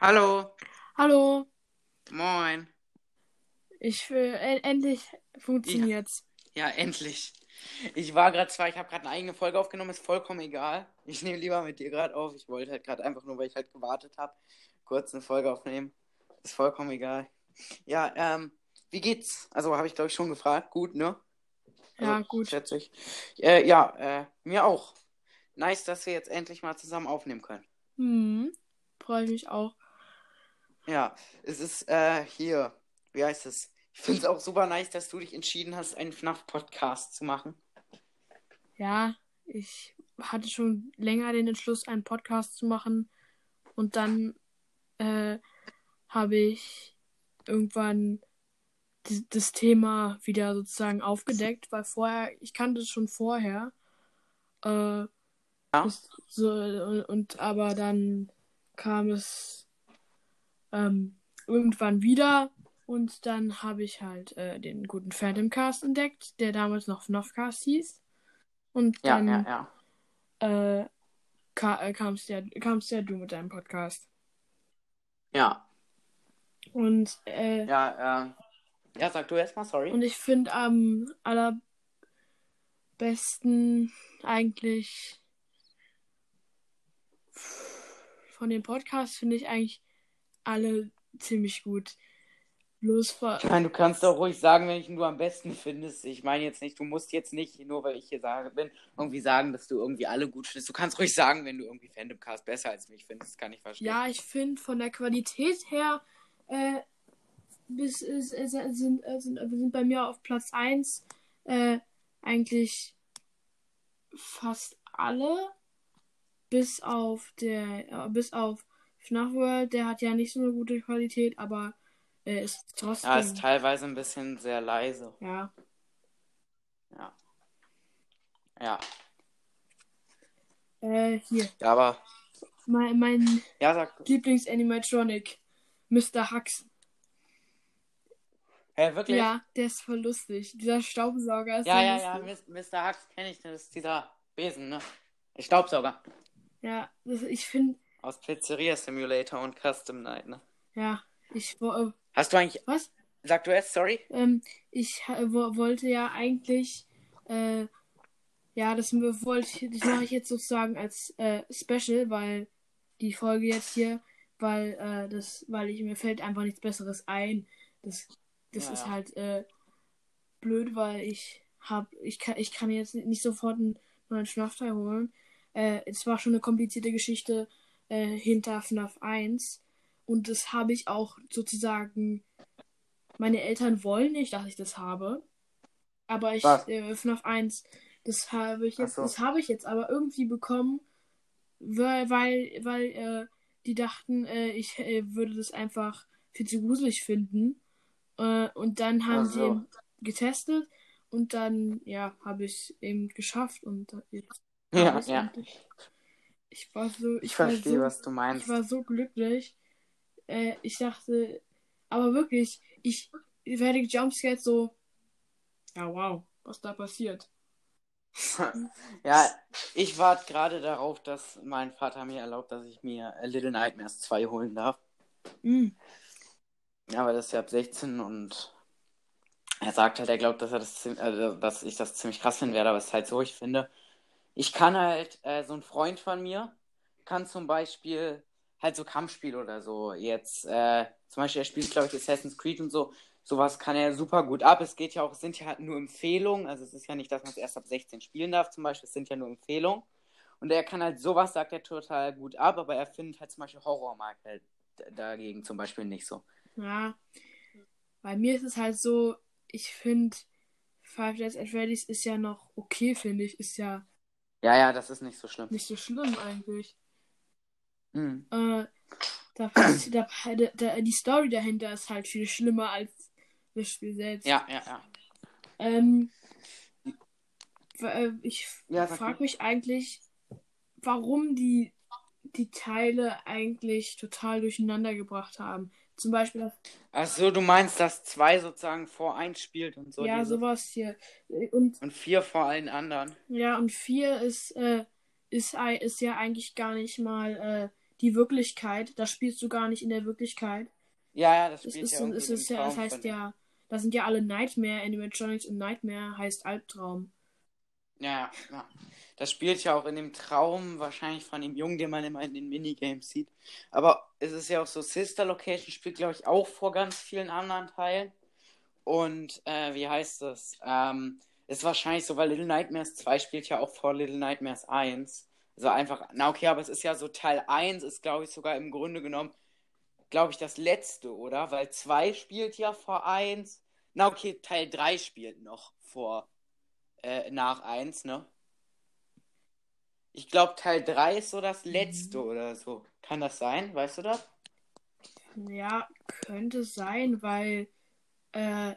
Hallo, Hallo, moin. ich will e- endlich funktioniert's. Ja, endlich. Ich war gerade zwar, ich habe gerade eine eigene Folge aufgenommen, ist vollkommen egal. Ich nehme lieber mit dir gerade auf. Ich wollte halt gerade einfach nur, weil ich halt gewartet habe, kurz eine Folge aufnehmen. Ist vollkommen egal. Ja, ähm, wie geht's? Also habe ich glaube ich schon gefragt. Gut, ne? Also, Ja, gut. Schätze ich. Äh, ja, äh, mir auch. Nice, dass wir jetzt endlich mal zusammen aufnehmen können. Hm, freue ich mich auch. Ja, es ist äh, hier, wie heißt es? Ich finde es auch super nice, dass du dich entschieden hast, einen FNAF-Podcast zu machen. Ja, ich hatte schon länger den Entschluss, einen Podcast zu machen und dann äh, habe ich irgendwann das Thema wieder sozusagen aufgedeckt, weil vorher, ich kannte es schon vorher. Äh, Ja. so, und, und aber dann kam es ähm, irgendwann wieder und dann habe ich halt äh, den guten Phantom Cast entdeckt, der damals noch FNAF-Cast hieß. Und Ja, dann ja, ja. äh, ka äh, kamst, ja, kamst ja du mit deinem Podcast. Ja, Und, äh, ja, ähm. Ja, sag du erstmal, sorry. und ich finde am allerbesten eigentlich von den Podcasts finde ich eigentlich alle ziemlich gut. Bloß vor, Ich meine, du kannst doch ruhig sagen, welchen du am besten findest. Ich meine jetzt nicht, du musst jetzt nicht, nur weil ich hier sage, bin, irgendwie sagen, dass du irgendwie alle gut findest. Du kannst ruhig sagen, wenn du irgendwie Fandomcast besser als mich findest. Das kann ich verstehen. Ja, ich finde von der Qualität her äh, bis, ist, ist, sind, äh, sind, sind bei mir auf Platz 1 äh, eigentlich fast alle. Bis auf der äh, bis auf FNAF World, der hat ja nicht so eine gute Qualität, aber äh, ist trotzdem. Ja, ist teilweise ein bisschen sehr leise. ja. Ja. Ja. Äh, hier. Ja, aber. Mein, mein Ja, sag. Lieblings-Animatronic, Mr. Hux. Hä, wirklich? Ja, der ist voll lustig. Dieser Staubsauger ist ja, ja, ja. lustig. Mis- Mr. Hux kenne ich, das ist dieser Besen, ne? Der Staubsauger. Ja, das, ich finde, Aus Pizzeria Simulator und Custom Night, ne? ja, ich wo- äh, Hast du eigentlich. was? Sag du erst, sorry? Ähm, ich wollte ja eigentlich, äh, ja, das wollte ich, das mache ich jetzt sozusagen als äh, Special, weil die Folge jetzt hier, weil äh, das, weil ich mir fällt einfach nichts Besseres ein. Das, das Ja, ist halt äh, blöd, weil ich hab, ich kann, ich kann jetzt nicht sofort einen neuen FNAF-Teil holen. Äh, es war schon eine komplizierte Geschichte äh, hinter FNAF 1 und das habe ich auch sozusagen meine Eltern wollen nicht, dass ich das habe. Aber ich, Was? äh, FNAF 1, das habe ich jetzt, so. das habe ich jetzt aber irgendwie bekommen, weil, weil, weil äh, die dachten, äh, ich äh, würde das einfach viel zu gruselig finden. Äh, und dann haben Ach sie so. eben getestet und dann, ja, habe ich es eben geschafft und jetzt Ja, ja. endlich. Ich war so, ich, Ich verstehe, so, was du meinst. ich war so glücklich. Äh, ich dachte, aber wirklich, ich werde jumpscared so. Ja, wow, was da passiert. ja, ich warte gerade darauf, dass mein Vater mir erlaubt, dass ich mir A Little Nightmares 2 holen darf. Mm. Aber das ist ja ab 16 und er sagt halt, er glaubt, dass er das also, dass ich das ziemlich krass finden werde, aber es ist halt so, ich finde, ich kann halt, äh, so ein Freund von mir kann zum Beispiel halt so Kampfspiele oder so jetzt, äh, zum Beispiel er spielt, glaube ich, Assassin's Creed und so, sowas kann er super gut ab. Es geht ja auch, es sind ja halt nur Empfehlungen, also es ist ja nicht, dass man es erst ab 16 spielen darf, zum Beispiel, es sind ja nur Empfehlungen. Und er kann halt sowas, sagt er total gut ab, aber er findet halt zum Beispiel Horror mag halt dagegen zum Beispiel nicht so. Ja. Bei mir ist es halt so, ich finde, Five Nights at Freddy's ist ja noch okay, finde ich. Ist ja Ja, ja, das ist nicht so schlimm. nicht so schlimm eigentlich. Mhm. Äh, da, da, da, die Story dahinter ist halt viel schlimmer als das Spiel selbst. Ja, ja, ja. Ähm, äh, ich Ja, frage mich eigentlich, warum die die Teile eigentlich total durcheinander gebracht haben. Zum Beispiel Ach so, du meinst, dass zwei sozusagen vor eins spielt und so. ja, diese- sowas hier. Und Und vier vor allen anderen. ja, und vier ist, äh, ist, ist ja eigentlich gar nicht mal äh, die Wirklichkeit. Das spielst du gar nicht in der Wirklichkeit. Ja, ja, das spielt ist, ja es ist ja, das heißt ja, da sind ja alle Nightmare, Animatronics und Nightmare heißt Albtraum. Ja, ja. Das spielt ja auch in dem Traum wahrscheinlich von dem Jungen, den man immer in den Minigames sieht. Aber es ist ja auch so, Sister Location spielt, glaube ich, auch vor ganz vielen anderen Teilen. Und äh, wie heißt das? Ähm, ist wahrscheinlich so, weil Little Nightmares 2 spielt ja auch vor Little Nightmares 1. Also einfach, na okay, aber es ist ja so, Teil 1 ist, glaube ich, sogar im Grunde genommen, glaube ich, das letzte, oder? Weil 2 spielt ja vor 1. Na okay, Teil 3 spielt noch vor äh, nach 1, ne? Ich glaube, Teil 3 ist so das letzte oder so. Kann das sein? Weißt du das? Ja, könnte sein, weil äh,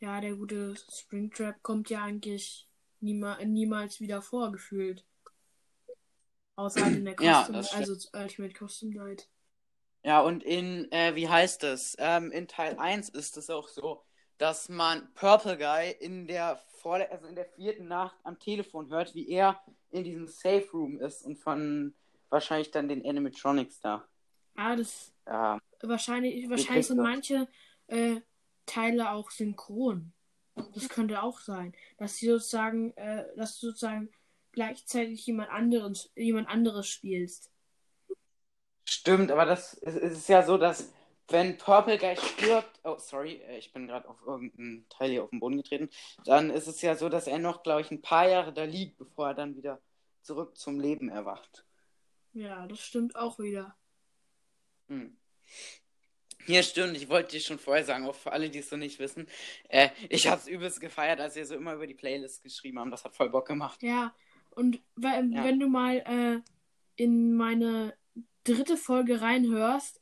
ja, der gute Springtrap kommt ja eigentlich niema niemals wieder vor, gefühlt. Außer halt in der Ja, Custom, stimmt. also Ultimate Custom Night. Ja, und in, äh, wie heißt es? Ähm, in Teil 1 ist es auch so, dass man Purple Guy in der, vor also in der vierten Nacht am Telefon hört, wie er in diesem Safe Room ist und von wahrscheinlich dann den Animatronics da. Ah, das Ja, wahrscheinlich, wahrscheinlich sind manche äh, Teile auch synchron. Das könnte auch sein, dass sie sozusagen, äh, dass du sozusagen gleichzeitig jemand anderes, jemand anderes spielst. Stimmt, aber das es ist ja so, dass wenn Purple Guy stirbt, oh sorry, äh, ich bin gerade auf irgendeinen Teil hier auf den Boden getreten, dann ist es ja so, dass er noch, glaube ich, ein paar Jahre da liegt, bevor er dann wieder zurück zum Leben erwacht. Ja, das stimmt auch wieder. Hm. Hier stimmt, ich wollte dir schon vorher sagen, auch für alle, die es so nicht wissen, äh, ich habe es übelst gefeiert, als wir so immer über die Playlist geschrieben haben. Das hat voll Bock gemacht. Ja, und we- Ja. wenn du mal äh, in meine dritte Folge reinhörst,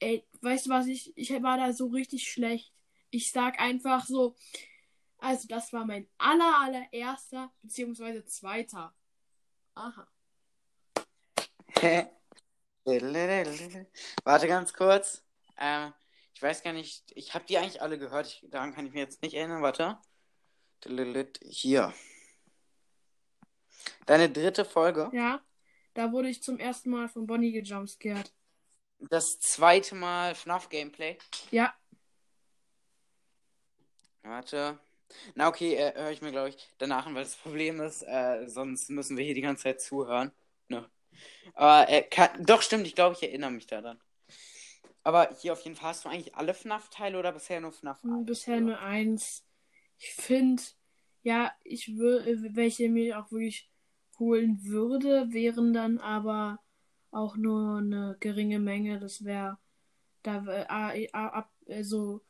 ey, weißt du was, ich, ich war da so richtig schlecht. Ich sag einfach so, also das war mein aller, allererster, beziehungsweise zweiter. Aha. Warte ganz kurz. Ähm, ich weiß gar nicht, ich habe die eigentlich alle gehört. Ich, daran kann ich mir jetzt nicht erinnern. Warte. Hier. Deine dritte Folge. Ja, da wurde ich zum ersten Mal von Bonnie gejumpscared. Das zweite Mal FNAF Gameplay. Ja, Warte. Na okay, äh, höre ich mir, glaube ich, danach an, weil das Problem ist, äh, sonst müssen wir hier die ganze Zeit zuhören. Ne? Aber äh, kann, doch, stimmt, ich glaube, ich erinnere mich daran. Aber hier auf jeden Fall hast du eigentlich alle FNAF-Teile oder bisher nur FNAF 1? Hm, bisher nur eins. Ich finde, ja, ich würde, welche mir auch wirklich holen würde, wären dann aber auch nur eine geringe Menge. Das wäre da ab äh, so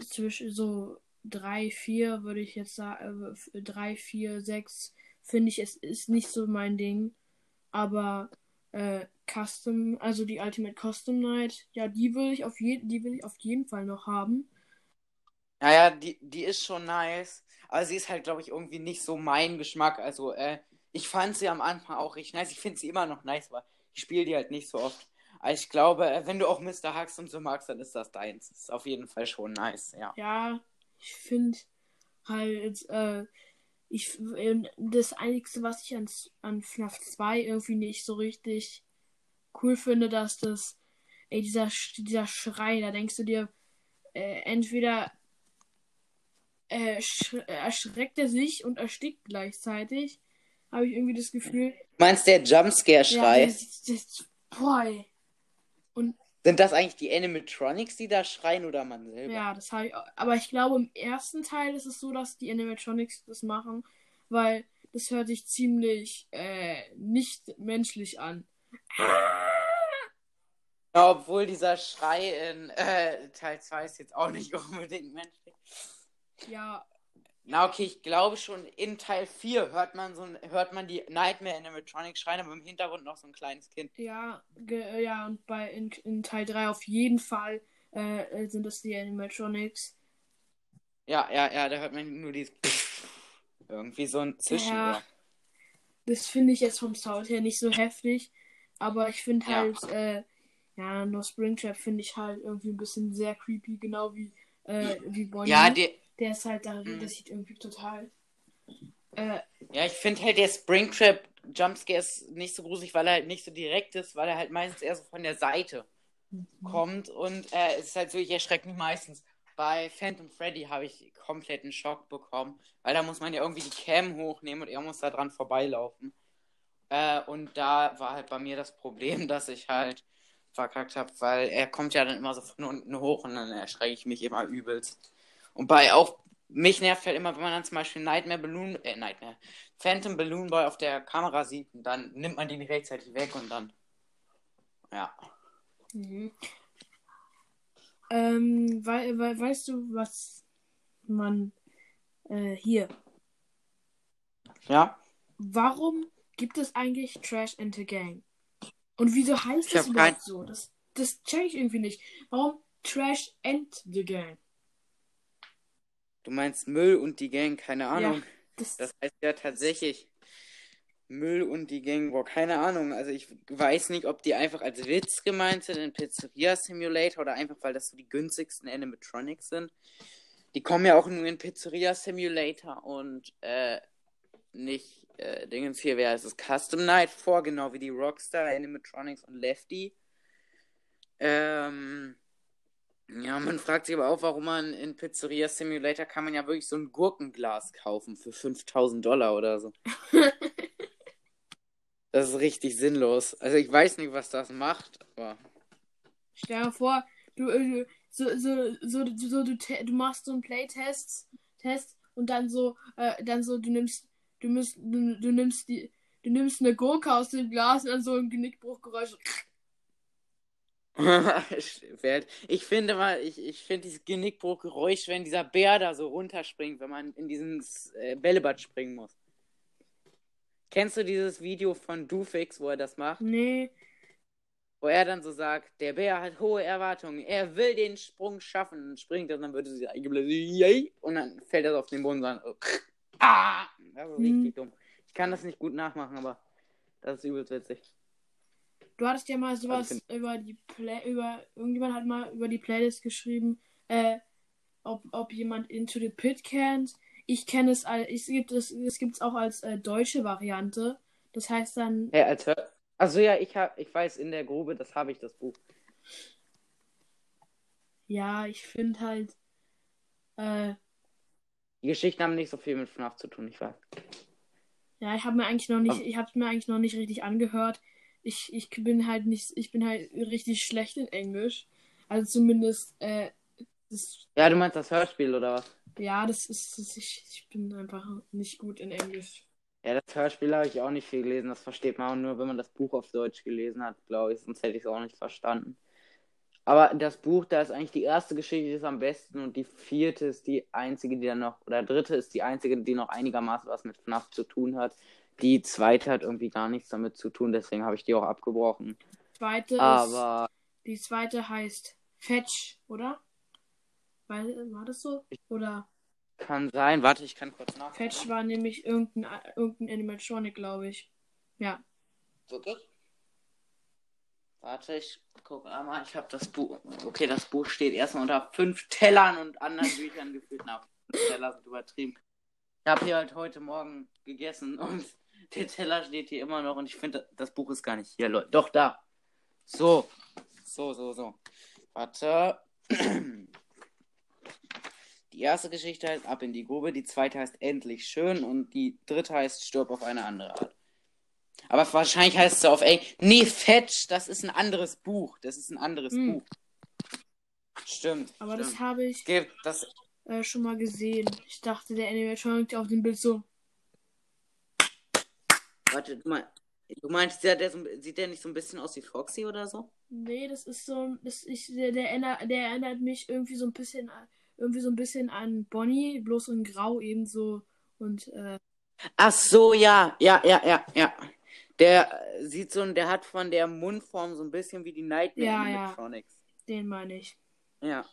zwischen so drei, vier würde ich jetzt sagen, äh, drei, vier, sechs finde ich es ist nicht so mein Ding. Aber äh, Custom, also die Ultimate Custom Night, ja, die will ich auf jeden, die will ich auf jeden Fall noch haben. Naja, die, die ist schon nice. Aber sie ist halt, glaube ich, irgendwie nicht so mein Geschmack. Also, äh, ich fand sie am Anfang auch richtig nice. Ich finde sie immer noch nice, aber ich spiele die halt nicht so oft. Aber ich glaube, äh, wenn du auch Mr. Hux und so magst, dann ist das deins. Ist auf jeden Fall schon nice, ja. Ja, ich finde halt, äh, ich, äh, das Einzige, was ich an, an FNAF 2 irgendwie nicht so richtig cool finde, dass das, ey, dieser, dieser Schrei, da denkst du dir, äh, entweder äh, sch erschreckt er sich und erstickt gleichzeitig, habe ich irgendwie das Gefühl, Meinst der Jumpscare-Schrei? ja, das, das, boah, ey. Und Sind das eigentlich die Animatronics, die da schreien oder man selber? Ja, das habe ich. Aber ich glaube, im ersten Teil ist es so, dass die Animatronics das machen, weil das hört sich ziemlich äh, nicht menschlich an. Ja, obwohl dieser Schrei in äh, Teil 2 ist jetzt auch nicht unbedingt menschlich. Ja, Na okay, ich glaube schon in Teil 4 hört man so hört man die Nightmare Animatronics schreien, aber im Hintergrund noch so ein kleines Kind. ja, ge, ja, und bei in, in Teil 3 auf jeden Fall äh, sind es die Animatronics. Ja, ja, ja, da hört man nur dieses irgendwie so ein Zischen. Ja. Ja. Das finde ich jetzt vom Sound her nicht so heftig, aber ich finde Ja. halt, äh, ja, nur Springtrap finde ich halt irgendwie ein bisschen sehr creepy, genau wie, äh, wie Bonnie. Ja, der, Der ist halt da, Mhm. der sieht irgendwie total. Äh, ja, ich finde halt der Springtrap Jumpscare ist nicht so gruselig, weil er halt nicht so direkt ist, weil er halt meistens eher so von der Seite Mhm. kommt und äh, es ist halt so, ich erschrecke mich meistens. Bei Phantom Freddy habe ich komplett einen Schock bekommen, weil da muss man ja irgendwie die Cam hochnehmen und er muss da dran vorbeilaufen. Äh, und da war halt bei mir das Problem, dass ich halt verkackt habe, weil er kommt ja dann immer so von unten hoch und dann erschrecke ich mich immer übelst. Und bei auch, mich nervt halt immer, wenn man dann zum Beispiel Nightmare Balloon, äh, Nightmare, Phantom Balloon Boy auf der Kamera sieht und dann nimmt man den rechtzeitig weg und dann, ja. Mhm. Ähm, wei wei weißt du, was man äh, hier. Ja? Warum gibt es eigentlich Trash and the Gang? Und wieso heißt Ich das überhaupt so? Das, das check ich irgendwie nicht. Warum Trash and the Gang? Du meinst Müll und die Gang, keine Ahnung. Ja, das, Das heißt ja tatsächlich Müll und die Gang, boah, keine Ahnung. Also ich weiß nicht, ob die einfach als Witz gemeint sind in Pizzeria Simulator oder einfach, weil das so die günstigsten Animatronics sind. Die kommen ja auch nur in Pizzeria Simulator und äh, nicht äh, Dingens hier, wer heißt es? Custom Night vor, genau wie die Rockstar Animatronics und Lefty. Ähm, ja, man fragt sich aber auch, warum man in Pizzeria Simulator kann man ja wirklich so ein Gurkenglas kaufen für 5000 Dollar oder so. Das ist richtig sinnlos. Also ich weiß nicht, was das macht, aber stell dir vor, du, äh, so, so, so, so, so du, du machst so einen Playtest Test und dann so, äh, dann so, du nimmst, du musst, du, du nimmst die, du nimmst eine Gurke aus dem Glas und dann so ein Genickbruchgeräusch. ich finde mal, ich, ich finde dieses Genickbruchgeräusch, wenn dieser Bär da so runterspringt, wenn man in dieses äh, Bällebad springen muss. Kennst du dieses Video von Doofix, wo er das macht? Nee, Wo er dann so sagt, der Bär hat hohe Erwartungen, er will den Sprung schaffen und springt und dann wird sie eingebläst, yay, und dann fällt er auf den Boden und sagt, oh, ah, das ist Hm. richtig dumm. Ich kann das nicht gut nachmachen, aber das ist übelst witzig. Du hattest ja mal sowas Also über die Play, über, irgendjemand hat mal über die Playlist geschrieben, äh, ob, ob jemand Into the Pit kennt. Ich kenne es als, es gibt es, es gibt's auch als äh, deutsche Variante. Das heißt dann, Hey, als Hör Also ja, ich hab, ich weiß, in der Grube, das habe ich, das Buch. ja, ich finde halt, äh, Die Geschichten haben nicht so viel mit FNAF zu tun, ich weiß. Ja, ich habe mir eigentlich noch nicht, Aber- ich habe mir eigentlich noch nicht richtig angehört. Ich, ich bin halt nicht, ich bin halt richtig schlecht in Englisch. Also zumindest, äh, das, Ja, du meinst das Hörspiel oder was? ja, das ist, das, ich, ich bin einfach nicht gut in Englisch. Ja, das Hörspiel habe ich auch nicht viel gelesen. Das versteht man auch nur, wenn man das Buch auf Deutsch gelesen hat, glaube ich. Sonst hätte ich es auch nicht verstanden. Aber das Buch, da ist eigentlich die erste Geschichte die ist am besten und die vierte ist die einzige, die dann noch, oder dritte ist die einzige, die noch einigermaßen was mit FNAF zu tun hat. Die zweite hat irgendwie gar nichts damit zu tun, deswegen habe ich die auch abgebrochen. Zweite Aber ist, die zweite heißt Fetch, oder? Weil, war das so? Oder kann sein, warte, ich kann kurz nach. Fetch war nämlich irgendein, irgendein Animatronic, glaube ich. Ja. Wirklich? Warte, ich gucke einmal. Ich habe das Buch. Okay, das Buch steht erstmal unter fünf Tellern und anderen Büchern gefühlt. Na, fünf Teller sind übertrieben. Ich habe hier halt heute Morgen gegessen und der Teller steht hier immer noch und ich finde, das Buch ist gar nicht hier, Leute. Doch, da. So. So, so, so. Warte. Die erste Geschichte heißt Ab in die Grube, die zweite heißt Endlich schön und die dritte heißt Stirb auf eine andere Art. Aber wahrscheinlich heißt es auf Englisch. Nee, Fetch, das ist ein anderes Buch. Das ist ein anderes Hm. Buch. Stimmt. Aber stimmt. das habe ich gibt das. äh, schon mal gesehen. Ich dachte, der Animatronic auf dem Bild so. Warte, du, mein, du meinst, der, der sieht der nicht so ein bisschen aus wie Foxy oder so? Nee, das ist so, das ich, der, der, erinnert, der erinnert mich irgendwie so ein bisschen, an- irgendwie so ein bisschen an Bonnie, bloß in Grau ebenso. Und äh, Ach so, ja, ja, ja, ja, ja. Der sieht so, der hat von der Mundform so ein bisschen wie die Nightmare Ja, ja. Animatronics. den meine ich. Ja.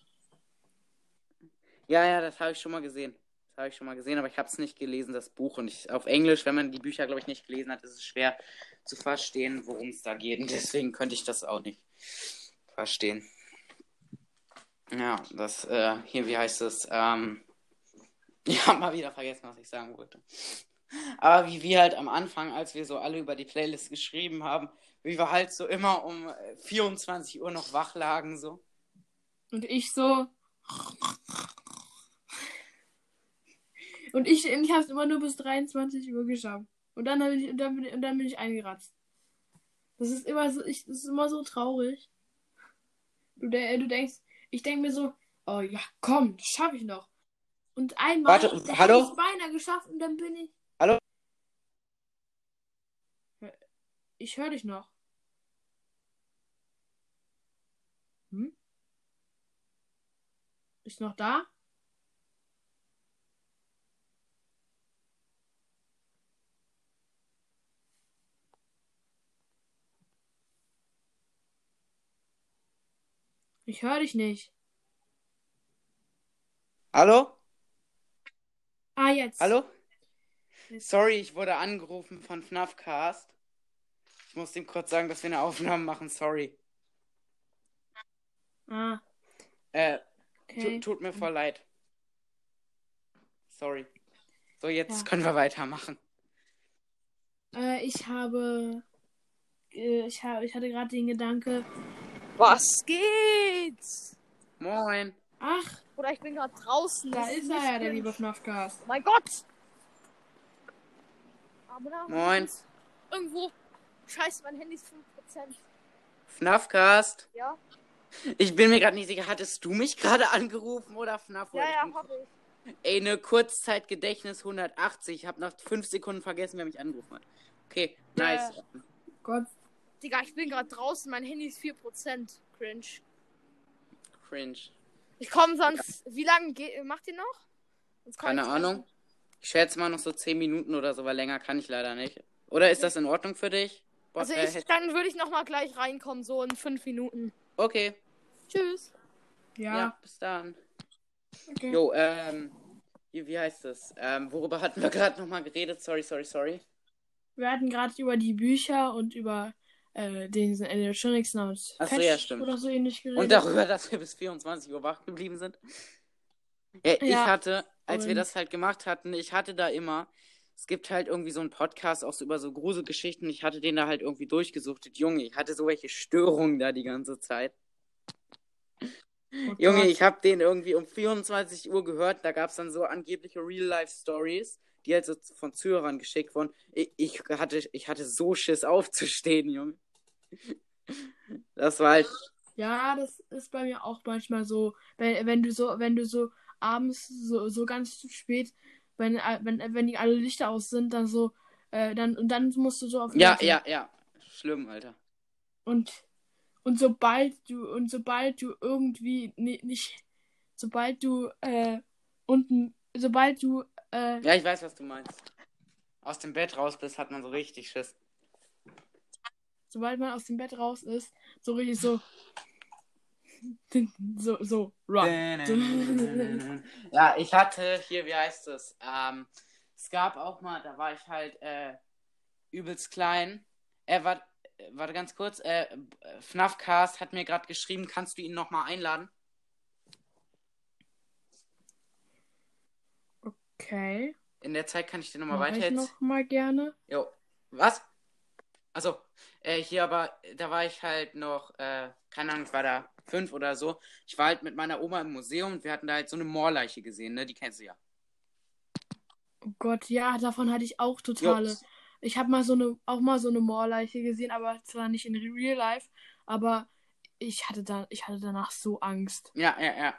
Ja, ja, das habe ich schon mal gesehen. Habe ich schon mal gesehen, aber ich habe es nicht gelesen, das Buch. Und ich, auf Englisch, wenn man die Bücher, glaube ich, nicht gelesen hat, ist es schwer zu verstehen, worum es da geht. Und deswegen könnte ich das auch nicht verstehen. Ja, das, äh, hier, wie heißt es? Ähm, habe mal wieder vergessen, was ich sagen wollte. Aber wie wir halt am Anfang, als wir so alle über die Playlist geschrieben haben, wie wir halt so immer um 24 Uhr noch wach lagen, so. Und ich so. Und ich, ich habe es immer nur bis 23 Uhr geschafft. Und dann, ich, und dann, bin, ich, und dann bin ich eingeratzt. Das ist immer so, ich, das ist immer so traurig. Du, du denkst, ich denke mir so, oh ja, komm, das schaffe ich noch. Und einmal Warte, da hallo? hab ich beinahe geschafft und dann bin ich. Hallo? Ich höre dich noch. Hm? Bist du noch da? Ich höre dich nicht. Hallo? Ah, jetzt. Hallo? Sorry, ich wurde angerufen von FNAFcast. Ich muss ihm kurz sagen, dass wir eine Aufnahme machen. Sorry. Ah, Äh, okay. tu, tut mir voll leid. Sorry. So, jetzt Ja. können wir weitermachen. Äh, ich habe. Äh, ich, habe, ich hatte gerade den Gedanke. Was geht's? Moin. Ach, Oder ich bin gerade draußen. da ist er ja, der liebe FNAF-Cast. Mein Gott! Aber da Moin. Irgendwo. Scheiße, mein Handy ist 5%. FNAFcast. Ja? Ich bin mir gerade nicht sicher, hattest du mich gerade angerufen oder FNAF? Ja, ja, hab ich. Ey, eine Kurzzeitgedächtnis 180. Ich habe nach 5 Sekunden vergessen, wer mich angerufen hat. Okay, nice. Gott. Digga, ich bin gerade draußen. Mein Handy ist 4%. Cringe. Cringe. Ich komme sonst. Wie lange ge- macht ihr noch? Keine ich Ahnung. Ich schätze mal noch so 10 Minuten oder so, weil länger kann ich leider nicht. Oder ist das in Ordnung für dich? Bo- Also äh, ich, dann würde ich noch mal gleich reinkommen, so in 5 Minuten. okay, Tschüss. Ja. ja, bis dann. okay. Jo, ähm, wie, wie heißt das? Ähm, worüber hatten wir gerade nochmal geredet? Sorry, sorry, sorry. Wir hatten gerade über die Bücher und über äh, den äh, Schönix namens Ach so, Fetch ja, stimmt. oder so ähnlich geredet. Und darüber, dass wir bis 24 Uhr wach geblieben sind. Ja, ich Ja, hatte, als wir und- das halt gemacht hatten, ich hatte da immer, es gibt halt irgendwie so einen Podcast auch so über so Gruselgeschichten. Ich hatte den da halt irgendwie durchgesuchtet. Junge, ich hatte so welche Störungen da die ganze Zeit. Oh Junge, ich habe den irgendwie um 24 Uhr gehört. Da gab es dann so angebliche Real-Life-Stories, die halt so von Zuhörern geschickt wurden. Ich, ich, hatte, ich hatte so Schiss aufzustehen, Junge. Das war halt. Ja, das ist bei mir auch manchmal so, wenn, wenn du so, wenn du so abends so, so ganz spät, wenn, äh, wenn, wenn die alle Lichter aus sind, dann so, äh, dann und dann musst du so auf Ja, ja, ja. Schlimm, Alter. Und und sobald du und sobald du irgendwie ni- nicht, sobald du äh, unten, sobald du äh, Ja, ich weiß, was du meinst. Aus dem Bett raus bist, hat man so richtig Schiss. sobald man aus dem Bett raus ist, so richtig so so so run. Ja, ich hatte hier, wie heißt es? Ähm, es gab auch mal, da war ich halt äh, übelst klein. Er war, äh, warte ganz kurz. Äh, FNAFcast hat mir gerade geschrieben, kannst du ihn nochmal einladen? Okay. In der Zeit kann ich dir nochmal weiter ich noch mal gerne. Jo. Was? Also, äh, hier aber, da war ich halt noch, äh, keine Ahnung, ich war da fünf oder so. Ich war halt mit meiner Oma im Museum und wir hatten da halt so eine Moorleiche gesehen, ne? Die kennst du ja. Oh Gott, ja, davon hatte ich auch totale. Jo. Ich habe mal so eine, auch mal so eine Moorleiche gesehen, aber zwar nicht in Real Life, aber ich hatte da, ich hatte danach so Angst. Ja, ja, ja.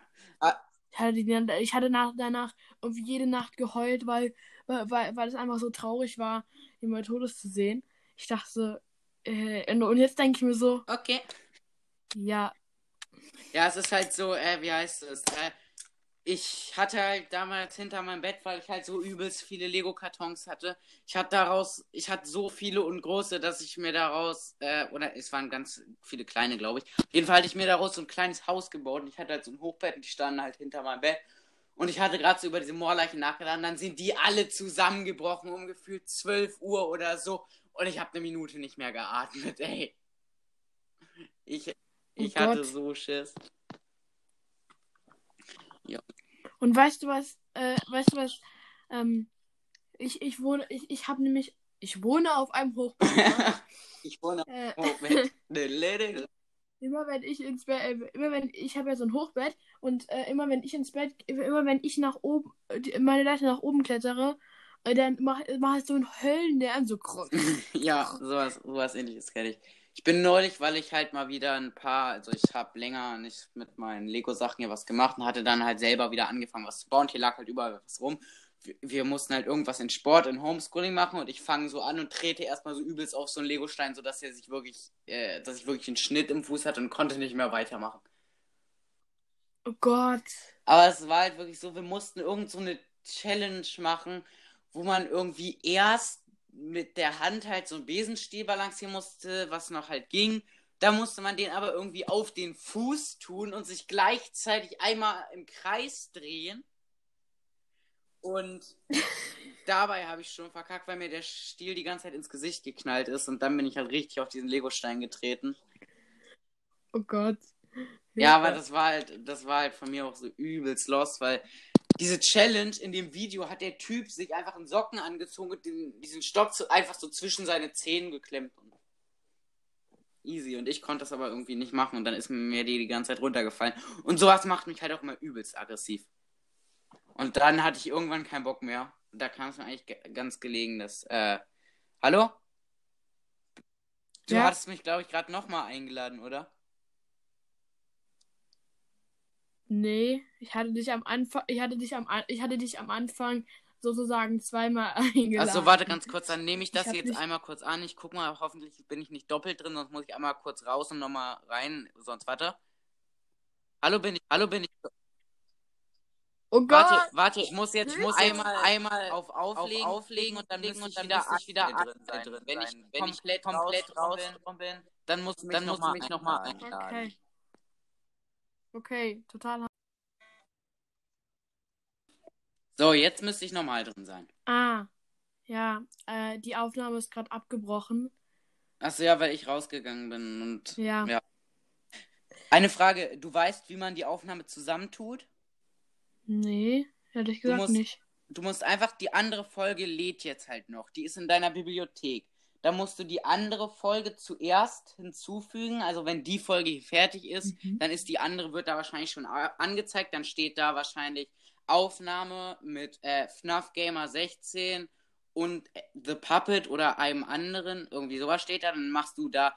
Ich hatte, die, ich hatte nach, danach irgendwie jede Nacht geheult, weil, weil, weil weil es einfach so traurig war, jemand Todes zu sehen. Ich dachte, äh, und und jetzt denke ich mir so, okay. ja, Ja, es ist halt so, äh, wie heißt es? Äh, ich hatte halt damals hinter meinem Bett, weil ich halt so übelst viele Lego-Kartons hatte. Ich hatte daraus, ich hatte so viele und große, dass ich mir daraus, äh, oder es waren ganz viele kleine, glaube ich. Auf jeden Fall hatte ich mir daraus so ein kleines Haus gebaut und ich hatte halt so ein Hochbett und die standen halt hinter meinem Bett. Und ich hatte gerade so über diese Moorleichen nachgedacht, und dann sind die alle zusammengebrochen um gefühlt 12 Uhr oder so. Und ich habe eine Minute nicht mehr geatmet, ey. Ich, ich Oh hatte so Schiss. Und weißt du was, äh, weißt du was, ähm, Ich, ich wohne, ich, ich habe nämlich, ich wohne auf einem Hochbett. ich wohne äh, auf Hochbett. Immer wenn ich ins Bett, äh, immer wenn ich habe ja so ein Hochbett und äh, immer wenn ich ins Bett, immer wenn ich nach oben, äh, meine Leiter nach oben klettere, äh, dann mach, mach ich so einen Höllenlärm, so krunk. Ja, sowas, sowas ähnliches kenne ich. Ich bin neulich, weil ich halt mal wieder ein paar, also ich habe länger nicht mit meinen Lego-Sachen hier was gemacht und hatte dann halt selber wieder angefangen, was zu bauen. Hier lag halt überall was rum. Wir, wir mussten halt irgendwas in Sport, in Homeschooling machen und ich fange so an und trete erstmal so übelst auf so einen Lego-Stein, sodass er sich wirklich, äh, dass ich wirklich einen Schnitt im Fuß hatte und konnte nicht mehr weitermachen. Oh Gott. Aber es war halt wirklich so, wir mussten irgend so eine Challenge machen, wo man irgendwie erst mit der Hand halt so einen Besenstiel balancieren musste, was noch halt ging. Da musste man den aber irgendwie auf den Fuß tun und sich gleichzeitig einmal im Kreis drehen. Und dabei habe ich schon verkackt, weil mir der Stiel die ganze Zeit ins Gesicht geknallt ist und dann bin ich halt richtig auf diesen Legostein getreten. Oh Gott. Ja, aber das war halt, das war halt von mir auch so übelst lost, weil diese Challenge in dem Video hat der Typ sich einfach einen Socken angezogen und den, diesen Stock so, einfach so zwischen seine Zähne geklemmt. Und easy. Und ich konnte das aber irgendwie nicht machen und dann ist mir die die ganze Zeit runtergefallen. Und sowas macht mich halt auch immer übelst aggressiv. Und dann hatte ich irgendwann keinen Bock mehr. Und da kam es mir eigentlich ge- ganz gelegen, dass, äh, hallo? Du Ja. hattest mich, glaube ich, gerade nochmal eingeladen, oder? Nee, ich hatte dich am Anfang, ich hatte dich am, ich hatte dich am Anfang sozusagen zweimal eingeladen. Achso, warte ganz kurz, dann nehme ich das Ich jetzt nicht- einmal kurz an. Ich guck mal, hoffentlich bin ich nicht doppelt drin, sonst muss ich einmal kurz raus und nochmal rein. Sonst warte. Hallo bin ich, hallo bin ich. Oh Gott. Warte, warte, ich muss jetzt, ich muss einmal, einmal auf auflegen, auflegen und dann müsste ich wieder, müsste ich wieder drin drin sein. Wenn ich, Wenn komplett, komplett raus raus bin, dann mich dann nochmal mich noch noch mal mal einladen. Okay. Okay, total. So, jetzt müsste ich nochmal drin sein. Ah, ja, äh, die Aufnahme ist gerade abgebrochen. Achso, ja, weil ich rausgegangen bin und. Ja. Ja. Eine Frage, du weißt, wie man die Aufnahme zusammentut? Nee, ehrlich gesagt musst- nicht. du musst einfach, die andere Folge lädt jetzt halt noch. Die ist in deiner Bibliothek. Da musst du die andere Folge zuerst hinzufügen. Also wenn die Folge hier fertig ist, Mhm. dann ist die andere, wird da wahrscheinlich schon a- angezeigt. Dann steht da wahrscheinlich Aufnahme mit äh, FNAF Gamer 16 und äh, The Puppet oder einem anderen. Irgendwie sowas steht da. Dann machst du da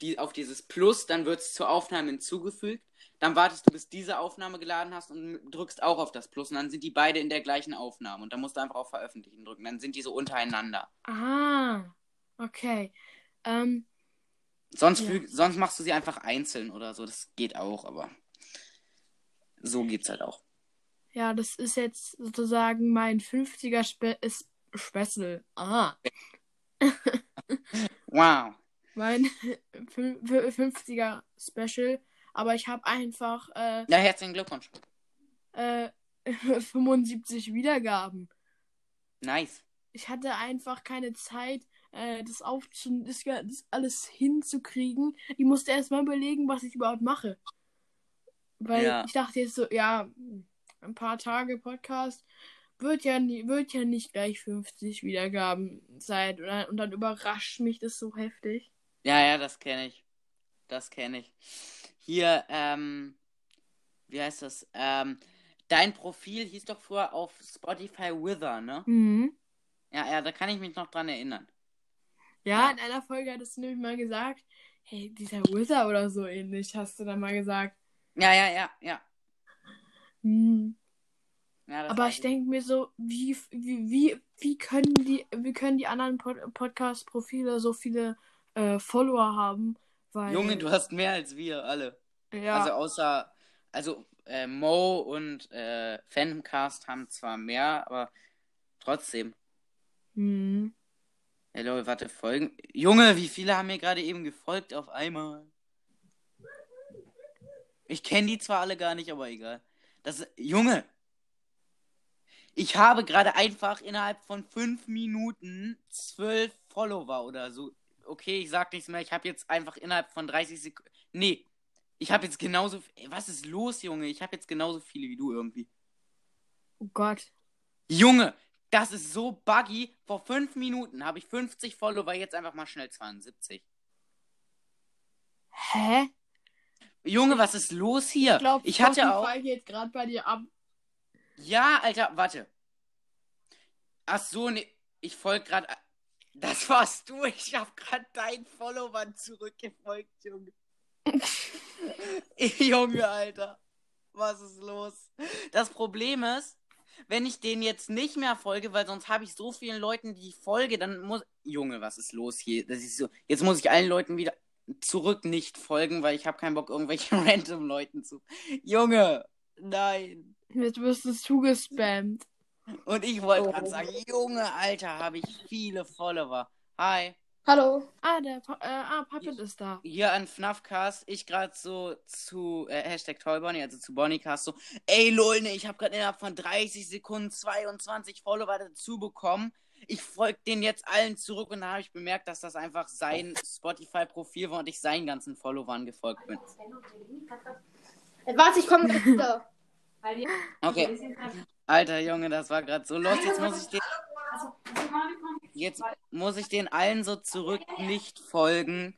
die, auf dieses Plus, dann wird es zur Aufnahme hinzugefügt. Dann wartest du, bis diese Aufnahme geladen hast und drückst auch auf das Plus. Und dann sind die beide in der gleichen Aufnahme. Und dann musst du einfach auf Veröffentlichen drücken. Dann sind die so untereinander. Ah, okay. Ähm, Sonst, Ja. sonst machst du sie einfach einzeln oder so. Das geht auch, aber so geht's halt auch. ja, das ist jetzt sozusagen mein 50er Spe ist Special. Ah, Wow. mein fün- fün- 50er Special. Aber ich habe einfach äh, Ja, herzlichen Glückwunsch. äh, 75 Wiedergaben. Nice. Ich hatte einfach keine Zeit, äh, das, aufzu das, das alles hinzukriegen. Ich musste erst mal überlegen, was ich überhaupt mache. Weil Ja. ich dachte jetzt so, ja, ein paar Tage Podcast wird ja, nie, wird ja nicht gleich 50 Wiedergaben sein. Und dann, und dann überrascht mich das so heftig. Ja, ja, das kenne ich. Das kenne ich. Hier, ähm, wie heißt das? Ähm, dein Profil hieß doch früher auf Spotify Wither, ne? Mhm. Ja, ja, da kann ich mich noch dran erinnern. Ja, in einer Folge hattest du nämlich mal gesagt, hey, dieser Wither oder so ähnlich, hast du dann mal gesagt. Ja, ja, ja, ja. Hm. ja Aber ich denke mir so, wie, wie, wie, wie können die, wie können die anderen Pod Podcast-Profile so viele äh, Follower haben? Weil, Junge, du hast mehr als wir alle. ja, Also außer, also äh, Mo und äh, Phantomcast haben zwar mehr, aber trotzdem. hm. Hey Leute, warte, folgen. Junge, wie viele haben mir gerade eben gefolgt auf einmal? Ich kenne die zwar alle gar nicht, aber egal. Das Junge. Ich habe gerade einfach innerhalb von fünf Minuten zwölf Follower oder so. Okay, ich sag nichts mehr. Ich habe jetzt einfach innerhalb von 30 Sekunden. Nee. Ich habe jetzt genauso. Ey, Was ist los, Junge? Ich habe jetzt genauso viele wie du irgendwie. Oh Gott. Junge, Das ist so buggy. Vor fünf Minuten habe ich 50 Follower, jetzt einfach mal schnell 72. Hä? Junge, was ist los hier? Ich glaube, ich hatte auch. geht gerade bei dir ab. Ja, Alter, warte. Ach so, ne, ich folge gerade. Das warst du. Ich habe gerade deinen Followern zurückgefolgt, Junge. Junge, Alter. Was ist los? Das Problem ist, wenn ich denen jetzt nicht mehr folge, weil sonst habe ich so vielen Leuten, die ich folge, dann muss. Junge, was ist los hier? Das ist so. Jetzt muss ich allen Leuten wieder zurück nicht folgen, weil ich habe keinen Bock, irgendwelche random Leuten zu. Junge, nein. Jetzt wirst du zugespammt. Und ich wollte Oh. gerade sagen, Junge, Alter, habe ich viele Follower. Hi. Hallo. Ah, der pa äh, ah, Puppet ist da. Hier an FNAFcast, ich gerade so zu äh, Hashtag Toybonny, also zu Bonnycast so, ey lol, ne, ich habe gerade innerhalb von 30 Sekunden 22 Follower dazu bekommen. Ich folge den jetzt allen zurück und da habe ich bemerkt, dass das einfach sein Spotify-Profil war und ich seinen ganzen Followern gefolgt bin. Warte, ich komme gleich wieder. Okay. Alter Junge, das war gerade so los. Jetzt muss ich den. Jetzt muss ich den allen so zurück nicht folgen.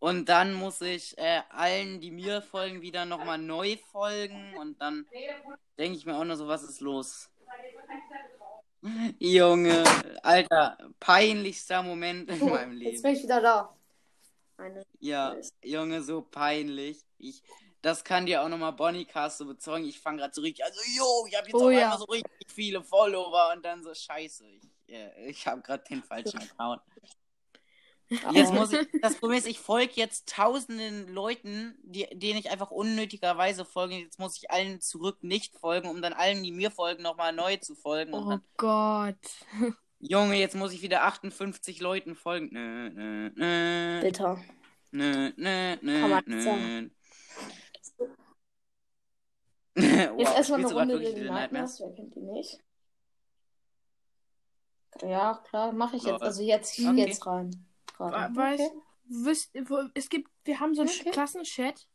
Und dann muss ich äh, allen, die mir folgen, wieder nochmal neu folgen. Und dann denke ich mir auch nur so, was ist los? Junge, Alter, peinlichster Moment in Oh, meinem jetzt Leben. bin ich wieder da. Meine Ja, Junge, so peinlich. Ich, das kann dir auch nochmal Bonnycast so bezeugen. Ich fange gerade so richtig, also, yo, ich habe jetzt Oh auf ja. einmal so richtig viele Follower und dann so, scheiße, ich, ich habe gerade den falschen Account. Jetzt muss ich, das Problem ist, ich folge jetzt tausenden Leuten, die, denen ich einfach unnötigerweise folge. Jetzt muss ich allen zurück nicht folgen, um dann allen, die mir folgen, nochmal neu zu folgen. Oh dann, Gott. Junge, jetzt muss ich wieder 58 Leuten folgen. Nö, nö, nö. Bitter. Nö, nö, nö, nö. wow, Jetzt erstmal eine Runde Little Nightmares. Wer kennt die nicht? Ja, klar, mache ich jetzt. Also jetzt, Okay. jetzt rein. Gerade. Weißt Okay. wisst, wo- es gibt, wir haben so einen Okay. Klassenchat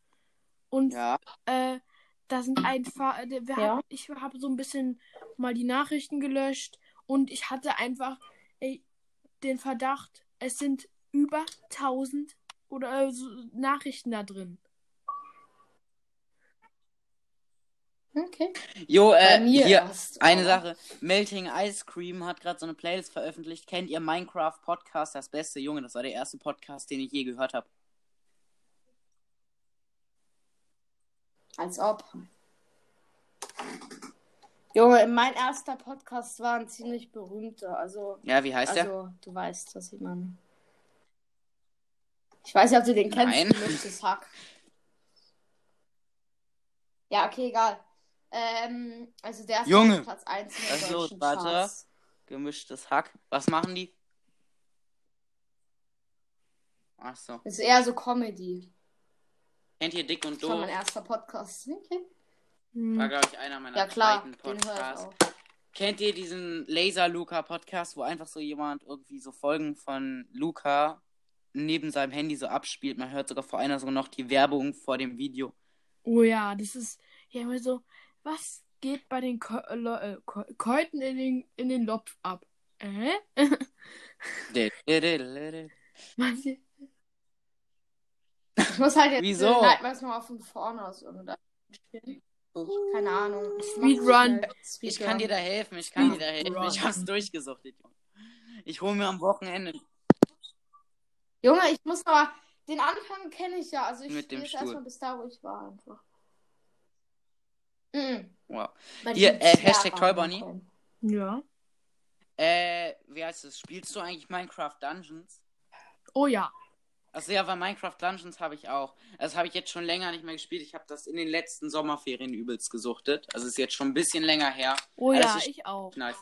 und Ja, äh, da sind einfach, äh, wir Ja. haben, ich habe so ein bisschen mal die Nachrichten gelöscht und ich hatte einfach ey, den Verdacht, es sind über 1000 oder äh, so Nachrichten da drin. Okay. jo, äh, hier, erst. eine aber- Sache. Melting Ice Cream hat gerade so eine Playlist veröffentlicht. Kennt ihr Minecraft Podcast, das beste? Junge, das war der erste Podcast, den ich je gehört habe. Als ob. Junge, mein erster Podcast war ein ziemlich berühmter. Also, Ja, wie heißt der? also du weißt, was ich meine. Ich weiß nicht, ob du den kennst. Nein. Gemischtes Hack. Ja, okay, egal. Ähm, also der ist Junge. auf Platz 1 in Was den los? deutschen Warte. Charts. Gemischtes Hack. Was machen die? Ach so. Ist eher so Comedy. Kennt ihr Dick und Das war mein Doof? erster Podcast. Okay. Hm. War, glaube ich, einer meiner Ja, klar, zweiten Podcasts. auch. Kennt ihr diesen Laser Luca Podcast, wo einfach so jemand irgendwie so Folgen von Luca neben seinem Handy so abspielt? Man hört sogar vor einer sogar noch die Werbung vor dem Video. Oh ja, das ist ja immer so, was geht bei den Ko äh, äh, Ko Keuten in den, in den Lopf ab? Äh? Was? Ich muss halt jetzt Wieso? Nightmares mal von vorne aus oder Keine Ahnung. Speedrun. Ich kann dir da helfen, ich kann dir da helfen. Speedrun. Ich hab's durchgesuchtet, Junge. Ich hole mir am Wochenende Junge, ich muss aber. Den Anfang kenne ich ja. Also ich spiele erstmal bis da, wo ich war einfach. Mhm. Wow. Weil Hier, äh, Hashtag können. Ja. Äh, wie heißt es? Spielst du eigentlich Minecraft Dungeons? Oh ja. Also ja, weil Minecraft Dungeons habe ich auch. Das habe ich jetzt schon länger nicht mehr gespielt. Ich habe das in den letzten Sommerferien übelst gesuchtet. Also ist jetzt schon ein bisschen länger her. Oh das ja, ist- ich auch. Nice.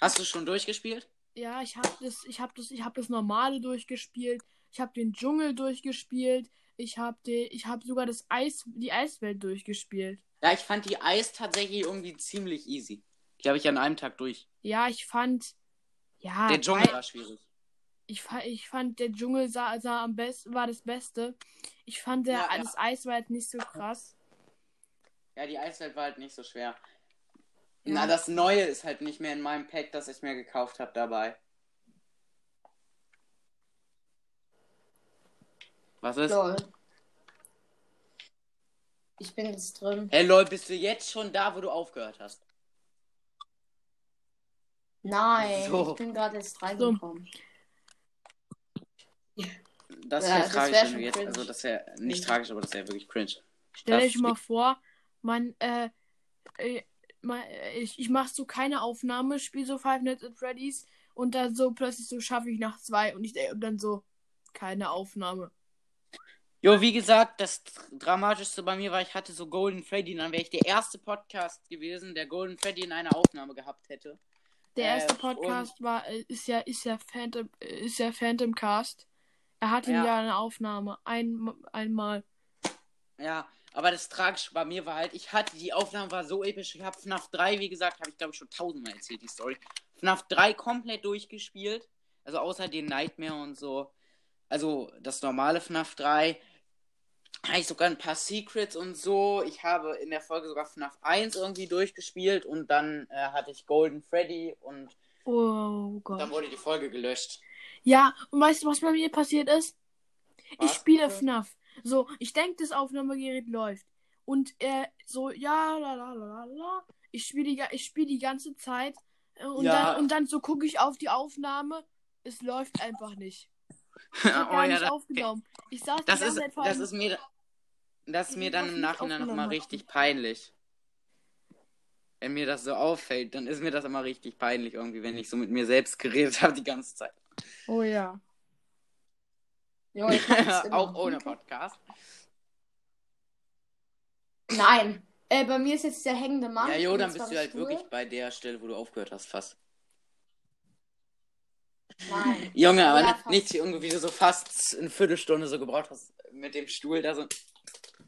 Hast du schon durchgespielt? Ja, ich habe das, ich habe das, ich habe das normale durchgespielt. Ich habe den Dschungel durchgespielt. Ich habe den, ich habe sogar das Eis, die Eiswelt durchgespielt. Ja, ich fand die Eis tatsächlich irgendwie ziemlich easy. Die habe ich an einem Tag durch. Ja, ich fand, ja, Der Dschungel weil- war schwierig. ich, ich fand der Dschungel sah, sah am besten, war das Beste. Ich fand der, Ja, ja. das Eis war halt nicht so krass. Ja, die Eiswelt war halt nicht so schwer. Na, das Neue ist halt nicht mehr in meinem Pack, das ich mir gekauft habe dabei. Was ist? Lol. Ich bin jetzt drin. Hey lol, bist du jetzt schon da, wo du aufgehört hast? Nein, So. ich bin gerade jetzt reingekommen. Das ist Ja, ja, das tragisch, wenn schon du jetzt, cringe. also das ist ja nicht Mhm. tragisch, aber das ist ja wirklich cringe. Stell Das euch mal vor, man, äh, äh, mal, äh, ich, ich mach so keine Aufnahme, spiele so Five Nights at Freddy's und dann so plötzlich so schaffe ich nach zwei und ich und dann so keine Aufnahme. Jo, wie gesagt, das Dramatischste bei mir war, ich hatte so Golden Freddy, dann wäre ich der erste Podcast gewesen, der Golden Freddy in einer Aufnahme gehabt hätte. Der Äh, erste Podcast war, äh, ist ja, ist ja Phantom, äh, ist ja Phantom Cast. Er hatte Ja. ja eine Aufnahme. Ein, einmal. Ja, aber das Tragische bei mir war halt, ich hatte, die Aufnahme war so episch, ich habe FNAF 3, wie gesagt, habe ich glaube ich schon tausendmal erzählt, die Story. FNAF 3 komplett durchgespielt, also außer den Nightmare und so. Also das normale FNAF 3. Habe ich sogar ein paar Secrets und so. Ich habe in der Folge sogar FNAF 1 irgendwie durchgespielt und dann äh, hatte ich Golden Freddy und Oh dann wurde die Folge gelöscht. Ja, und weißt du, was bei mir passiert ist? Ich Was? spiele FNAF. So, ich denke, das Aufnahmegerät läuft. Und er so, ja, la la la la la. Ich spiele die, ich spiel die ganze Zeit. äh, Und, Ja. dann, und dann so gucke ich auf die Aufnahme. Es läuft einfach nicht. Ich hab Oh gar ja, nicht das- aufgenommen. Ich saß Das die ist, ganze Zeit vor das ist mir, das ist mir dann im Nachhinein nochmal richtig peinlich. Wenn mir das so auffällt, dann ist mir das immer richtig peinlich irgendwie, wenn ich so mit mir selbst geredet habe die ganze Zeit. Oh ja. Immer. Auch ohne Podcast. Nein. Äh, bei mir ist jetzt der hängende Mann. Ja, jo, dann bist du halt Stuhl. wirklich bei der Stelle, wo du aufgehört hast, fast. Nein. Junge, aber Ja, nicht, nicht irgendwie, wie du so fast eine Viertelstunde so gebraucht hast mit dem Stuhl da so.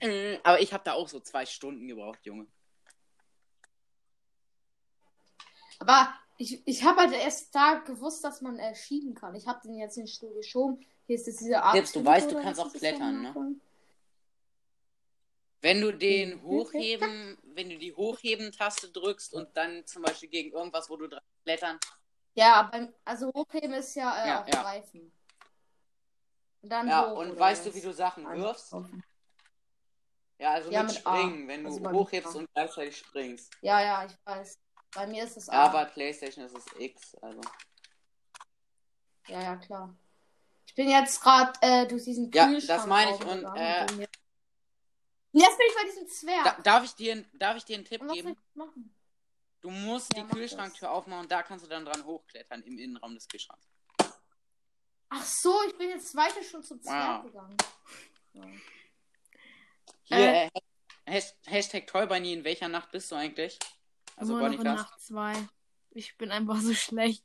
Äh, Aber ich habe da auch so zwei Stunden gebraucht, Junge. Aber ich, ich habe halt erst da gewusst, dass man äh, schieben kann. Ich habe den jetzt in den Stuhl geschoben. Hier ist jetzt diese Art. Jetzt, du weißt, du kannst auch klettern, ne? Wenn du den hochheben, wenn du die Hochheben-Taste drückst und dann zum Beispiel gegen irgendwas, wo du dran klettern. Ja, beim, also hochheben ist ja, äh, Ja, auf ja. Greifen. Und dann Ja, hoch, und weißt du, wie du Sachen Einfach wirfst? Ja, also Ja, mit mit A. Springen, wenn du Also hochhebst A. und gleichzeitig springst. Ja, ja, ich weiß. Bei mir ist es Ja, A. bei PlayStation ist es X, also. Ja, ja, klar. Ich bin jetzt gerade äh, durch diesen Ja, Kühlschrank das meine ich, und, äh, Und jetzt bin ich bei diesem Zwerg. Da, darf, ich dir, darf ich dir einen Tipp und was soll geben? ich machen? Du musst Ja, die Kühlschranktür aufmachen und da kannst du dann dran hochklettern im Innenraum des Kühlschranks. Ach so, ich bin jetzt weiter schon zum Zwerg Wow. gegangen. Ja. Hier, Äh. äh, Has- Hashtag Toybunny, in welcher Nacht bist du eigentlich? Also Immer noch in. Nacht 2. Ich bin einfach so schlecht.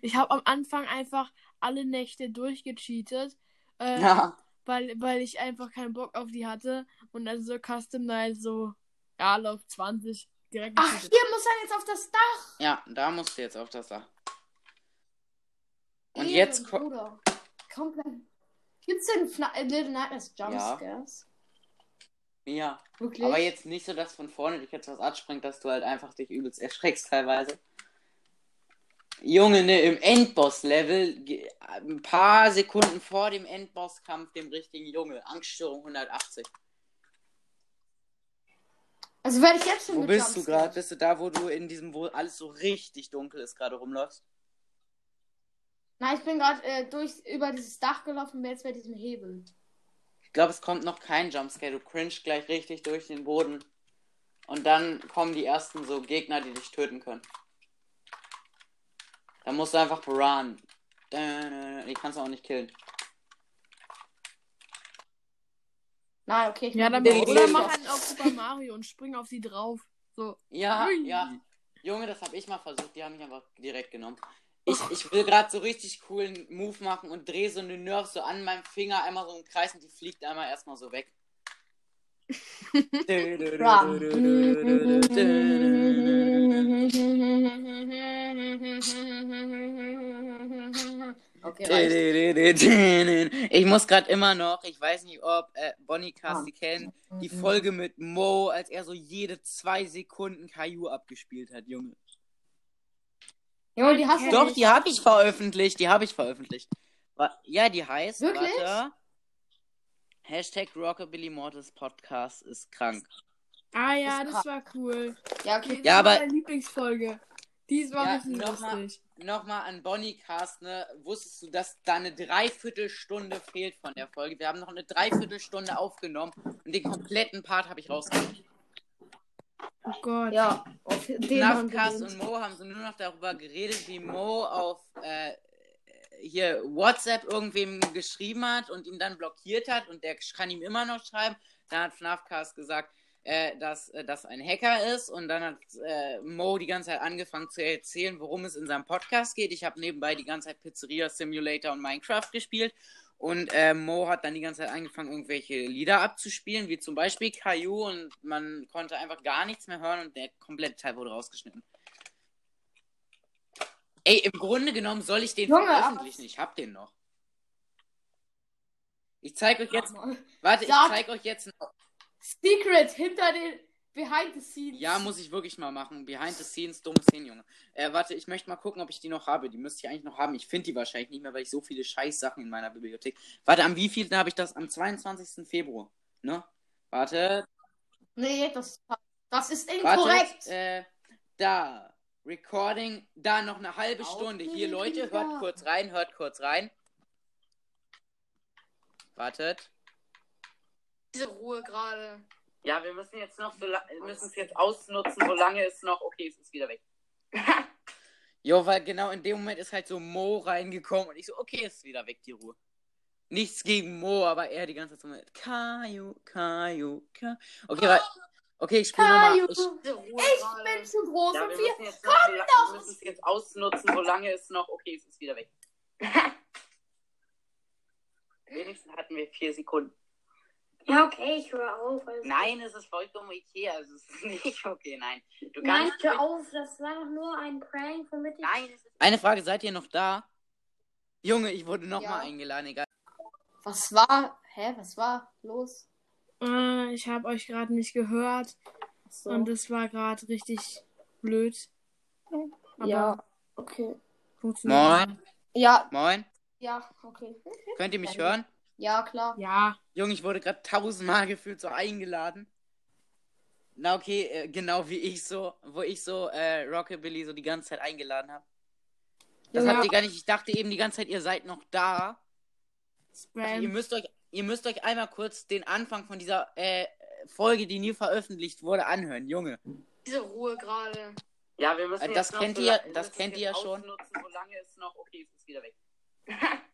Ich habe am Anfang einfach alle Nächte durchgecheatet, äh, Ja. weil, weil ich einfach keinen Bock auf die hatte. Und dann so Custom Night so, ja, auf 20 direkt Ach, hier muss er jetzt auf das Dach. ja, da musst du jetzt auf das Dach. Und Eben, jetzt ko- Bruder. Komplett. Gibt's denn Fna äh, Little Nightmares Jumpscares? Ja. Wirklich? Aber jetzt nicht so, dass von vorne dich jetzt was anspringt, dass du halt einfach dich übelst erschreckst teilweise. Junge, ne, im Endboss-Level, ein paar Sekunden vor dem Endbosskampf, dem richtigen Junge, Angststörung 180. Also werde ich jetzt schon Wo bist du gerade? Bist du da, wo du in diesem, wo alles so richtig dunkel ist, gerade rumläufst? Nein, ich bin gerade äh, durch über dieses Dach gelaufen bin jetzt bei diesem Hebel. Ich glaube, es kommt noch kein Jumpscare. Du cringe gleich richtig durch den Boden. Und dann kommen die ersten so Gegner, die dich töten können. Da musst du einfach run. Die kannst du auch nicht killen. Nein, okay. Ich Ja, dann wieder oder mach einen auf Super Mario und spring auf sie drauf. So. Ja, Ui. ja. Junge, das habe ich mal versucht. Die haben mich einfach direkt genommen. Ich, ich will gerade so richtig coolen Move machen und drehe so eine Nerf so an meinem Finger einmal so einen Kreis und die fliegt einmal erstmal so weg. Okay. Ich muss gerade immer noch, ich weiß nicht, ob äh, Bonnie Ah. Cast die kennt, die Folge mit Mo, als er so jede zwei Sekunden Caillou abgespielt hat, Junge. Junge, die hast du Doch, nicht. die habe ich veröffentlicht, die habe ich veröffentlicht. Ja, die heißt, Wirklich? warte, Hashtag Rockabilly Mortis Podcast ist krank. Ah ja, Ist das war cool. Ja, okay. Das Ja, war aber- meine Lieblingsfolge. Die war Ja, richtig nochmal. lustig. Nochmal an Bonnie Cast, ne? Wusstest du, dass da eine Dreiviertelstunde fehlt von der Folge? Wir haben noch eine Dreiviertelstunde aufgenommen und den kompletten Part habe ich rausgenommen. Oh Gott. Ja, auf den. und Mo haben so nur noch darüber geredet, wie Mo auf äh, hier WhatsApp irgendwem geschrieben hat und ihn dann blockiert hat und der kann ihm immer noch schreiben. Dann hat FNAFcast gesagt, äh, dass äh, das ein Hacker ist und dann hat äh, Mo die ganze Zeit angefangen zu erzählen, worum es in seinem Podcast geht. Ich habe nebenbei die ganze Zeit Pizzeria Simulator und Minecraft gespielt und äh, Mo hat dann die ganze Zeit angefangen, irgendwelche Lieder abzuspielen, wie zum Beispiel Caillou und man konnte einfach gar nichts mehr hören und der komplette Teil wurde rausgeschnitten. Ey, im Grunde genommen soll ich den Junge, veröffentlichen. Ich hab den noch. Ich zeig euch jetzt. Warte, ich zeig euch jetzt. Secret hinter den Behind the Scenes. Ja, muss ich wirklich mal machen. Behind the scenes, dumme Szenen, Junge. Äh, warte, ich möchte mal gucken, ob ich die noch habe. Die müsste ich eigentlich noch haben. Ich finde die wahrscheinlich nicht mehr, weil ich so viele Scheißsachen in meiner Bibliothek. Warte, am wievielten habe ich das? Am 22. Februar. Ne? Warte, Nee, das, das ist warte. inkorrekt. Äh, da. Recording. Da noch eine halbe Stunde. Hier, Leute, hört kurz rein, hört kurz rein. Wartet. Diese Ruhe gerade. Ja, wir müssen jetzt noch so müssen es jetzt ausnutzen, solange es noch. Okay, es ist wieder weg. jo, weil genau in dem Moment ist halt so Mo reingekommen und ich so, okay, es ist wieder weg, die Ruhe. Nichts gegen Mo, aber er die ganze Zeit so mit Kaiju, Kaiju, Kaiju. Okay, weil, okay, ich spiele nochmal. Ich, ich bin zu groß ja, und wir müssen jetzt noch so la- wir müssen es jetzt ausnutzen, solange es noch. Okay, es ist wieder weg. Wenigstens hatten wir vier Sekunden. Ja, okay, ich höre auf. Also. Nein, es ist vollkommen okay. Also es ist nicht okay, nein. Du Nein, kannst hör auf, das war doch nur ein Prank, womit ich. Nein, es ist... Eine Frage, seid ihr noch da? Junge, ich wurde nochmal Ja. eingeladen, egal. Was war? Hä, was war los? Äh, ich habe euch gerade nicht gehört So. und es war gerade richtig blöd. Aber ja, okay. funktioniert. Moin. Ja, Moin. ja, okay. Könnt ihr mich Ja. hören? Ja, klar. Ja, Junge, ich wurde gerade tausendmal gefühlt so eingeladen. Na okay, äh, genau wie ich so, wo ich so äh, Rockabilly so die ganze Zeit eingeladen habe. Das Ja. habt ihr gar nicht. Ich dachte eben die ganze Zeit, ihr seid noch da. Also ihr Spam. müsst euch, ihr müsst euch einmal kurz den Anfang von dieser äh, Folge, die nie veröffentlicht wurde, anhören, Junge. Diese Ruhe gerade. Ja, wir müssen Äh, das das kennt noch ihr, so das kennt ihr ja schon. ausnutzen, solange es noch okay ist, ist wieder weg.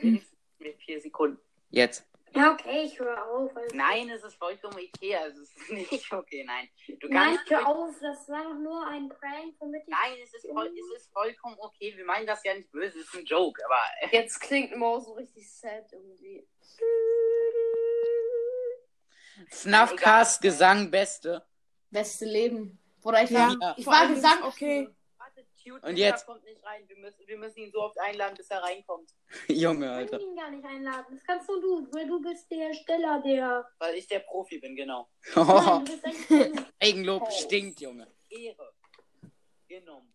Mit vier Sekunden. Jetzt. Ja, okay, ich höre auf. Also. Nein, es ist vollkommen okay. Also es ist nicht okay, nein. Du Nein, kannst. hör auf, das war doch nur ein Prank, womit ich. Nein, es ist, voll, es ist vollkommen okay. Wir meinen das ja nicht böse, es ist ein Joke, aber. äh, Jetzt klingt Mo so richtig sad irgendwie. FNAFcast Gesang Beste. Beste Leben. Bruder, ich Ja, war, ich war Gesang. okay. Und jetzt? kommt nicht rein. Wir müssen, wir müssen ihn so oft einladen, bis er reinkommt. Junge, Ich Alter. kann ihn gar nicht einladen. Das kannst nur du, weil du bist der Ersteller der. Weil ich der Profi bin, genau. Nein, du bist. Eigenlob stinkt, Junge. Ehre. Genommen.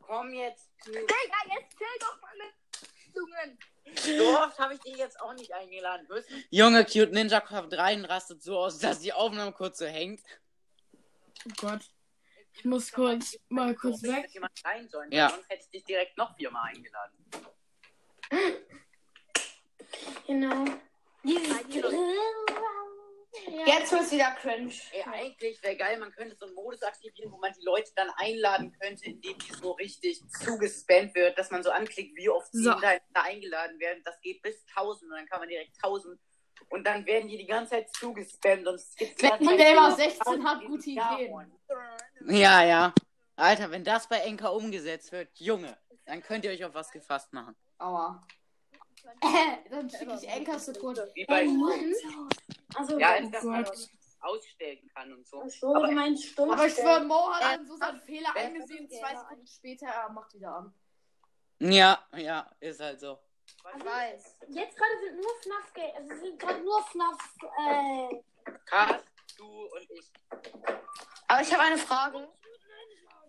Komm jetzt. Digga, jetzt chill doch mal mit Zungen. So oft habe ich dich jetzt auch nicht eingeladen. Du? Junge, Cute Ninja Craft 3 rastet so aus, dass die Aufnahme kurz so hängt. Oh Gott. Ich muss kurz mal kurz weg. jetzt jemand reinjoinen? Ja. Sonst hätte ich dich direkt noch viermal eingeladen. Genau. Jetzt wird's wieder cringe. Ey, eigentlich wäre geil, man könnte so einen Modus aktivieren, wo man die Leute dann einladen könnte, indem die so richtig zugespammt wird, dass man so anklickt, wie oft sie So. hintereinander eingeladen werden. Das geht bis 1000 und dann kann man direkt 1000 und dann werden die die ganze Zeit zugespammt und es gibt Wenn immer so 16 hat, gute Ideen. davon. Ja, ja. Alter, wenn das bei Enka umgesetzt wird, Junge, dann könnt ihr euch auf was gefasst machen. Aua. Äh, dann schicke ich Enker Support. Wie bei Also, ja, Oh dass man das ausstellen kann und so. Ach so, Stunden. Aber ich schwöre, Mo hat dann so seinen Fehler Äh, eingesehen, zwei Sekunden später, er macht wieder an. Ja, ja, ist halt so. Ich weiß. Jetzt gerade sind nur FNAF, also sind gerade nur FNAF, äh, Karl, du und ich. Aber ich habe eine Frage.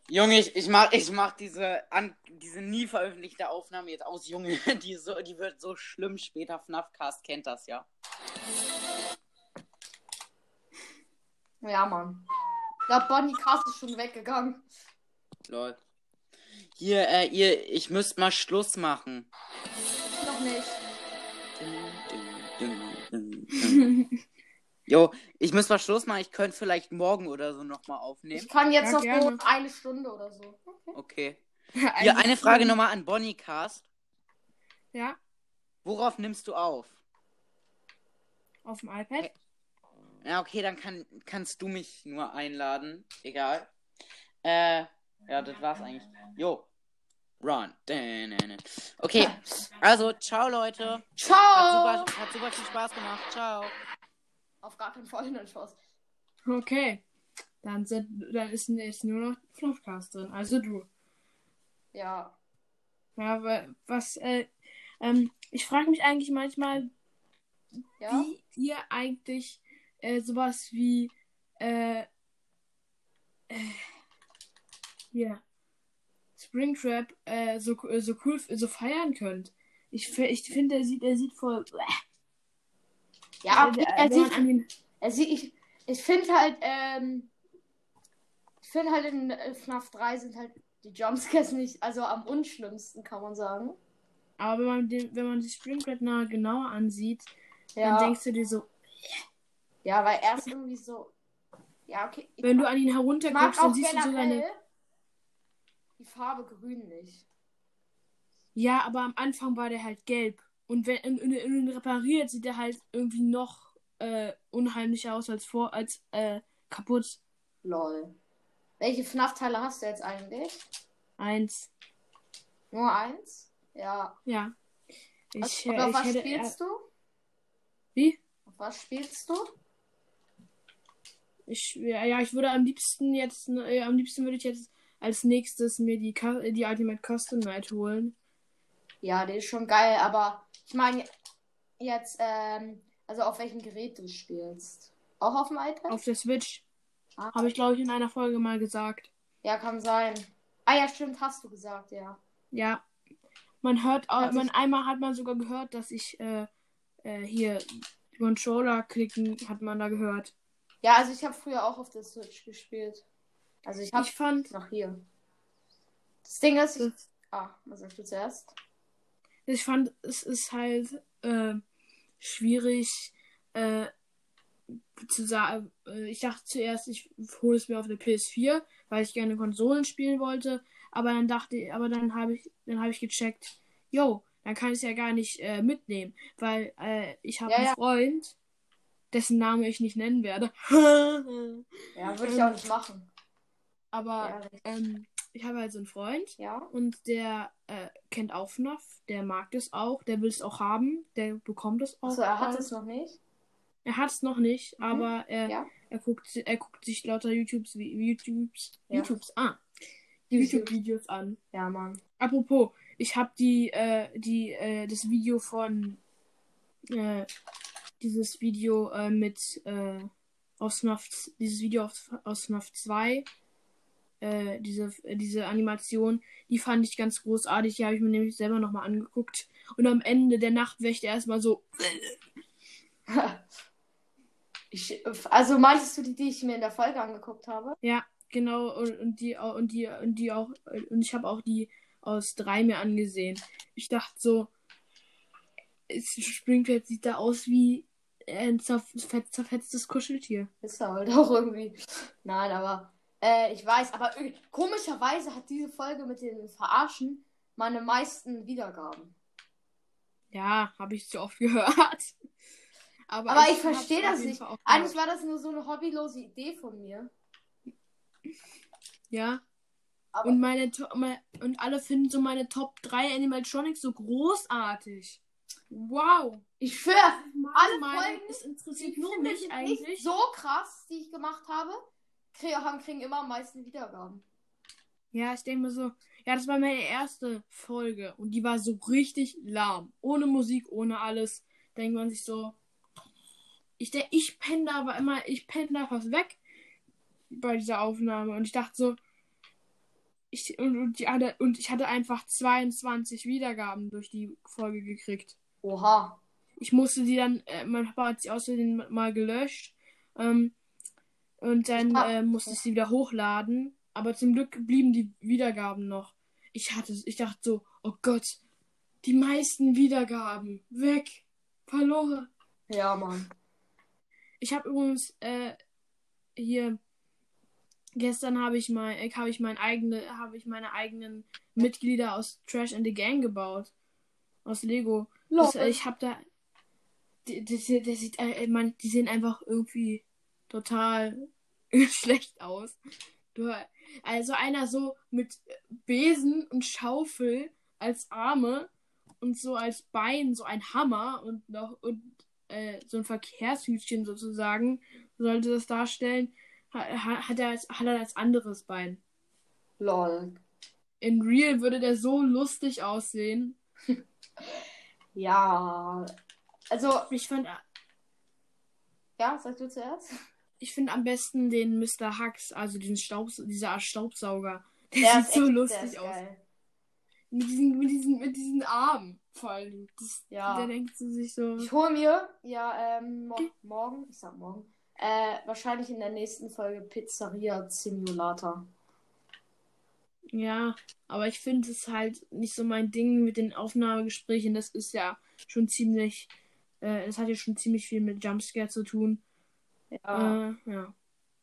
Junge, ich, ich mach, ich mach diese, an, diese nie veröffentlichte Aufnahme jetzt aus, Junge. Die, so, die wird so schlimm später. FNAF-Cast kennt das ja. Ja, Mann. Ich glaube, Bonnie Cast ist schon weggegangen. Lol. Hier, äh, ihr, ich müsst mal Schluss machen. Noch nicht. Jo, ich muss mal Schluss machen. Ich könnte vielleicht morgen oder so nochmal aufnehmen. Ich kann jetzt Ja, noch gerne. so eine Stunde oder so. Okay. Hier, eine Frage nochmal an Bonnie Cast. Ja, Worauf nimmst du auf? auf dem iPad. Ja, okay, dann kann, kannst du mich nur einladen. Egal. Äh, ja, das war's eigentlich. Jo. Run. Okay, also, ciao, Leute. Hat Ciao! super, hat super viel Spaß gemacht. Ciao. Auf gar keinen Fall einen Spaß. Okay. Dann, sind, dann ist jetzt nur noch Fluffcast drin. Also du. Ja. Ja, wa- was, äh, ähm, ich frage mich eigentlich manchmal, Ja. wie ihr eigentlich äh, sowas wie, äh, äh, Springtrap äh, so, äh, so cool, so feiern könnt. Ich, ich finde, er sieht, er sieht voll. Ja, äh, er sieht, er sieht, ich, ich finde halt, ähm, ich finde halt in äh, FNAF 3 sind halt die Jumpscares nicht, also am unschlimmsten, kann man sagen. aber wenn man, den, wenn man die Springtrap nah genauer ansieht, Ja, dann denkst du dir so, ja weil er ist irgendwie so, ja, okay. Wenn du an ihn herunterguckst, dann siehst du so seine. die Farbe grün nicht. Ja, aber am Anfang war der halt gelb. Und wenn und, und, und repariert, sieht er halt irgendwie noch äh, unheimlicher aus als vor, als äh, kaputt. Lol. Welche FNAF-Teile hast du jetzt eigentlich? Eins. Nur eins? Ja. Ja. Was, Ich, und äh, auf was hätte. spielst du? Wie? Auf was spielst du? Ich, ja, ja, ich würde am liebsten jetzt, äh, am liebsten würde ich jetzt als nächstes mir die, die Ultimate Custom Night holen. Ja, der ist schon geil, aber ich meine jetzt, ähm, also auf welchem Gerät du spielst. Auch auf dem iPad? Auf der Switch. Ah, Habe ich, glaube ich, in einer Folge mal gesagt. Ja, kann sein. Ah ja, stimmt, hast du gesagt, ja. Ja. Man hört, auch, man, einmal hat man sogar gehört, dass ich äh, äh, hier Controller klicken, hat man da gehört. Ja, also ich habe früher auch auf der Switch gespielt. Also ich habe Ich fand, noch hier. Das Ding ist, ich, ah, was sagst du zuerst? Ich fand, es ist halt äh, schwierig äh, zu sagen. Äh, ich dachte zuerst, ich hole es mir auf der PS4, weil ich gerne Konsolen spielen wollte. Aber dann dachte ich, aber dann habe ich, dann habe ich gecheckt, yo, dann kann ich es ja gar nicht äh, mitnehmen, weil äh, ich habe Ja, einen ja. Freund, dessen Name ich nicht nennen werde. Ja, würde ich auch nicht machen. aber ähm, ich habe halt so einen Freund Ja. und der äh, kennt auch FNAF, der mag das auch, der will es auch haben, der bekommt es auch. Achso, er hat es noch nicht. Er hat es noch nicht, aber er, Ja. er, guckt, er guckt sich lauter YouTubes, wie- YouTubes, Ja. YouTubes, ah, YouTube. YouTube-Videos an. Ja, Mann. Apropos, ich habe die, äh, die, äh, das Video von, äh, dieses Video äh, mit, äh, aus FNAF, dieses Video aus, aus FNAF 2, äh, diese, diese Animation, die fand ich ganz großartig, die habe ich mir nämlich selber nochmal angeguckt. Und am Ende der Nachtwächter erstmal so, Ich, also meintest du die, die ich mir in der Folge angeguckt habe? Ja, genau, und, und die auch, und die, und die auch, und ich habe auch die aus drei mir angesehen. Ich dachte so, es- Springfield sieht da aus wie ein zerfetz, zerfetztes Kuscheltier. Ist er halt auch irgendwie. Nein, aber äh, ich weiß, aber komischerweise hat diese Folge mit den Verarschen meine meisten Wiedergaben. Ja, habe ich zu oft gehört. Aber, Aber ich verstehe das nicht. Eigentlich war das nur so eine hobbylose Idee von mir. Ja. Aber Und meine und alle finden so meine Top 3 Animatronics so großartig. Wow. ich schwöre, alle Folgen, es interessiert nur mich ich eigentlich. so krass, die ich gemacht habe, haben, kriegen immer am meisten Wiedergaben. Ja, ich denke mir so, Ja, das war meine erste Folge und die war so richtig lahm. Ohne Musik, ohne alles. Denkt man sich so. Ich, der, ich penne da aber immer, ich penne da fast weg bei dieser Aufnahme. Und ich dachte so, ich, und, und, die, und ich hatte einfach 22 Wiedergaben durch die Folge gekriegt. Oha. Ich musste die dann, äh, mein Papa hat sie außerdem mal gelöscht. Ähm, und dann Ah, äh, musste ich sie wieder hochladen. Aber zum Glück blieben die Wiedergaben noch. Ich hatte, ich dachte so, oh Gott, die meisten Wiedergaben weg, verloren. Ja, Mann. Ich habe übrigens äh, hier gestern habe ich mal, äh, habe ich mein eigene, habe ich meine eigenen Mitglieder aus Trash and the Gang gebaut, aus Lego. Das, äh, ich habe da, die, die, die, die, sieht, äh, man, die sehen einfach irgendwie total schlecht aus. Also einer so mit Besen und Schaufel als Arme und so als Bein so ein Hammer und noch und äh, so ein Verkehrshütchen sozusagen sollte das darstellen. Ha- ha- Hat er als, hat er als anderes Bein. Lol. In Real würde der so lustig aussehen. Ja. Also, Ich fand, ja, sagst du zuerst? Ich finde am besten den Mr. Hux, also diesen Staubs dieser Staubsauger. Der, Der sieht so echt- lustig aus. geil. Mit diesen, mit diesen, mit diesen Armen vor allem. Das, Ja. Der denkt sich so. Ich hole mir, ja, ähm, mo Okay. morgen, ich sag morgen, äh, wahrscheinlich in der nächsten Folge Pizzeria Simulator. Ja, aber ich finde es halt nicht so mein Ding mit den Aufnahmegesprächen. Das ist ja schon ziemlich, äh, das hat ja schon ziemlich viel mit Jumpscare zu tun. Ja. Äh, ja.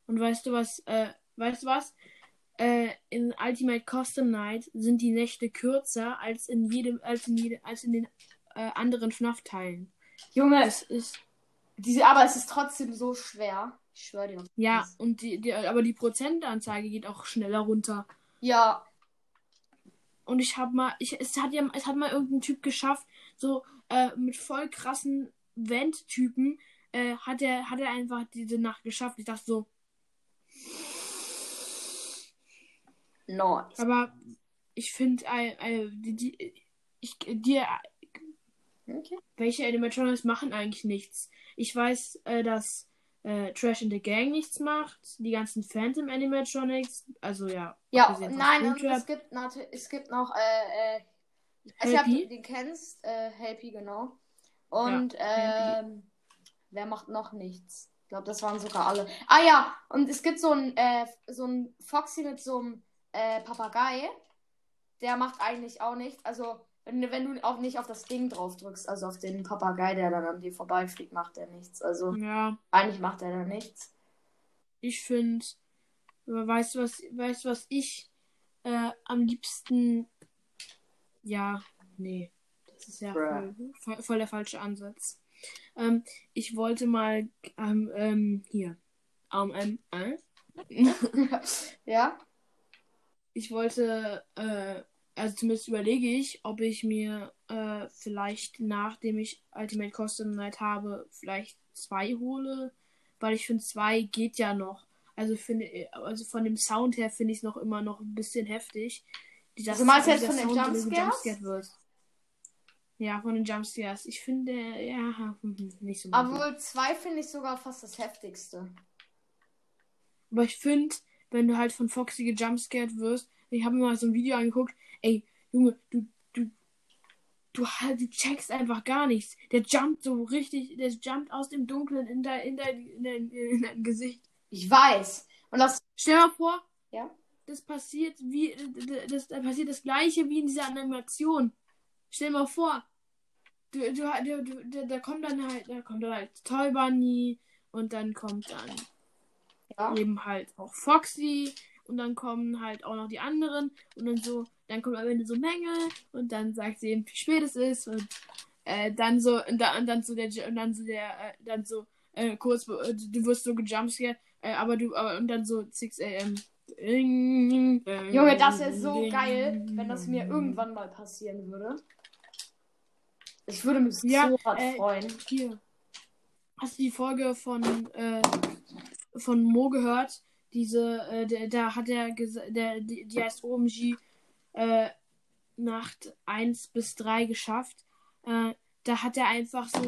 Und weißt du was, äh, weißt du was? Äh, in Ultimate Custom Night sind die Nächte kürzer als in jedem, als in jedem, als in den äh, anderen FNAF-Teilen. Junge, Das ist, diese, aber es ist trotzdem so schwer. Ich schwöre dir. ja, Das- und die, die, aber die Prozentanzeige geht auch schneller runter. Ja, Und ich habe mal, ich, es hat ja, es hat mal irgendein Typ geschafft, so äh, mit voll krassen Vent-Typen, äh, hat er, hat er einfach diese Nacht geschafft. Ich dachte so, nice. aber ich finde, äh, äh, die, die, ich, die, Okay. welche Animatronics machen eigentlich nichts. Ich weiß, äh, dass äh, Trash in the Gang nichts macht, die ganzen Phantom Animatronics, also ja. Ja, nein, und es gibt natürlich, es gibt noch, äh, äh, ich hab, den kennst, äh, Helpy, genau. Und, Ja, ähm, wer macht noch nichts? Ich glaube, das waren sogar alle. Ah ja, und es gibt so ein, äh, so ein Foxy mit so einem, äh, Papagei. Der macht eigentlich auch nichts. Also, wenn, du- wenn du auch nicht auf das Ding drauf drückst, also auf den Papagei, der dann an dir vorbeifliegt, macht er nichts. Also, Ja, eigentlich macht er da nichts. ich finde, weißt du was, weißt was ich äh, am liebsten, ja, nee, das ist ja voll, voll der falsche Ansatz. Ähm, ich wollte mal, ähm, ähm, hier, ähm, äh? ja? ich wollte, äh, also zumindest überlege ich, ob ich mir äh, vielleicht nachdem ich Ultimate Custom Night habe, vielleicht zwei hole, weil ich finde, zwei geht ja noch. Also finde, also von dem Sound her finde ich es noch immer noch ein bisschen heftig. Dieser Also meinst du jetzt von den Sound, wenn du Jumpscares? gejumpscared wirst. Ja, von den Jumpscares. Ich finde, ja, hm, nicht so. Obwohl, zwei finde ich sogar fast das heftigste. Aber ich finde, wenn du halt von Foxy gejumpscared wirst, ich habe mir mal so ein Video angeguckt, ey, Junge, du, du, du halt, du checkst einfach gar nichts. Der jumpt so richtig, der jumpt aus dem Dunkeln in dein, in dein, in dein, in dein Gesicht. Ich weiß. Und das. Stell mal vor, Ja? das passiert wie, das, da passiert das gleiche wie in dieser Animation. Stell mal vor, du, du, du, du, da- kommt dann halt, da kommt dann halt Toy Bunny und dann kommt dann Ja. eben halt auch Foxy und dann kommen halt auch noch die anderen und dann so, dann kommt am Ende so Menge und dann sagt sie eben, wie spät es ist und äh, dann so und, da, und dann so der und dann so der äh, dann so äh, kurz äh, du wirst so gejumpscared, äh, aber du aber und dann so 6 am Junge, das ist so geil, wenn das mir irgendwann mal passieren würde. Ich würde mich Ja, so hart äh, freuen. Hier. Hast du die Folge von, äh, von Mo gehört? Diese, äh, der, da hat er der, die, die heißt OMG äh, Nacht 1 bis 3 geschafft. Äh, da hat er einfach so,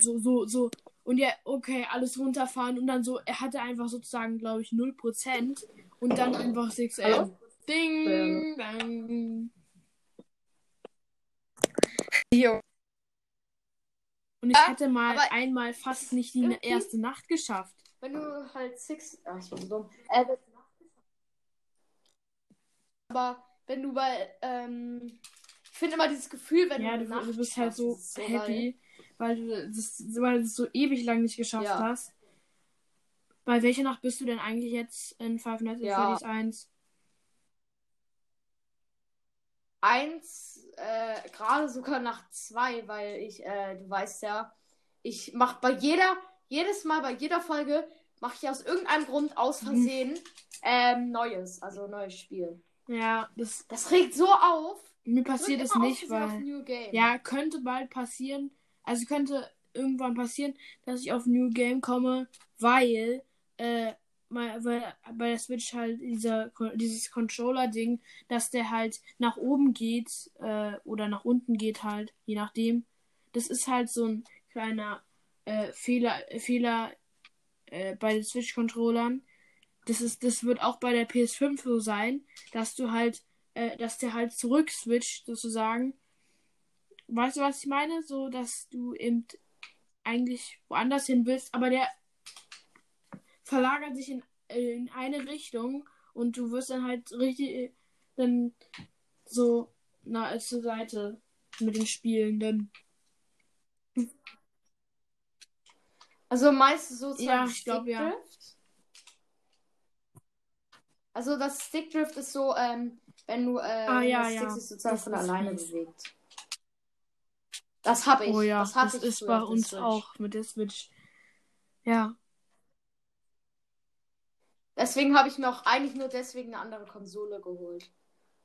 so, so, so, und ja, okay, alles runterfahren und dann so, er hatte einfach sozusagen, glaube ich, 0% und dann einfach 6 Hallo? Ding, dang. Jo. Und ich Ja, hätte mal einmal fast nicht die irgendwie- erste Nacht geschafft. Wenn du halt Six. Ach, ich bin so dumm. Äh, aber wenn du bei. Ähm, ich finde immer dieses Gefühl, wenn Ja, du. Nacht du bist halt so, happy, weil du das, weil du es so ewig lang nicht geschafft Ja. hast. Bei welcher Nacht bist du denn eigentlich jetzt in Five Nights at Ja. Freddy's 1? Eins, äh, gerade sogar nach zwei, weil ich, äh, du weißt ja, ich mache bei jeder, jedes Mal bei jeder Folge mache ich aus irgendeinem Grund aus Mhm. Versehen ähm, Neues, also neues Spiel. Ja, das Das regt so auf. mir passiert es nicht, weil New Game. ja könnte bald passieren. Also könnte irgendwann passieren, dass ich auf New Game komme, weil äh, weil bei der Switch halt dieser dieses Controller Ding, dass der halt nach oben geht äh, oder nach unten geht halt, je nachdem. Das ist halt so ein kleiner äh, Fehler Fehler äh, bei den Switch Controllern. Das ist das wird auch bei der PS5 so sein, dass du halt äh, dass der halt zurück switcht sozusagen. Weißt du, was ich meine? So, dass du eben eigentlich woanders hin willst, aber der verlagert sich in, in eine Richtung und du wirst dann halt richtig dann so na zur Seite mit den Spielen dann. Also du sozusagen Ja, ich glaub, ja. Also das Stickdrift ist so, ähm, wenn du äh, Ah, ja, Stick ja. sich sozusagen Das von alleine fies. bewegt. Das habe ich. oh ja, das das, ist bei uns auch mit der Switch. Ja. Deswegen habe ich mir auch eigentlich nur deswegen eine andere Konsole geholt.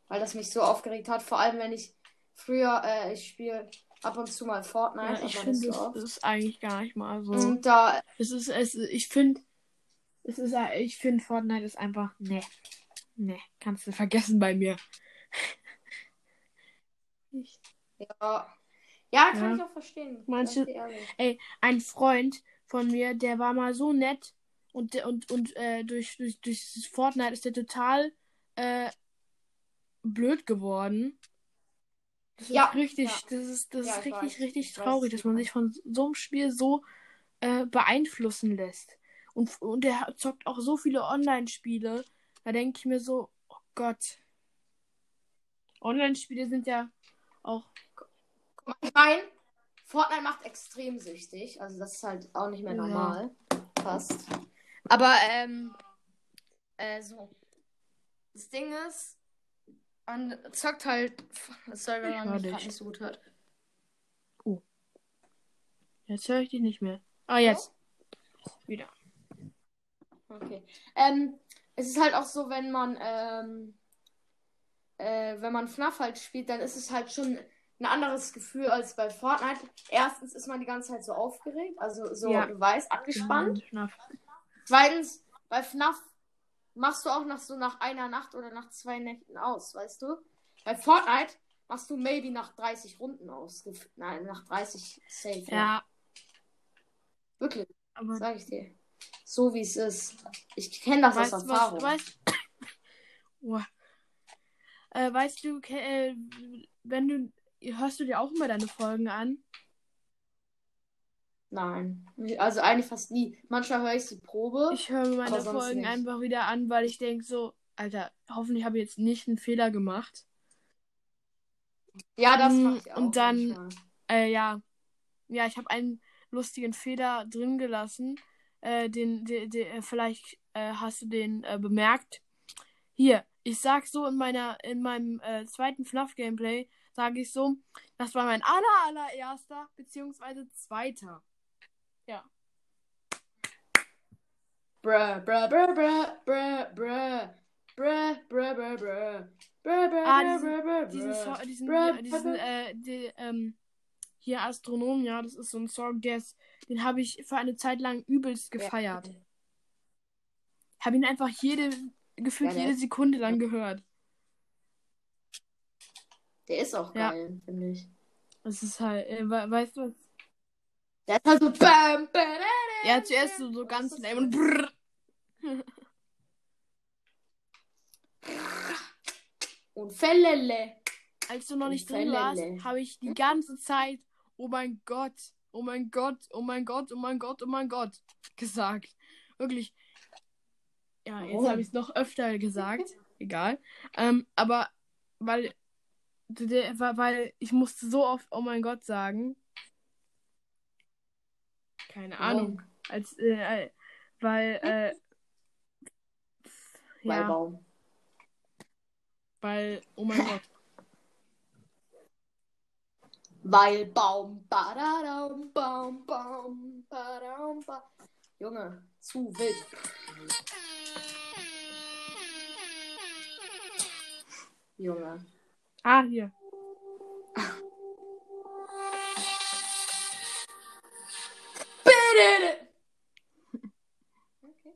Weil das mich so aufgeregt hat. Vor allem, wenn ich früher, äh, ich spiele ab und zu mal Fortnite. ja ich finde, so oft. ist eigentlich gar nicht mal so. Und da, Es ist, es, ich finde, es ist, ich finde Fortnite ist einfach, ne, ne, kannst du vergessen bei mir. Ich, ja. Ja, kann Ja. ich auch verstehen. Manche- ey, ein Freund von mir, der war mal so nett und der- und und äh, durch durch durch Fortnite ist der total äh, blöd geworden. Das Ja, ist richtig, ja. das ist das Ja, ist ich richtig weiß. richtig traurig, dass man sich von so einem Spiel so äh, beeinflussen lässt. Und und der zockt auch so viele Online-Spiele. Da denke ich mir so, oh Gott. Online-Spiele sind ja auch ich mein, Fortnite macht extrem süchtig. Also das ist halt auch nicht mehr Ja. normal. Fast. Aber, ähm, äh, so. Das Ding ist, man zockt halt, sorry, wenn man mich nicht so gut hört. Jetzt höre ich dich nicht mehr. Ah, jetzt. Wieder. Okay. Ähm, es ist halt auch so, wenn man, ähm, äh, wenn man FNAF halt spielt, dann ist es halt schon ein anderes Gefühl als bei Fortnite. Erstens ist man die ganze Zeit so aufgeregt, also so, Ja. du weißt, angespannt. Schnapp. Zweitens, bei FNAF machst du auch nach so nach einer Nacht oder nach zwei Nächten aus, weißt du? Bei Fortnite machst du maybe nach 30 Runden aus. Nein, nach 30 safe. Ja. Ja, Wirklich, aber sag ich dir. So wie es ist. Ich kenne das weißt aus? Erfahrung. Weißt, Uah. äh, weißt du, äh, wenn du hörst du dir auch immer deine Folgen an? Nein. Also eigentlich fast nie. Manchmal höre ich die Probe. Ich höre meine Folgen nicht. einfach wieder an, weil ich denke so, Alter, hoffentlich habe ich jetzt nicht einen Fehler gemacht. ja, das Mm, mache ich auch. und dann-. Äh, ja. Ja, ich habe einen lustigen Fehler drin gelassen. Äh, den, den, den äh, vielleicht äh, hast du den äh, bemerkt. Hier, ich sag so in meiner, in meinem äh, zweiten FNAF-Gameplay, sage ich so, das war mein aller, allererster, beziehungsweise zweiter. Bruh, bruh, bruh, bruh, bruh, bruh. Bruh, bruh, bruh, bruh. Bruh, bruh, Ah, diesen- bruh, bruh, Diesen, bruh. Diesen, Bruh, diesen, bruh, äh, die, ähm, hier Astronom, ja, das ist so ein Song, der ist, den habe ich für eine Zeit lang übelst gefeiert. Habe ihn einfach jede, gefühlt Ja, jede Sekunde lang gehört. Der ist auch Ja. geil, finde ich. Es ist halt, äh, we- weißt du, Der ist halt so bam, bam, ja, zuerst so, so ganz lame und brrr. und Fellele. Als du noch nicht drin warst, habe ich die ganze Zeit, oh mein Gott, oh mein Gott, oh mein Gott, oh mein Gott, oh mein Gott gesagt. Wirklich. Ja, jetzt Warum? habe ich es noch öfter gesagt. Egal. Ähm, aber weil- weil ich musste so oft oh mein Gott sagen. Keine Ahnung. Als, äh, weil, äh, Weil ja, Baum. weil, oh mein Gott. Weil Baum. Badadaum, Baum, Baum, badadaum, ba. Junge, zu wild. Junge. Ah, hier. Okay.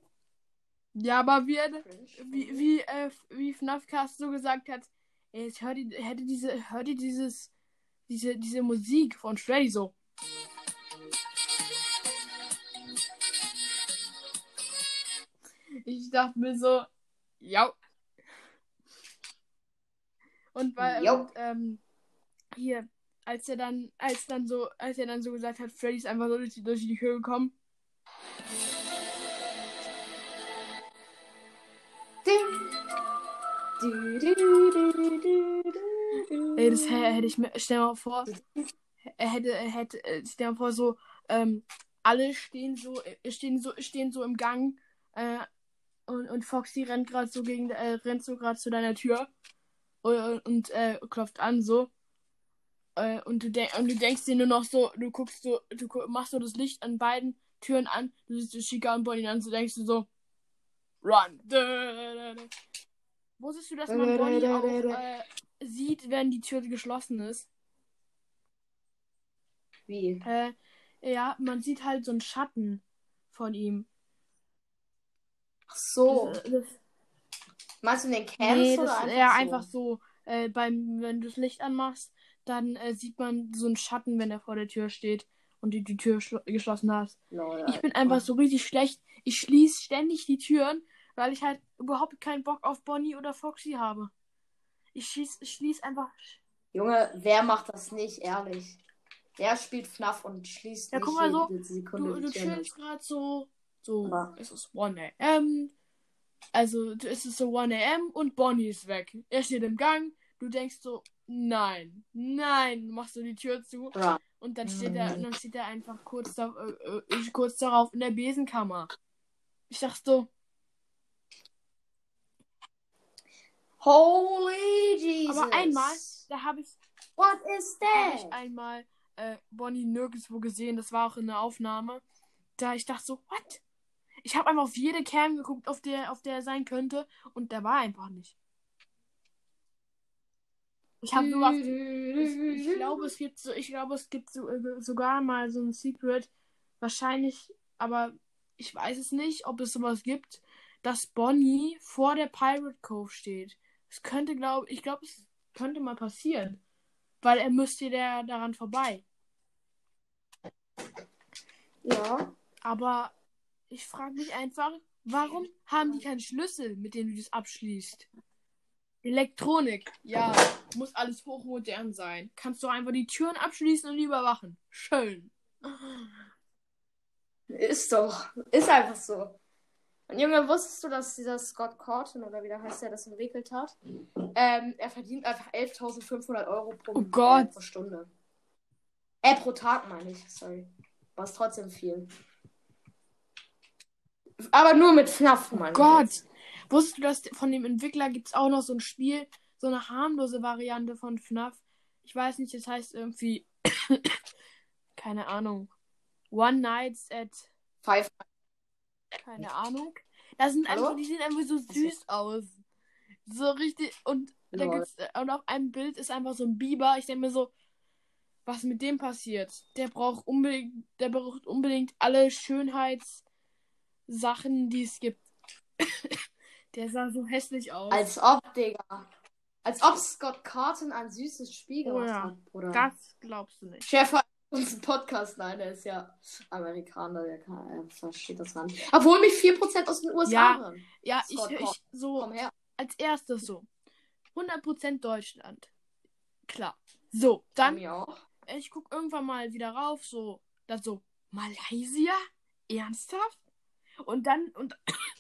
Ja, aber wie, er- cringe. wie, wie, äh, wie FNAFcast so gesagt hat, ich hör die, hätte diese, hör die dieses, diese, diese Musik von Freddy so. Ich dachte mir so, ja. Und weil, und, ähm, hier, als er dann, als dann so, als er dann so gesagt hat, Freddy ist einfach so durch die, durch die Höhe gekommen. Ey, das hä- hätte ich mir, stell mal vor, er hätte, hätte, äh, stell mal vor, so, ähm, alle stehen so, äh, stehen so, stehen so im Gang, äh, und, und Foxy rennt gerade so gegen, äh, rennt so gerade zu deiner Tür und, und äh, klopft an, so. Äh, und du, denk, und du denkst dir nur noch so, du guckst so, du machst so das Licht an beiden Türen an, du siehst so Chica und Bonnie an, so denkst du so, run. Wusstest du, dass man Bonnie auch äh, sieht, wenn die Tür geschlossen ist? Wie? Äh, ja, man sieht halt so einen Schatten von ihm. Ach so. Das, das, Meinst du den Camps nee, oder das, einfach ja, so? einfach so. Äh, beim, wenn du das Licht anmachst, dann äh, sieht man so einen Schatten, wenn er vor der Tür steht und du die Tür schlo- geschlossen hast. Lol, Ich bin einfach so richtig schlecht. Ich schließe ständig die Türen, weil ich halt überhaupt keinen Bock auf Bonnie oder Foxy habe. Ich schließe schließ einfach. Junge, wer macht das nicht, ehrlich? Wer spielt FNAF und schließt Ja, nicht guck mal so, Sekunde Du, du chillst gerade so. So, Aber- es ist 1 am. Also, es ist so 1 am und Bonnie ist weg. Er steht im Gang. Du denkst so, nein, nein, machst du die Tür zu. Ja. Und dann steht er, und dann steht er einfach kurz, da, äh, äh, kurz darauf in der Besenkammer. Ich dachte so, Holy Jesus. aber einmal, da habe ich, What is hab ich that? einmal äh, Bonnie nirgendwo gesehen. Das war auch in der Aufnahme. Da ich dachte so, what? Ich habe einfach auf jede Cam geguckt, auf der, auf der er sein könnte. Und der war einfach nicht. Ich habe sogar. Ich, ich glaube, es gibt so, ich glaube, es gibt so, äh, sogar mal so ein Secret. Wahrscheinlich, aber ich weiß es nicht, ob es sowas gibt, dass Bonnie vor der Pirate Cove steht. Es könnte, glaube ich, glaube, es könnte mal passieren. Weil er müsste der daran vorbei. Ja. Aber ich frage mich einfach, warum haben die keinen Schlüssel, mit dem du das abschließt? Elektronik, ja, muss alles hochmodern sein. Kannst du einfach die Türen abschließen und die überwachen. Schön. Ist doch. Ist einfach so. Und Junge, wusstest du, dass dieser Scott Corton oder wie der heißt, der das entwickelt hat, ähm, er verdient einfach 11.500 Euro pro, Oh Gott. Äh, pro Stunde. Äh, pro Tag meine ich, sorry. Aber ist trotzdem viel. Aber nur mit FNAF, meine ich Gott. jetzt. Wusstest du, dass von dem Entwickler gibt es auch noch so ein Spiel, so eine harmlose Variante von FNAF? Ich weiß nicht, das heißt irgendwie, keine Ahnung, One Nights at Five. Keine Ahnung. Das sind Hallo? einfach, die sehen einfach so süß aus. So richtig. Und da gibt's, äh, und auf einem Bild ist einfach so ein Biber. Ich denke mir so, was mit dem passiert? Der braucht unbedingt, der braucht unbedingt alle Schönheitssachen, die es gibt. der sah so hässlich aus. Als ob, Digga. Als ob Scott Carton ein süßes Spiel Oh gemacht ja. hat, Bruder. Das glaubst du nicht. Chef hat uns einen Podcast, nein, der ist ja Amerikaner, der kann, er versteht das gar nicht. Obwohl mich 4% aus den USA Ja. Ja, ich, Scott ich so als erstes so. 100% Deutschland. Klar. So, dann, ich guck irgendwann mal wieder rauf, so, dann so, Malaysia? Ernsthaft? Und dann, und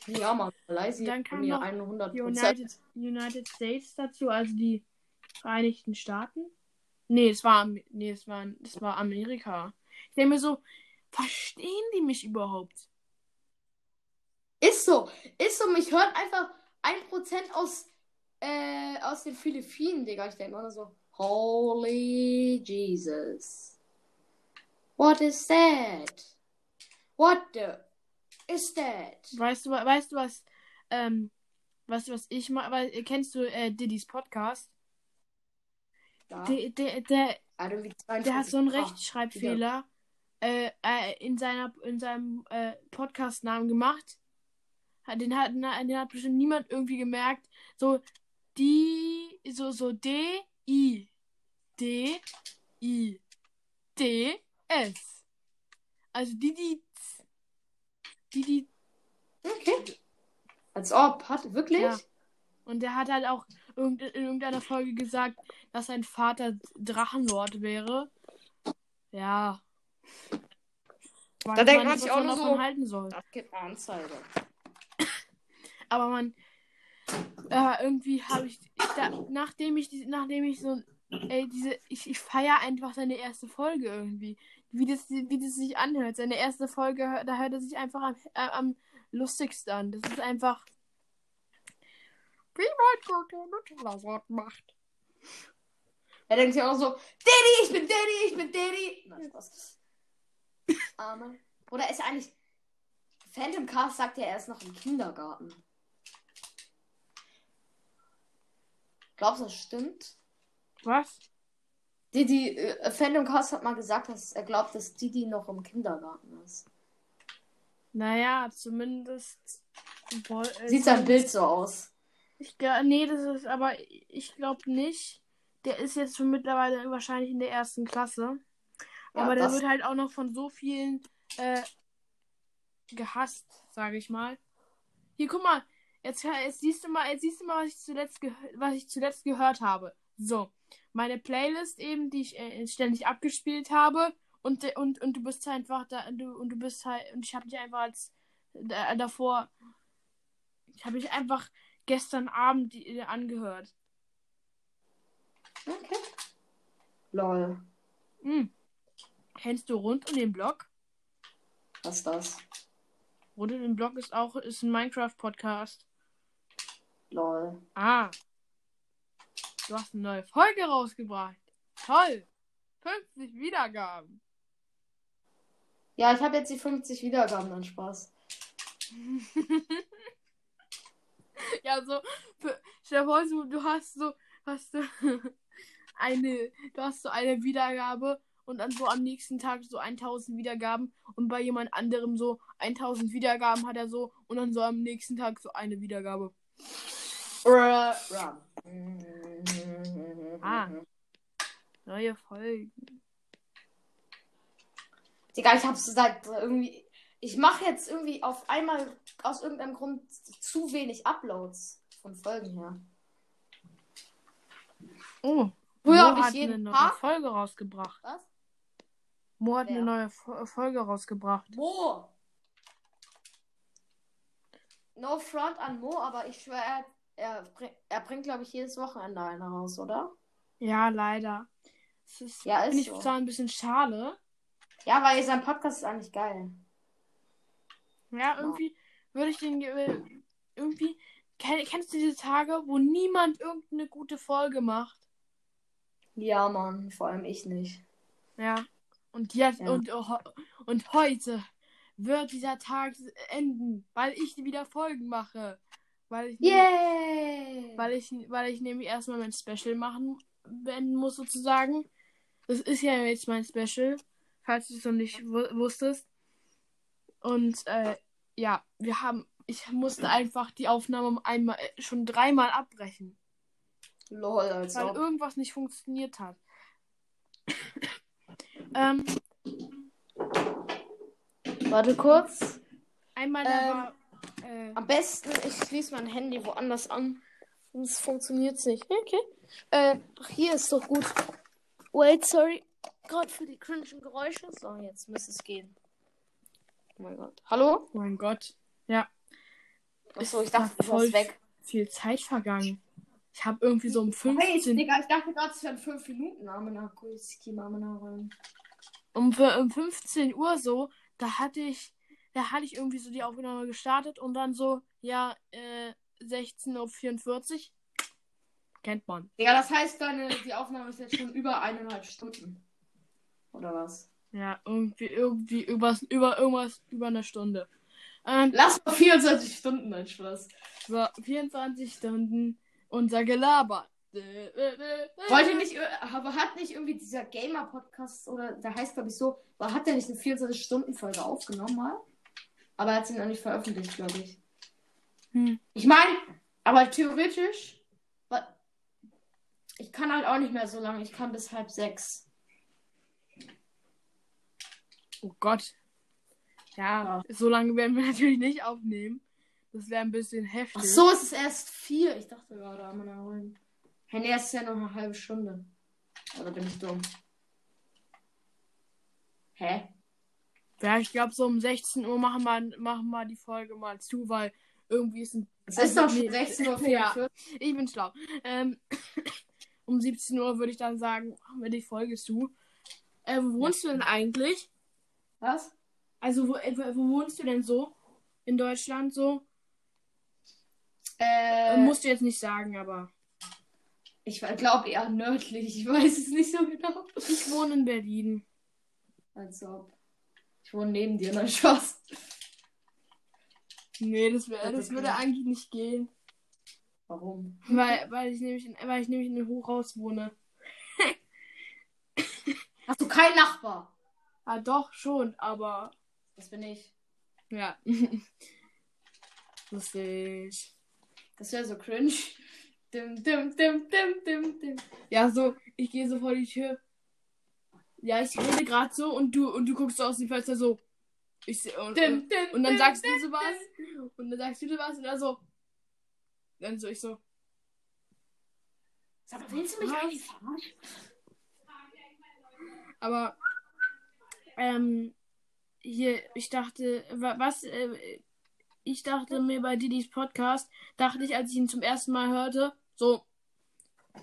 Ja, Mann, Malaysia Dann kam mir noch 100%. die United, United States dazu, also die Vereinigten Staaten. Nee, es war, nee, es war, es war Amerika. Ich denke mir so, verstehen die mich überhaupt? Ist so, ist so, mich hört einfach 1% aus, äh, aus den Philippinen, Digga. Ich denke immer so, Holy Jesus. What is that? What the is that? Weißt du, weißt du was, ähm, weißt du, was ich mal, weil, kennst du äh, Diddy's Podcast? Ja, Der, der, der, der hat so einen 42 K. Rechtschreibfehler äh, äh, in, seiner, in seinem äh, Podcast-Namen gemacht. Den hat, den hat bestimmt niemand irgendwie gemerkt. So, die, so, so D, I, D, I, D, S. Also die, die, die, die, Okay. Als ob, hat wirklich? Ja. Und der hat halt auch in irgendeiner Folge gesagt, dass sein Vater Drachenlord wäre. Ja. Weiß Da denkt man sich auch nur so- halten soll. Das gibt eine Anzeige. Aber man, äh, irgendwie habe ich, da, nachdem ich, nachdem ich so, ey, diese, ich, ich feiere einfach seine erste Folge irgendwie. Wie das, wie das sich anhört. Seine erste Folge, da hört er sich einfach am, äh, am lustigsten an. Das ist einfach, wie Gott mit Wasser macht. Er denkt sich auch so, Daddy, ich bin Daddy, ich bin Daddy. Na, Spaß. Arme. Oder ist er eigentlich. Phantom Cast sagt ja, er ist noch im Kindergarten. Glaubst du, das stimmt? Was? Didi, äh, Phantom Cast hat mal gesagt, dass er glaubt, dass Didi noch im Kindergarten ist. Naja, zumindest. äh, Sieht sein Bild so aus. Ich, nee, das ist aber, ich glaube nicht. Der ist jetzt schon mittlerweile wahrscheinlich in der ersten Klasse. Ja, aber der wird halt auch noch von so vielen äh, gehasst, sage ich mal. Hier, guck mal. Jetzt, jetzt siehst du mal, jetzt siehst du mal, was ich zuletzt, was ich zuletzt gehört habe. So, meine Playlist eben, die ich äh, ständig abgespielt habe. Und, de- und, und du bist einfach da, du, und du bist halt, und ich habe dich einfach als äh, davor, ich habe dich einfach gestern Abend die, äh, angehört. Okay. Lol. Hm. Kennst du Rund um den Block? Was ist das? Rund um den Block ist auch ist ein Minecraft-Podcast. Lol. Ah. Du hast eine neue Folge rausgebracht. Toll. 50 Wiedergaben. Ja, ich habe jetzt die 50 Wiedergaben, dann Spaß. ja, so. Stell dir vor, du, du hast so, hast du eine, du hast so eine Wiedergabe und dann so am nächsten Tag so 1000 Wiedergaben und bei jemand anderem so 1000 Wiedergaben hat er so und dann so am nächsten Tag so eine Wiedergabe. Ah. Neue Folgen. Digga, ich hab's seit irgendwie. Ich mache jetzt irgendwie auf einmal aus irgendeinem Grund zu wenig Uploads von Folgen her. Oh. Früher Mo hab ich hat jeden eine neue Tag- Folge rausgebracht. Was? Mo hat Wer? eine neue Fo- Folge rausgebracht. Mo! No front an Mo, aber ich schwöre, er, er, er bringt, glaube ich, jedes Wochenende eine raus, oder? Ja, leider. Das ist, Ja, ist finde ich so. zwar ein bisschen schade. Ja, weil sein Podcast ist eigentlich geil. Ja, irgendwie würde ich den. ge- Irgendwie. Kenn, kennst du diese Tage, wo niemand irgendeine gute Folge macht? Ja, Mann, vor allem ich nicht. Ja. Und jetzt Ja. und, oh, und heute wird dieser Tag enden, weil ich wieder Folgen mache. Weil ich, Yay! weil ich, weil ich nämlich erstmal mein Special machen beenden muss, sozusagen. Das ist ja jetzt mein Special, falls du es noch nicht wu- wusstest. Und äh, ja, wir haben, ich musste einfach die Aufnahme um einmal, äh, schon dreimal abbrechen. Lol, als weil irgendwas nicht funktioniert hat. ähm, Warte kurz. einmal da Ähm, war. Äh, Am besten, ich schließe mein Handy woanders an. Sonst funktioniert es nicht. Okay. Äh, ach, hier ist doch gut. Wait, sorry. Gott für die cringen Geräusche. So, jetzt müsste es gehen. Oh mein Gott. Hallo? oh mein Gott. Achso, ich dachte, da du warst weg. Viel Zeit vergangen. Ich habe irgendwie so um Hey, 15, Digga, ich dachte gerade, es wären 5 Minuten. Name nach Kulski, f- um 15 Uhr so, da hatte ich, da hatte ich irgendwie so die Aufnahme gestartet und dann so, ja, äh, 16.44 Uhr. Kennt man. Digga, das heißt, deine, die Aufnahme ist jetzt schon über eineinhalb Stunden. Oder was? Ja, irgendwie, irgendwie übers, über irgendwas über eine Stunde. Ähm, Lass mal 24 Stunden, mein Spaß. so, 24 Stunden unser Gelaber. Wollte nicht, aber hat nicht irgendwie dieser Gamer-Podcast oder der heißt glaube ich so, war, hat der nicht eine 24-Stunden-Folge aufgenommen mal? Aber er hat sie noch nicht veröffentlicht, glaube ich. Hm. Ich meine, aber theoretisch, ich kann halt auch nicht mehr so lange, ich kann bis halb sechs. Oh Gott. Ja, so lange werden wir natürlich nicht aufnehmen. Das wäre ein bisschen heftig. Ach so, es ist erst vier. Ich dachte gerade, am holen. Hey, nee, es ist ja noch eine halbe Stunde. Oder bin ich dumm? Hä? Ja, ich glaube, so um 16 Uhr machen wir, machen wir die Folge mal zu, weil irgendwie ist ein. Es ist doch schon nee, 16.44 Uhr. Ja, ich bin schlau. Ähm, um 17 Uhr würde ich dann sagen, machen wir die Folge zu. Äh, wo wohnst du denn eigentlich? Was? Also, wo, äh, wo wohnst du denn so? In Deutschland so? Äh, musst du jetzt nicht sagen, aber. ich glaube eher nördlich. Ich weiß es nicht so genau. Ich wohne in Berlin. Als ob. Ich wohne neben dir, nein, Spaß. Nee, das, wär, Das das würde klar. eigentlich nicht gehen. Warum? Weil, weil, ich nämlich in, weil ich nämlich in einem Hochhaus wohne. Hast du keinen Nachbar? Ah, doch, schon, aber. Das bin ich. Ja. Lustig. Das wäre so cringe. Dim, dim, dim, dim, dim, dim. Ja, so, ich gehe so vor die Tür. Ja, ich rede gerade so und du und du guckst so aus dem Fenster so. Ich seh- und, Dim, dim, und dann dim, sagst du so was. Und dann sagst du so was und dann so. Dann so ich so. Sag mal, willst du mich Was? eigentlich verarschen? Aber ähm, hier, ich dachte, wa- was, äh, ich dachte mir bei Didis Podcast, dachte ich, als ich ihn zum ersten Mal hörte, so,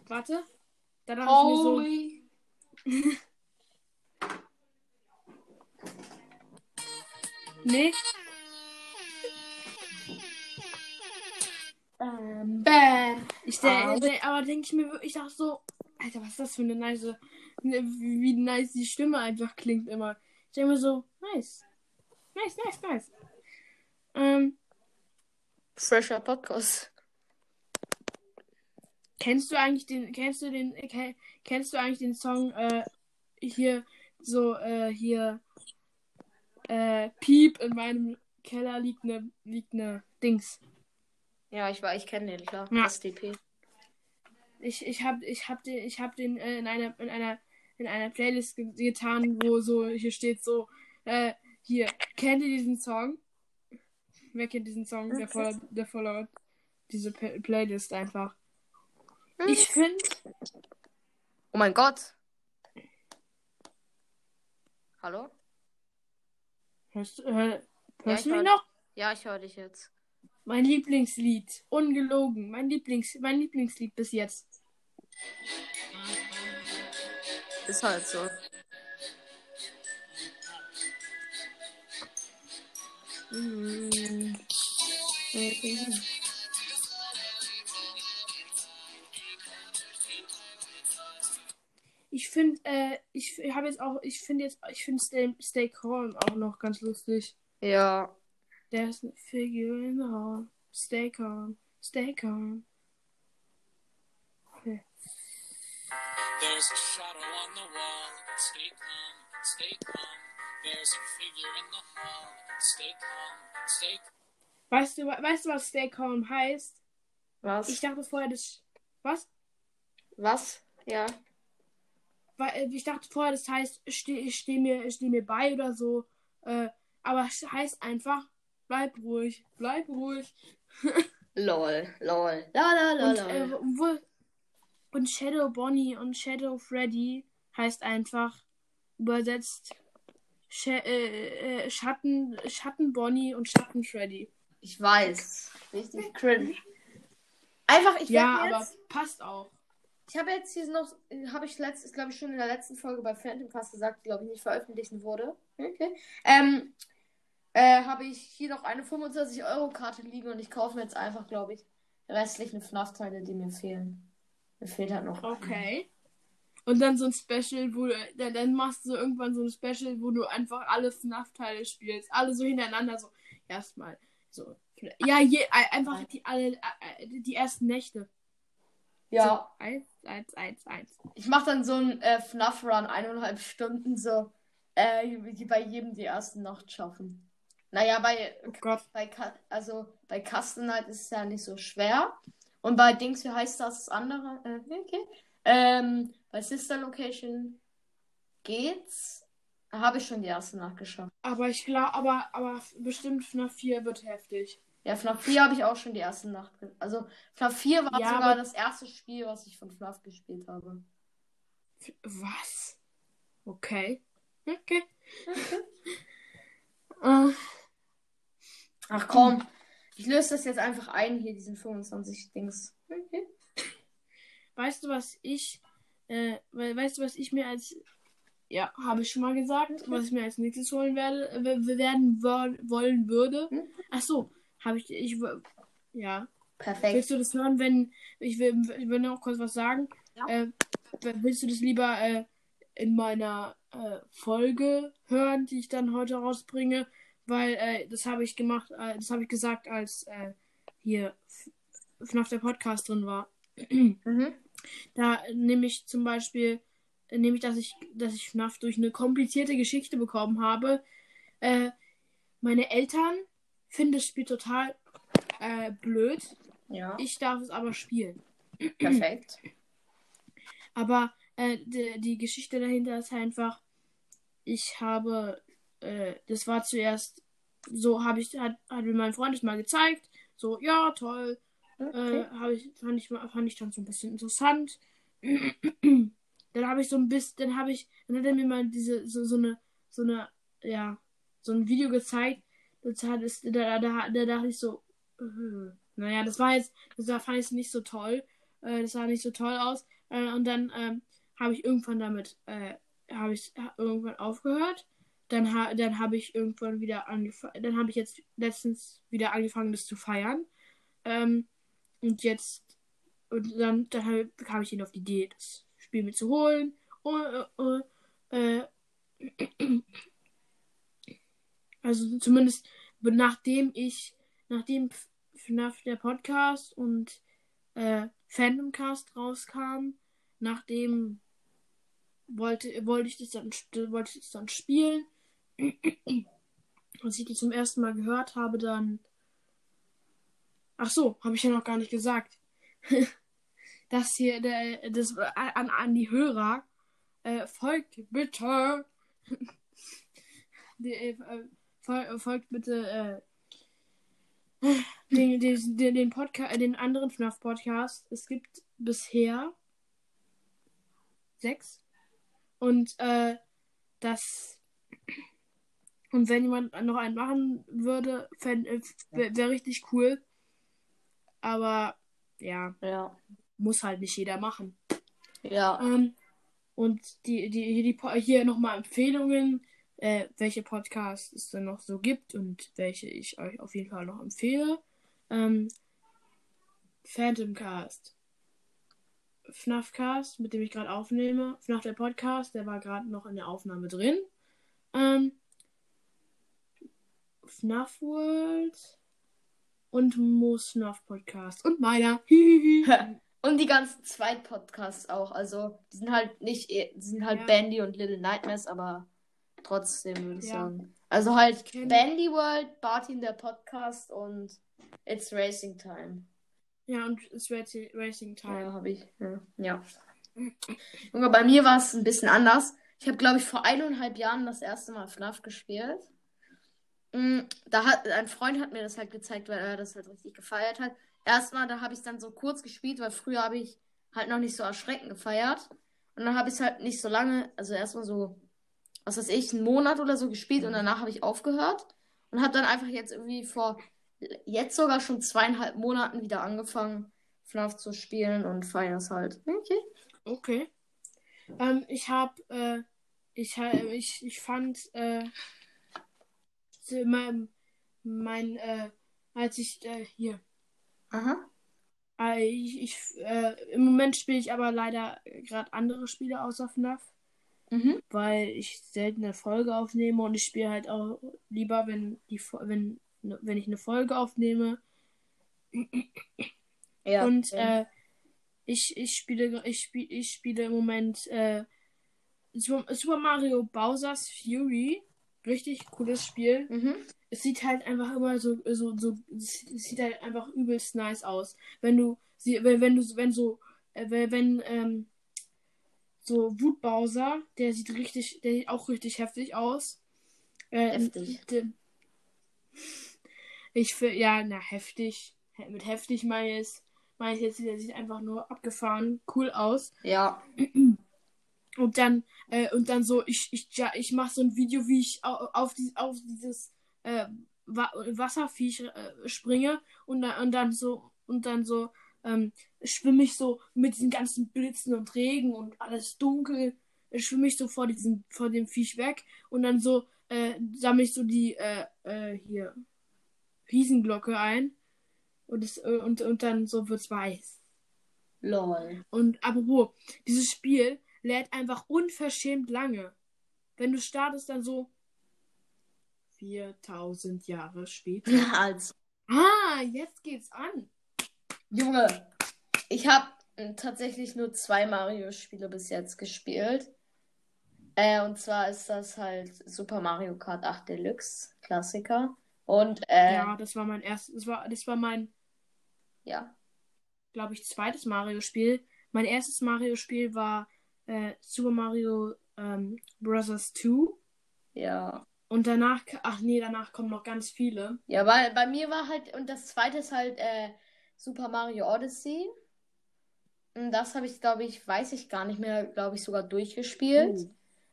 warte, da dachte ich mir so, nee, Ähm, bam. ich, der, Ah. der, aber denke ich mir, wirklich, ich dachte so, Alter, was ist das für eine nice, ne, wie, nice die Stimme einfach klingt immer. Ich denke mir so, nice, nice, nice, nice. Ähm, Fresher Podcast. Kennst du eigentlich den, kennst du den, ke- kennst du eigentlich den Song, äh, hier, so, äh, hier, äh, Piep, in meinem Keller liegt ne, liegt ne Dings. Ja, ich war, ich kenne den, klar. Ja. SDP. Ich, ich hab, ich hab den, ich hab den, äh, in einer, in einer, in einer Playlist ge getan, wo so, hier steht so, äh, hier, kennt ihr diesen Song? Wer kennt diesen Song? Der voller, der voller, diese P Playlist einfach. Ich finde, Oh mein Gott. Hallo? Hörst, du- hör, Ja, hörst ich du mich hör- noch? Ja, ich höre dich jetzt. Mein Lieblingslied. Ungelogen. Mein Lieblings, mein Lieblingslied bis jetzt. Ist halt so. Ich finde, äh, ich habe jetzt auch, ich finde jetzt, ich finde Stay, Stay Calm auch noch ganz lustig. Ja. There's a figure in the hall. Stay calm. Stay calm. Okay. There's a shadow on the wall. Stay calm, stay calm. There's a figure in the hall. Stay calm, stay calm. Weißt du, weißt du, was Stay Calm heißt? Was? Ich dachte vorher, das. Was? Was? Ja. Weil äh, ich dachte vorher, das heißt, steh, steh, mir, steh mir bei oder so. Äh, aber es heißt einfach, bleib ruhig, bleib ruhig. Lol, lol. La la la Und, la. äh, und Shadow Bonnie und Shadow Freddy heißt einfach übersetzt Sch äh, äh, Schatten, Schatten Bonnie und Schatten Freddy. Ich weiß. Richtig cringe. Einfach, ich Ja, aber jetzt, passt auch. Ich habe jetzt hier noch, habe ich letztes, glaube ich schon in der letzten Folge bei Phantom Cast gesagt, glaube ich nicht veröffentlichen wurde. Okay. Ähm, äh, habe ich hier noch eine 25 Euro Karte liegen und ich kaufe mir jetzt einfach, glaube ich, restlichen FNAF-Teile, die mir fehlen. Mir fehlt halt noch. Okay. Und dann so ein Special, wo du, dann, dann machst du so irgendwann so ein Special, wo du einfach alle FNAF-Teile spielst. Alle so hintereinander, so erstmal. So. Ja, je, ein- einfach die alle äh, die ersten Nächte. Ja, So, eins, eins, eins, eins. ich mache dann so einen äh, FNAF-Run, eineinhalb Stunden, so, äh, bei jedem die erste Nacht schaffen. Naja, bei Oh Gott. bei also bei Custom Night ist es ja nicht so schwer. Und bei Dings, wie heißt das, das andere? Äh, okay. Ähm, bei Sister Location geht's. Habe ich schon die erste Nacht geschafft. Aber ich glaube, aber, aber bestimmt FNAF 4 wird heftig. Ja, FNAF 4 habe ich auch schon die erste Nacht. Also FNAF 4 war Ja, sogar das erste Spiel, was ich von FNAF gespielt habe. Was? Okay. Okay. Äh, Ach komm, ich löse das jetzt einfach ein hier, diesen 25 Dings. Okay. weißt du, was ich, äh, we- weißt du, was ich mir als, ja, habe ich schon mal gesagt, was ich mir als nächstes holen werde, werden wo- wollen würde? Mhm. Ach so, habe ich, ich, ja. Perfekt. Willst du das hören, wenn, ich will, ich will noch kurz was sagen. Ja. Äh, willst du das lieber äh, in meiner äh, Folge hören, die ich dann heute rausbringe? Weil äh, das habe ich gemacht, äh, das habe ich gesagt, als äh, hier FNAF der Podcast drin war. Mhm. Da nehme ich zum Beispiel, äh, nehme ich, dass ich, dass ich FNAF durch eine komplizierte Geschichte bekommen habe. Äh, meine Eltern finden das Spiel total äh, blöd. Ja, Ich darf es aber spielen. perfekt. Aber äh, die, die Geschichte dahinter ist einfach, ich habe, äh, das war zuerst, so habe ich, hat, hat mir mein Freund es mal gezeigt. So, ja, toll. Okay. Äh, ich, fand ich, fand ich dann so ein bisschen interessant. dann habe ich so ein bisschen, dann habe ich, dann hat er mir mal diese, so, so eine, so eine, ja, so ein Video gezeigt. Hat es, da, da, da dachte ich so, äh, naja, das war jetzt, das war, fand ich nicht so toll. Äh, das sah nicht so toll aus. Äh, und dann ähm, habe ich irgendwann damit, äh, habe ich irgendwann aufgehört. Dann, ha dann habe ich irgendwann wieder angefangen, dann habe ich jetzt letztens wieder angefangen, das zu feiern. Ähm, und jetzt, und dann, dann kam ich ihn auf die Idee, das Spiel mir zu holen. Und, äh, äh, also zumindest nachdem ich, nachdem FNAF der Podcast und äh, Fandomcast rauskam, nachdem wollte, wollte ich das dann, wollte ich das dann spielen. Als ich die zum ersten Mal gehört habe, dann. Ach so, habe ich ja noch gar nicht gesagt. das hier, der, das an, an die Hörer. Äh, folgt bitte. die, äh, fol- folgt bitte äh, den, den, den, den, Podca den anderen FNAF-Podcast. Es gibt bisher sechs. Und äh, das. Und wenn jemand noch einen machen würde, wäre wär richtig cool. Aber ja, Ja. muss halt nicht jeder machen. Ja. Ähm, und die, die, hier, die, Po- hier nochmal Empfehlungen, äh, welche Podcasts es dann noch so gibt und welche ich euch auf jeden Fall noch empfehle. Ähm, Phantomcast. FNAFcast, mit dem ich gerade aufnehme. FNAF der Podcast, der war gerade noch in der Aufnahme drin. Ähm, FNAF World und Mo FNAF Podcast. Und meiner. Und die ganzen Zweit-Podcasts auch. Also, die sind halt nicht, die sind halt Ja. Bandy und Little Nightmares, aber trotzdem würde ich Ja. sagen. Also halt kenn- Bandy World, Bartin der Podcast und It's Racing Time. ja, und es Racing Time. Ja, habe ich. Ja. ja. Junge, bei mir war es ein bisschen anders. Ich habe, glaube ich, vor eineinhalb Jahren das erste Mal FNAF gespielt. Mm, Da hat ein Freund hat mir das halt gezeigt, weil er das halt richtig gefeiert hat. Erstmal, da habe ich dann so kurz gespielt, weil früher habe ich halt noch nicht so erschreckend gefeiert. Und dann habe ich es halt nicht so lange, also erstmal so, was weiß ich, einen Monat oder so gespielt und danach habe ich aufgehört und habe dann einfach jetzt irgendwie vor, jetzt sogar schon zweieinhalb Monaten wieder angefangen, FNAF zu spielen und feiere es halt. Okay. Okay. Ähm, ich habe, äh, ich, ich, ich fand, äh, mein, mein äh, als ich, äh, hier, Aha. äh, ich, ich äh, im Moment spiele ich aber leider gerade andere Spiele außer FNAF, Mhm. weil ich selten eine Folge aufnehme und ich spiele halt auch lieber, wenn die, wenn, wenn ich eine Folge aufnehme Ja. Und äh, ich, ich spiele ich spiele ich spiele im Moment äh, Super Mario Bowser's Fury. Richtig cooles Spiel. mhm. Es sieht halt einfach immer so, so, so, es sieht halt einfach übelst nice aus. Wenn du sie, wenn, wenn du, wenn so, äh, wenn, wenn ähm, so Wut Bowser, der sieht richtig, der sieht auch richtig heftig aus. Äh, Heftig. Ich finde, ja, na, heftig. He- Mit heftig meine ich, meine ich jetzt, der sieht einfach nur abgefahren, cool aus. Ja. Und dann, äh, und dann so, ich, ich, ja, ich mache so ein Video, wie ich au- auf, die, auf dieses äh, Wa Wasserviech äh, springe und dann, und dann so, und dann so, ähm, schwimme ich so mit diesen ganzen Blitzen und Regen und alles dunkel, schwimme ich so vor diesem, vor dem Viech weg und dann so, äh, sammle ich so die, äh, äh, hier, Riesenglocke ein und, es, äh, und, und dann so wird's weiß. Lol. Und apropos, dieses Spiel lädt einfach unverschämt lange. Wenn du startest, dann so 4000 Jahre später. Also. Ah, jetzt geht's an. Junge, ich habe tatsächlich nur zwei Mario-Spiele bis jetzt gespielt. Äh, und zwar ist das halt Super Mario Kart 8 Deluxe, Klassiker. Und, äh, Ja, das war mein erstes, das war, das war mein, ja. glaube ich, zweites Mario-Spiel. Mein erstes Mario-Spiel war äh, Super Mario ähm, Bros. 2. Ja. Und danach, ach nee, danach kommen noch ganz viele. Ja, weil bei mir war halt, und das zweite ist halt äh, Super Mario Odyssey. Das habe ich, glaube ich, weiß ich gar nicht mehr, glaube ich, sogar durchgespielt. Uh.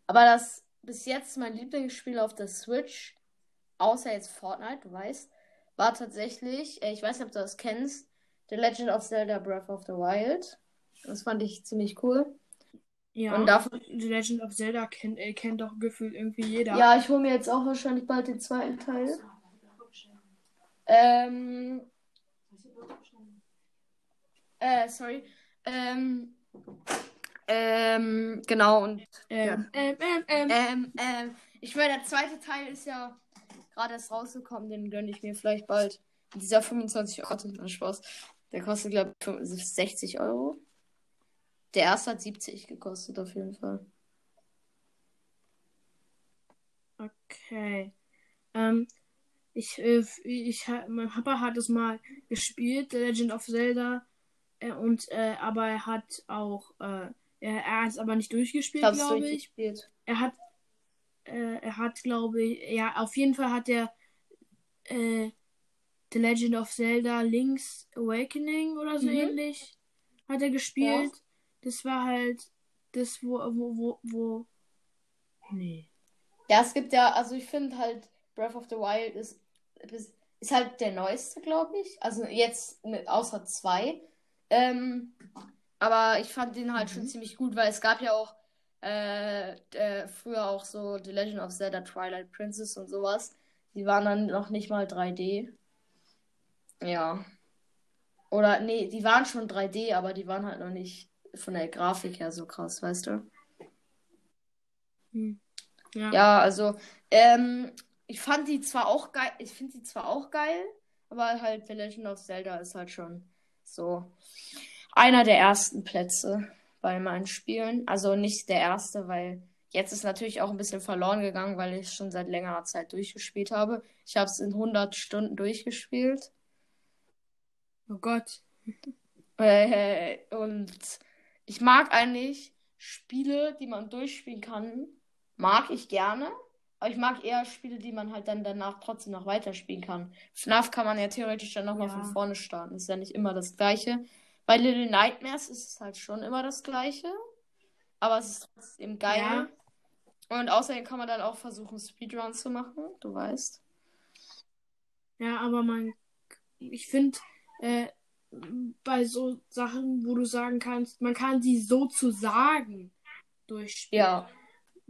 Aber das bis jetzt mein Lieblingsspiel auf der Switch, außer jetzt Fortnite, du weißt, war tatsächlich, äh, ich weiß nicht, ob du das kennst, The Legend of Zelda Breath of the Wild. Das fand ich ziemlich cool. Ja. Und davon, The Legend of Zelda kennt, äh, kennt doch gefühlt irgendwie jeder. ja, ich hole mir jetzt auch wahrscheinlich bald den zweiten Teil. Ähm, äh, sorry. Ähm, ähm, genau, und Ähm, ähm, ähm, ähm. Ähm, ähm, ich meine, der zweite Teil ist ja gerade erst rausgekommen, den gönne ich mir vielleicht bald. Dieser 25 Euro, na Spaß. Der kostet, glaube ich, 60 Euro. Der erste hat 70 gekostet, auf jeden Fall. Okay. Ähm, ich, äh, ich, ha- mein Papa hat es mal gespielt, The Legend of Zelda. Äh, und, äh, aber er hat auch, äh, er, er hat es aber nicht Ich durchgespielt, glaube ich. durchgespielt. Er hat, äh, er hat, glaube ich, ja, auf jeden Fall hat er, äh, The Legend of Zelda Link's Awakening oder so Mhm. ähnlich hat er gespielt. Das war halt das, wo, wo, wo, wo, nee. Ja, es gibt ja, also ich finde halt, Breath of the Wild ist, ist, ist halt der neueste, glaube ich. Also jetzt mit außer zwei. Ähm, aber ich fand den halt schon ziemlich gut, weil es gab ja auch äh, äh, früher auch so The Legend of Zelda Twilight Princess und sowas. Die waren dann noch nicht mal 3D. Ja. Oder nee, die waren schon 3D, aber die waren halt noch nicht von der Grafik her so krass, weißt du? Hm. Ja. Ja, also, ähm, ich fand die zwar auch geil, ich finde die zwar auch geil, aber halt The Legend of Zelda ist halt schon so einer der ersten Plätze bei meinen Spielen. Also nicht der erste, weil jetzt ist natürlich auch ein bisschen verloren gegangen, weil ich schon seit längerer Zeit durchgespielt habe. Ich habe es in 100 Stunden durchgespielt. Oh Gott. Äh, und Ich mag eigentlich Spiele, die man durchspielen kann. Mag ich gerne. Aber ich mag eher Spiele, die man halt dann danach trotzdem noch weiterspielen kann. FNAF kann man ja theoretisch dann nochmal Ja. von vorne starten. Ist ja nicht immer das Gleiche. Bei Little Nightmares ist es halt schon immer das Gleiche. Aber es ist trotzdem geil. Ja. Und außerdem kann man dann auch versuchen, Speedrun zu machen. Du weißt. Ja, aber man, ich finde, äh, bei so Sachen, wo du sagen kannst, man kann sie sozusagen durchspielen. Ja.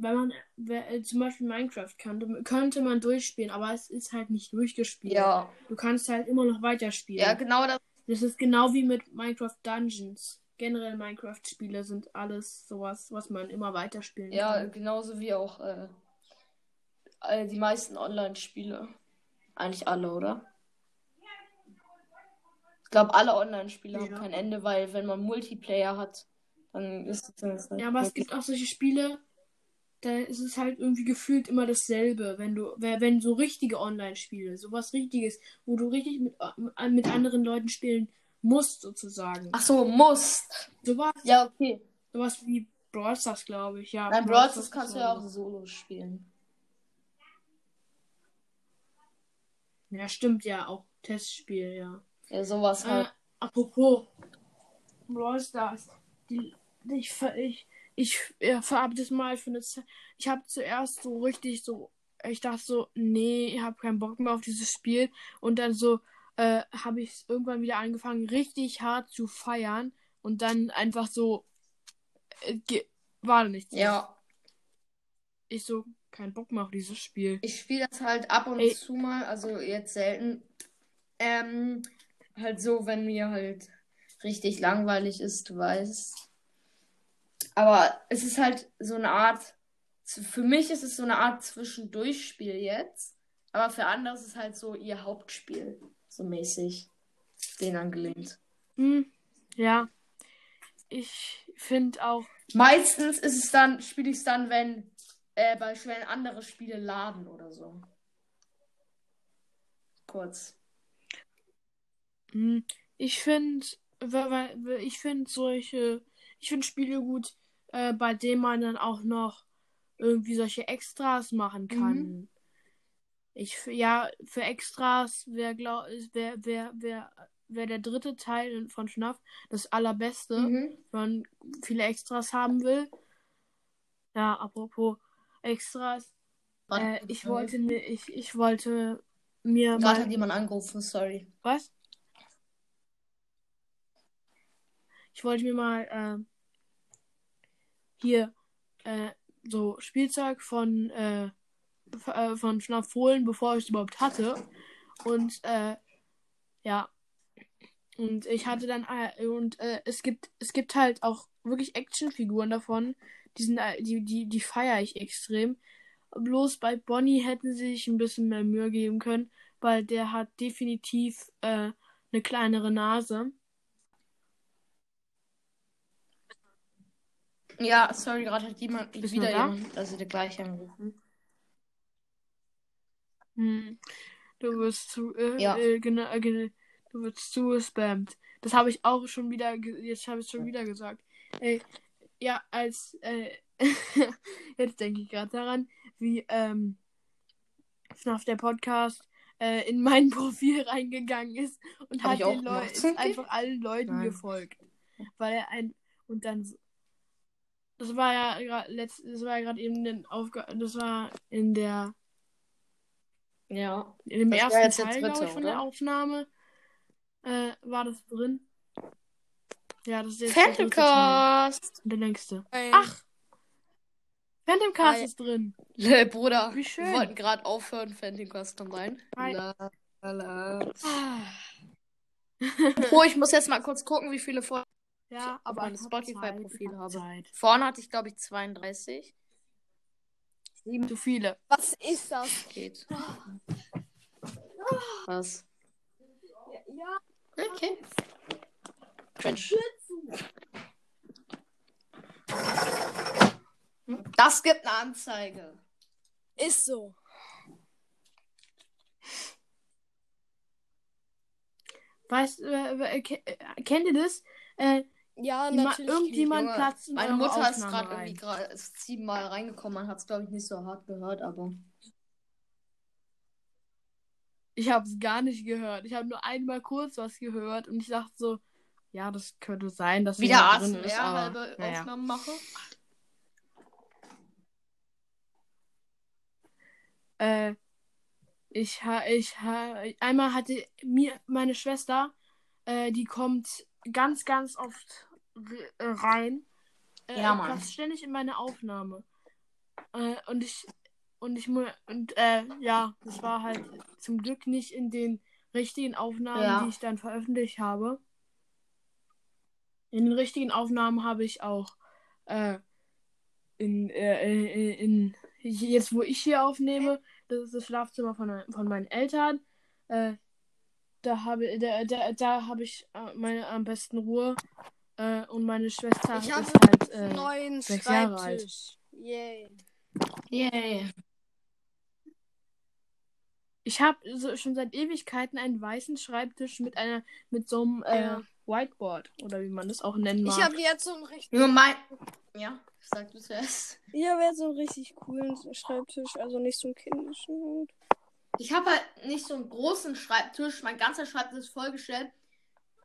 Wenn man, äh, zum Beispiel Minecraft könnte, könnte man durchspielen, aber es ist halt nicht durchgespielt. Ja. Du kannst halt immer noch weiterspielen. Ja, genau das. Das ist genau wie mit Minecraft Dungeons. Generell Minecraft-Spiele sind alles sowas, was man immer weiterspielen Ja, kann. genauso wie auch äh, die meisten Online-Spiele. Eigentlich alle, oder? Ich glaube, alle Online-Spiele haben Ja. kein Ende, weil wenn man Multiplayer hat, dann ist es halt Ja, aber es wirklich- gibt auch solche Spiele, da ist es halt irgendwie gefühlt immer dasselbe, wenn du, wenn wenn so richtige Online-Spiele, sowas richtiges, wo du richtig mit, äh, mit anderen Leuten spielen musst, sozusagen. Ach so, muss. Sowas, Ja, okay. sowas wie Brawl Stars, glaube ich, ja. Nein, Brawl Stars kannst du ja auch so. solo spielen. Ja, stimmt ja, auch Testspiel, ja. Ja, sowas Äh, halt. apropos Brawl Stars. Die, ich ich, ich äh, habe das mal für eine Zeit. Ich habe zuerst so richtig so. Ich dachte so, nee, ich habe keinen Bock mehr auf dieses Spiel. Und dann so äh, habe ich es irgendwann wieder angefangen, richtig hart zu feiern. Und dann einfach so. Äh, war nichts. Ja, Ich so, kein Bock mehr auf dieses Spiel. ich spiele das halt ab und Ey. zu mal, also jetzt selten. Ähm, halt so, wenn mir halt richtig langweilig ist, du weißt. Aber es ist halt so eine Art, für mich ist es so eine Art Zwischendurchspiel jetzt. Aber für andere ist es halt so ihr Hauptspiel, so mäßig. Den angelehnt. Hm, ja. Ich finde auch. Meistens ist es dann, spiele ich es dann, wenn äh, beispielsweise andere Spiele laden oder so. Kurz. Hm, Ich finde, ich finde solche, ich finde Spiele gut, äh, bei denen man dann auch noch irgendwie solche Extras machen kann. Ich, f- ja, für Extras wäre, glaub, wäre, wäre, wäre, wäre der dritte Teil von FNAF das allerbeste, Mhm. wenn man viele Extras haben will. Ja, apropos Extras, äh, ich wollte mir, ich, ich wollte mir Gerade mal, hat jemand angerufen, sorry. was? Ich wollte mir mal äh, hier äh, so Spielzeug von äh, äh, von holen, bevor ich es überhaupt hatte. Und äh, ja. Und ich hatte dann äh, und äh, es gibt es gibt halt auch wirklich Actionfiguren davon. Die sind äh, die die die feiere ich extrem. Bloß bei Bonnie hätten sie sich ein bisschen mehr Mühe geben können, weil der hat definitiv äh, eine kleinere Nase. Ja, sorry, gerade hat jemand Bist wieder jemand, also der gleiche angerufen. Hm. Du wirst zu, äh, Ja. äh, genau, äh, genau, du wirst zugespammt. Das habe ich auch schon wieder, jetzt habe ich schon wieder gesagt. Ey, ja, als, äh, jetzt denke ich gerade daran, wie, ähm, FNAF der Podcast, äh, in mein Profil reingegangen ist und Hab hat den Leuten, einfach allen Leuten Nein. gefolgt. Weil er ein, und dann, das war ja gerade letzt, das war ja gerade eben den Aufgabe, das war in der, Ja. in dem Das war ersten jetzt der Teil, glaube ich, von oder? der Aufnahme äh, war das drin. Ja, das ist jetzt der. Phantomcast! Der längste. Ach! Ach! Phantom Cast Hi. ist drin. Hey, Bruder, Wie schön. wir wollten gerade aufhören, Phantomcast kommt rein. Hi. La, la, la. Oh, ich muss jetzt mal kurz gucken, wie viele Folgen Ja, auf aber meinem Spotify-Profil habe. Zeit. Vorne hatte ich, glaube ich, 32. Zu viele. Was ist das? Geht. Was? Ja, Okay. Cringe. Das gibt eine Anzeige. ist so. Weißt du, äh, äh, äh, kennt ihr das? Äh, Immer Ja, natürlich. krieg ich- irgendjemand Junge, platzt in Meine Mutter ist gerade irgendwie gerade ist siebenmal reingekommen. Man hat es, glaube ich, nicht so hart gehört, aber. Ich habe es gar nicht gehört. Ich habe nur einmal kurz was gehört und ich dachte so, ja, das könnte sein, dass Wieder drin ist, ASMR aber halbe naja. Aufnahmen mache. Äh, ich ha, ich ha, einmal hatte mir meine Schwester, äh, die kommt ganz, ganz oft äh, rein. Äh, Ja, Mann. Passt ständig in meine Aufnahme. Äh, und ich und ich und äh, ja, das war halt zum Glück nicht in den richtigen Aufnahmen, Ja. die ich dann veröffentlicht habe. In den richtigen Aufnahmen habe ich auch äh, in, äh, in, in jetzt wo ich hier aufnehme, das ist das Schlafzimmer von, von meinen Eltern. Äh, da habe da, da, da habe ich äh, meine am besten Ruhe. Äh, und meine Schwester Ich ist halt einen äh, neuen sechs Jahre alt. Schreibtisch. Yay. Yay. Ich habe so, schon seit Ewigkeiten einen weißen Schreibtisch mit einer mit so einem äh, Ja. Whiteboard oder wie man das auch nennen mag. Ich habe jetzt so einen richtig, Nur mein. Ja, sag du zuerst. ich habe jetzt so einen richtig coolen Schreibtisch, also nicht so einen kindischen. Ich habe halt nicht so einen großen Schreibtisch. Mein ganzer Schreibtisch ist vollgestellt.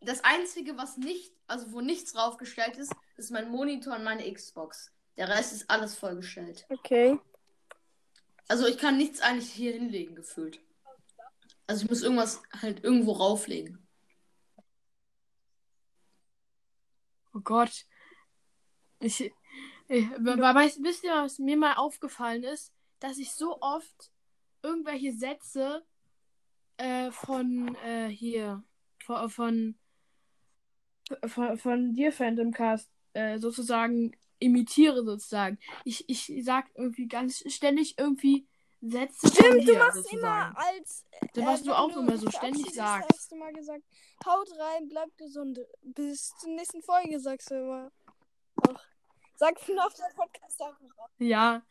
Das Einzige, was nicht, also wo nichts draufgestellt ist, ist mein Monitor und meine Xbox. Der Rest ist alles vollgestellt. Okay. Also ich kann nichts eigentlich hier hinlegen, gefühlt. Also ich muss irgendwas halt irgendwo rauflegen. Oh Gott. Ich, ich wisst ihr, was mir mal aufgefallen ist? Dass ich so oft irgendwelche Sätze äh, von äh, hier, von, von, von, von dir, Phantom Cast, äh, sozusagen imitiere, sozusagen. Ich, ich sag irgendwie ganz ständig irgendwie Sätze von Stimmt, dir, du machst sozusagen. immer als. Das, was du wenn auch immer so ständig sagst. Hast du mal gesagt, haut rein, bleibt gesund. Bis zur nächsten Folge sagst du immer. Ach, sag auf der Podcast einfach raus. Ja,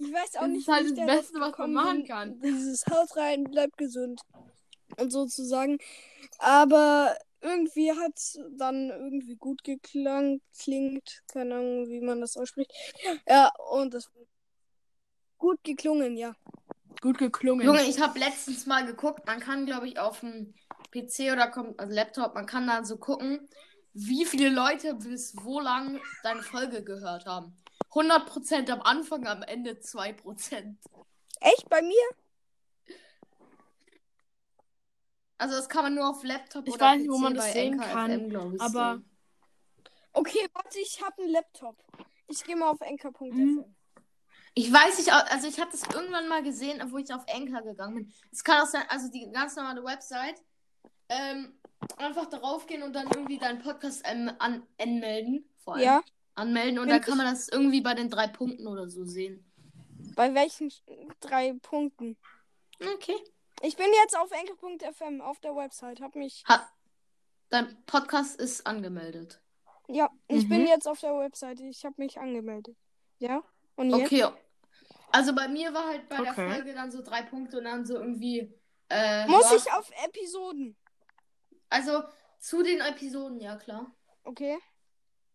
Ich weiß auch Das nicht, ist halt das Beste, was man machen kann. Dieses haut rein, bleibt gesund. Und sozusagen. Aber irgendwie hat es dann irgendwie gut geklangt, klingt, keine Ahnung, wie man das ausspricht. Ja, und das gut geklungen, ja. gut geklungen. Junge, ich habe letztens mal geguckt, man kann, glaube ich, auf dem PC oder also Laptop, man kann da so gucken, wie viele Leute bis wo lang deine Folge gehört haben. 100% am Anfang, am Ende 2%. Echt bei mir? Also das kann man nur auf Laptop Ich oder weiß nicht, wo man das bei sehen Anchor kann, ich, aber- sehen. Okay, warte, ich habe einen Laptop. Ich gehe mal auf enker.fm. Mhm. Ich weiß nicht, also ich habe das irgendwann mal gesehen, wo ich auf Anchor gegangen bin. Es kann auch sein, also die ganz normale Website, ähm, einfach darauf gehen und dann irgendwie deinen Podcast ähm, an anmelden. Vor allem. Ja, Anmelden und dann kann man das irgendwie bei den drei Punkten oder so sehen. bei welchen drei Punkten? Okay. Ich bin jetzt auf enker.fm auf der Website. Hab mich. Hat, dein Podcast ist angemeldet. Ja, ich Mhm. bin jetzt auf der Website. Ich habe mich angemeldet. Ja? Und jetzt? Okay. Also bei mir war halt bei der Okay. Folge dann so drei Punkte und dann so irgendwie. Äh, Muss ich auf Episoden? Also zu den Episoden, ja klar. Okay.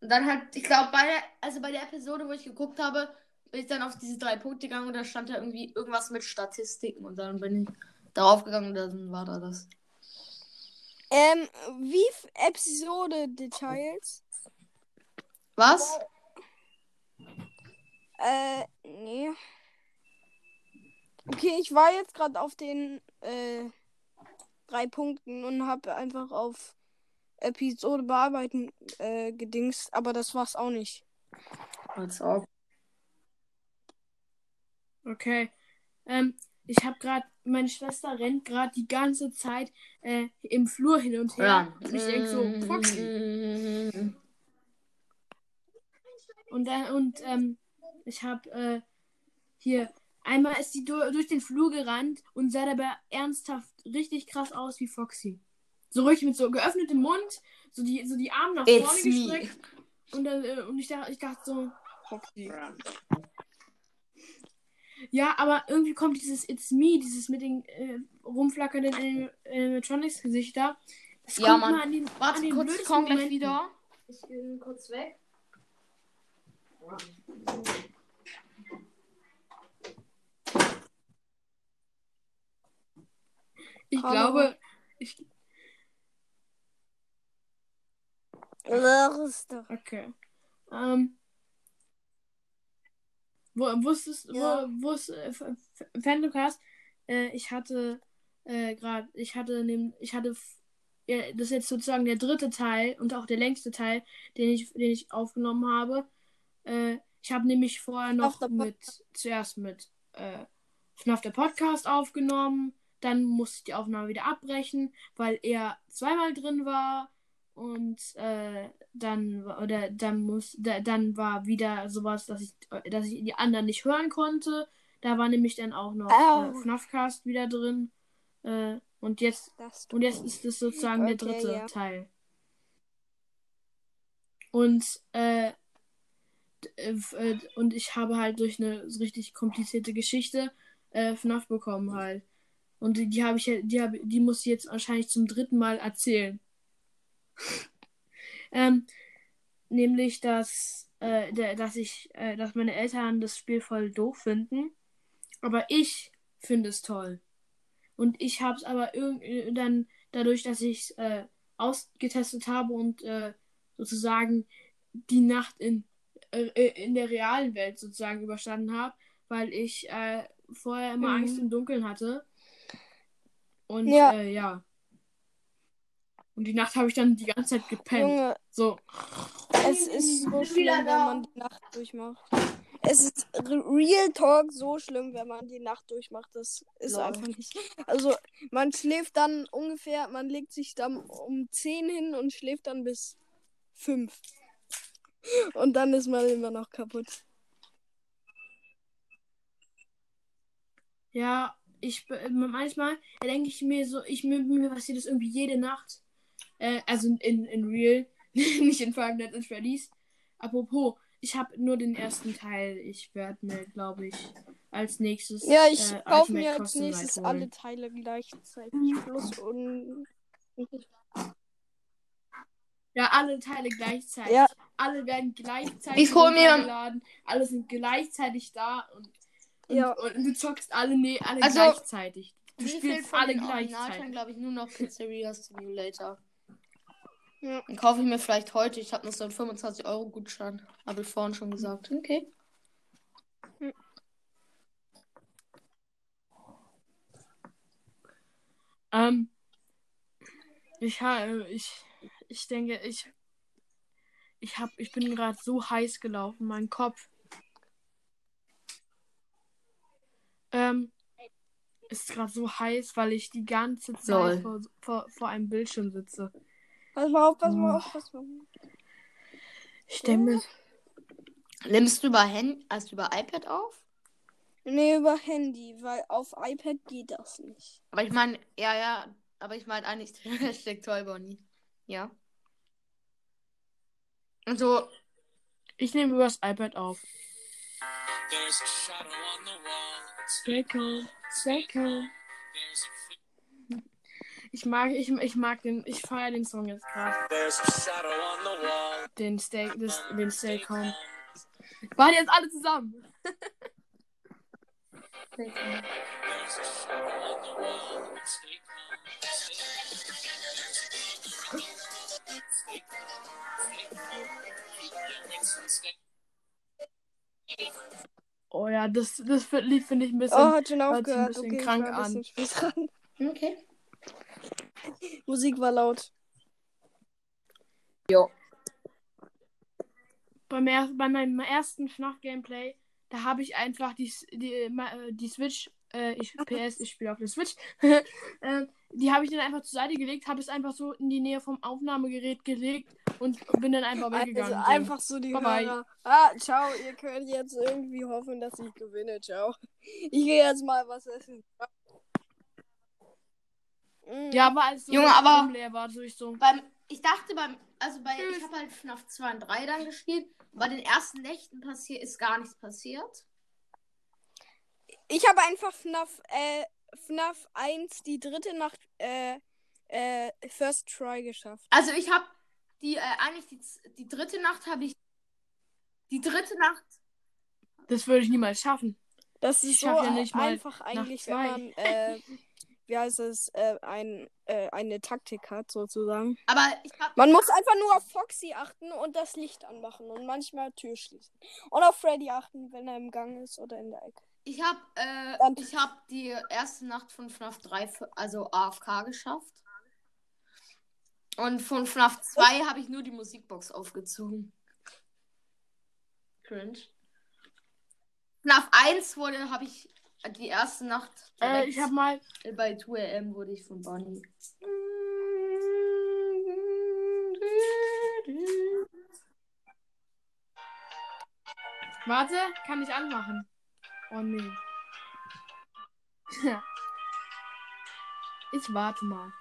Und dann halt, ich glaube, bei der, also bei der Episode, wo ich geguckt habe, bin ich dann auf diese drei Punkte gegangen und da stand da irgendwie irgendwas mit Statistiken und dann bin ich darauf gegangen und dann war da das. Ähm, wie Episode Details? Was? Äh, nee. Okay, ich war jetzt gerade auf den äh, drei Punkten und habe einfach auf Episode bearbeiten äh, gedingst, aber das war's auch nicht. Als ob. Okay. Ähm, ich habe gerade, meine Schwester rennt gerade die ganze Zeit äh, im Flur hin und her. Ja. Und ich denke so, Foxy. Und, äh, und ähm, ich habe äh, hier, einmal ist sie du durch den Flur gerannt und sah dabei ernsthaft richtig krass aus wie Foxy. So richtig mit so geöffnetem Mund, so die, so die Arme nach vorne It's me. gestreckt. Und, dann, äh, und ich, dachte, ich dachte so, Foxy. Ja, aber irgendwie kommt dieses It's Me, dieses mit den äh, rumflackernden Anim- Animatronics-Gesichter. Das Ja, kommt Mann. mal an den, an Warte den kurz, ich komm gleich Momenten. wieder. Ich bin kurz weg. Ich Hallo. glaube, ich. Los doch. Okay. Ähm. Wo, wusstest Ja. wo, wusst, äh, F- F- Phantomcast, äh, ich hatte äh, gerade, ich hatte nehm, ich hatte ja, das ist jetzt sozusagen der dritte Teil und auch der längste Teil, den ich, den ich aufgenommen habe. Äh, ich habe nämlich vorher noch mit zuerst mit äh, FNAF der Podcast aufgenommen, dann musste ich die Aufnahme wieder abbrechen, weil er zweimal drin war und äh, dann oder dann muss da, dann war wieder sowas, dass ich dass ich die anderen nicht hören konnte. Da war nämlich dann auch noch Au. äh, FNAFcast wieder drin. Äh, und jetzt und jetzt ist es sozusagen der Okay, dritte ja. Teil. Und äh, äh, äh, und ich habe halt durch eine richtig komplizierte Geschichte äh, FNAF bekommen halt. Und die, die habe ich die habe die muss ich jetzt wahrscheinlich zum dritten Mal erzählen. Ähm, nämlich dass äh, dass ich äh, dass meine Eltern das Spiel voll doof finden, aber ich finde es toll. Und ich habe es aber irgendwie dann dadurch, dass ich es äh, ausgetestet habe und äh, sozusagen die Nacht in, äh, äh, in der realen Welt sozusagen überstanden habe, weil ich äh, vorher immer Mhm. Angst im Dunkeln hatte. Und Ja. ja. Und die Nacht habe ich dann die ganze Zeit gepennt. Junge, So. es ist so schlimm, wenn man die Nacht durchmacht. Es ist re- Real Talk so schlimm, wenn man die Nacht durchmacht. Das ist Lol. einfach nicht. Also, man schläft dann ungefähr, man legt sich dann um 10 hin und schläft dann bis 5. Und dann ist man immer noch kaputt. Ja, ich manchmal denke ich mir so, ich mir, mir passiert das irgendwie jede Nacht. Äh, also in, in Real, nicht in Five Nights at Freddy's. Apropos, ich habe nur den ersten Teil. Ich werde mir, glaube ich, als nächstes. Ja, ich äh, kaufe mir als Custom nächstes Night alle holen. Teile gleichzeitig. Plus und. Ja, alle Teile gleichzeitig. Ja. Alle werden gleichzeitig Ich hol mir- runtergeladen. Alle sind gleichzeitig da und, und, Ja. und du zockst alle, nee, alle Also, gleichzeitig. Du spielst von alle gleichzeitig. glaube ich, nur noch Pizzeria Simulator. Ja. Den kaufe ich mir vielleicht heute. Ich habe noch so einen 25-Euro-Gutschein. Habe ich vorhin schon gesagt. Okay. Ähm, ich habe, ich, ich denke, ich, ich hab, ich bin gerade so heiß gelaufen, mein Kopf. Ähm, ist gerade so heiß, weil ich die ganze Zeit vor, vor, vor einem Bildschirm sitze. Pass mal auf, pass mal Oh. auf, pass mal auf. Mir, Nimmst du über Handy, also über iPad auf? Nee, über Handy, weil auf iPad geht das nicht. Aber ich meine, ja, ja. Aber ich meine eigentlich Hashtag Toybonny. Ja. Also, ich nehme übers iPad auf. There's a shadow on the wall. Stay calm. There's a Ich mag, ich, ich mag den, ich feiere den Song jetzt gerade. there's a shadow on the wall. Den Stay, das, den Stay calm. Waren jetzt alle zusammen. Oh ja, das, das Lied finde ich ein bisschen. Oh, hat schon hört sich ein aufgehört. bisschen Okay, krank ein bisschen dran. okay. Musik war laut. beim er, bei meinem ersten FNAF-Gameplay, da habe ich einfach die, die, äh, die Switch, äh, ich, PS, ich spiele auf der Switch, äh, die habe ich dann einfach zur Seite gelegt, habe es einfach so in die Nähe vom Aufnahmegerät gelegt und bin dann einfach weggegangen. Also einfach so die Bye bye. Hörer. Ah, ciao, ihr könnt jetzt irgendwie hoffen, dass ich gewinne. Ciao. Ich gehe jetzt mal was essen. Mm. Ja, aber als so Junge, aber- leer war, so ich so. Beim, ich dachte beim, also bei, Tschüss. ich habe halt FNAF 2 und 3 dann gespielt. Bei den ersten Nächten passiert ist gar nichts passiert. Ich habe einfach FNAF, äh, FNAF 1, die dritte Nacht, äh, äh, First Try geschafft. Also ich habe die, äh, eigentlich die, die dritte Nacht habe ich. Die dritte Nacht. Das würde ich niemals schaffen. Das Ich ist so schaff ja nicht mal einfach eigentlich, wenn man, äh, wie heißt es, äh, ein, äh, eine Taktik hat, sozusagen. Aber. Man muss einfach nur auf Foxy achten und das Licht anmachen und manchmal Tür schließen. Und auf Freddy achten, wenn er im Gang ist oder in der Ecke. Ich habe äh, ich hab die erste Nacht von FNAF 3, für- also AFK geschafft. Und von FNAF 2 habe ich nur die Musikbox aufgezogen. Cringe. FNAF 1 wurde, habe ich die erste Nacht. Äh, ich habe mal. bei 2am wurde ich von Bonnie. Warte, kann ich anmachen. Oh nee. ich warte mal.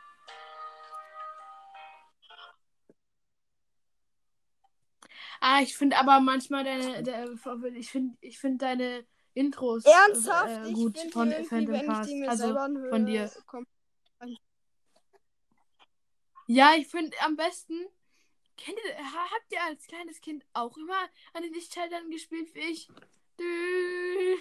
Ah, ich finde aber manchmal deine, der, ich finde, ich finde deine Intros Ernsthaft? äh, ich gut finde von irgendwie, Phantom ich Pass. die Also von dir. Ja, ich finde am besten. Kennt ihr, ha- habt ihr als kleines Kind auch immer an den Lichtschaltern gespielt wie ich?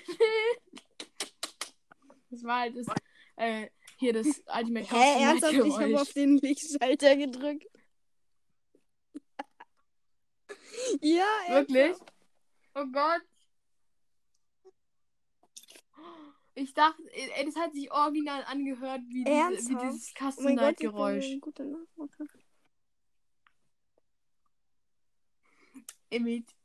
Das war halt das, äh, hier das Ultimate Hä, ernsthaft? Ich habe auf den Lichtschalter gedrückt. ja, Wirklich? Oh Gott. Ich dachte, ey, das hat sich original angehört wie, diese, wie Ernsthaft? dieses Oh mein Gott, ich bin Kastengeräusch. ein guter Nachmacher. Imit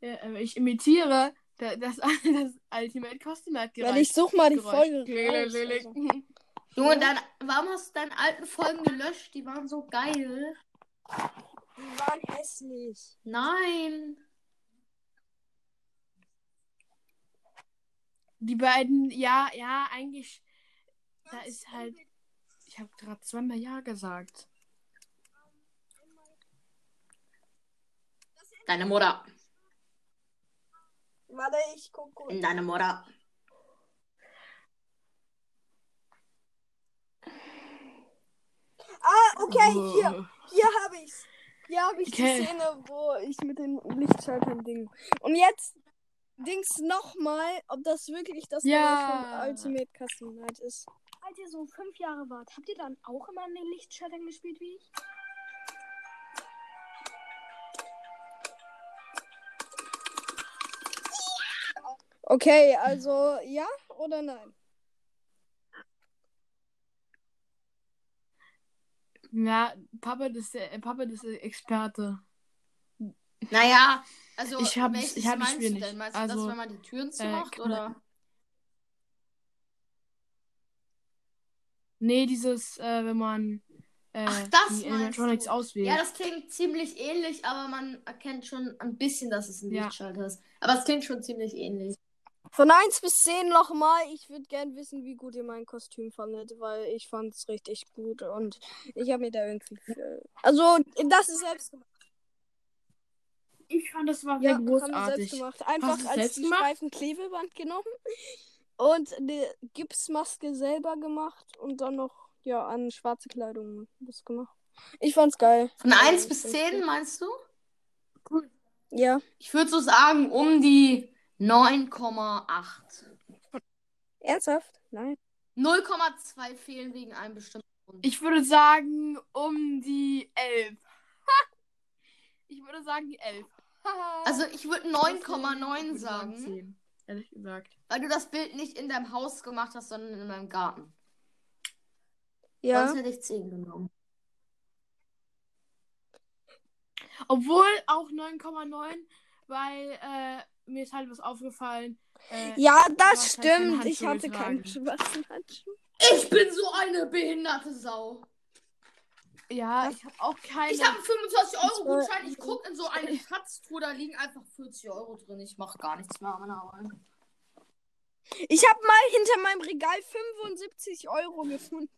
äh, ich imitiere da- das, das Ultimate Custom Geräusch. Weil ich such mal die. Folge raus, also. Junge, dann, warum hast du deine alten Folgen gelöscht? Die waren so geil. Die waren hässlich. Nein. Die beiden, ja, ja, eigentlich, da ist halt, ich habe gerade zweimal Ja gesagt. Deine Mutter. Warte, ich guck kurz. Deine Mutter. Ah, okay, hier. Oh. Hier habe ich's. Hier habe ich Okay. die Szene, wo ich mit den Lichtschaltern Ding. Und jetzt Dings nochmal, ob das wirklich das Ja. Von Ultimate Custom Night ist. Als ihr so fünf Jahre wart, habt ihr dann auch immer an den Lichtschaltern gespielt wie ich? Okay, also ja oder nein? Ja, Papa das ist der, äh, Papa das ist der Experte. Naja, also Ich hab- welches ich hab meinst Spiel du nicht. denn? Meinst du Also, das, wenn man die Türen äh, zumacht? oder? Nee, dieses, äh, wenn man äh, Ach, das die Animatronics du. auswählt. Ja, das klingt ziemlich ähnlich, aber man erkennt schon ein bisschen, dass es ein Ja. Lichtschalter ist. Aber es klingt schon ziemlich ähnlich. Von 1 bis 10 nochmal. Ich würde gern wissen, wie gut ihr mein Kostüm fandet, weil ich fand's richtig gut und ich habe mir da irgendwie. Viel... Also, das ist selbst gemacht. Ich fand, das war Ja, sehr haben wir selbst großartig. gemacht. Einfach als selbst die gemacht? Streifen Klebeband genommen und eine Gipsmaske selber gemacht und dann noch ja an schwarze Kleidung das gemacht. Ich fand's geil. Von Ja, 1 ich bis fand's 10 gut. meinst du? Ja. Ich würde so sagen, um die 9,8. Ernsthaft? Nein. 0,2 fehlen wegen einem bestimmten Grund. Ich würde sagen, um die 11. ich würde sagen, die 11. Also ich würde Ich 9,9 würde sagen, 10, ehrlich gesagt. weil du das Bild nicht in deinem Haus gemacht hast, sondern in deinem Garten. Ja. Sonst hätte ich 10 genommen. Obwohl auch 9,9, weil äh, mir ist halt was aufgefallen. Äh, Ja, das halt stimmt. Ich hatte keinen getragen. schwarzen Handschuh. Ich bin so eine behinderte Sau. Ja, ich habe auch keine. Ich habe einen 25 Euro Gutschein. Ich gucke in so eine Schatztruhe, da liegen einfach 40 Euro drin. Ich mache gar nichts mehr an meiner Arbeit. Ich habe mal hinter meinem Regal 75 Euro gefunden.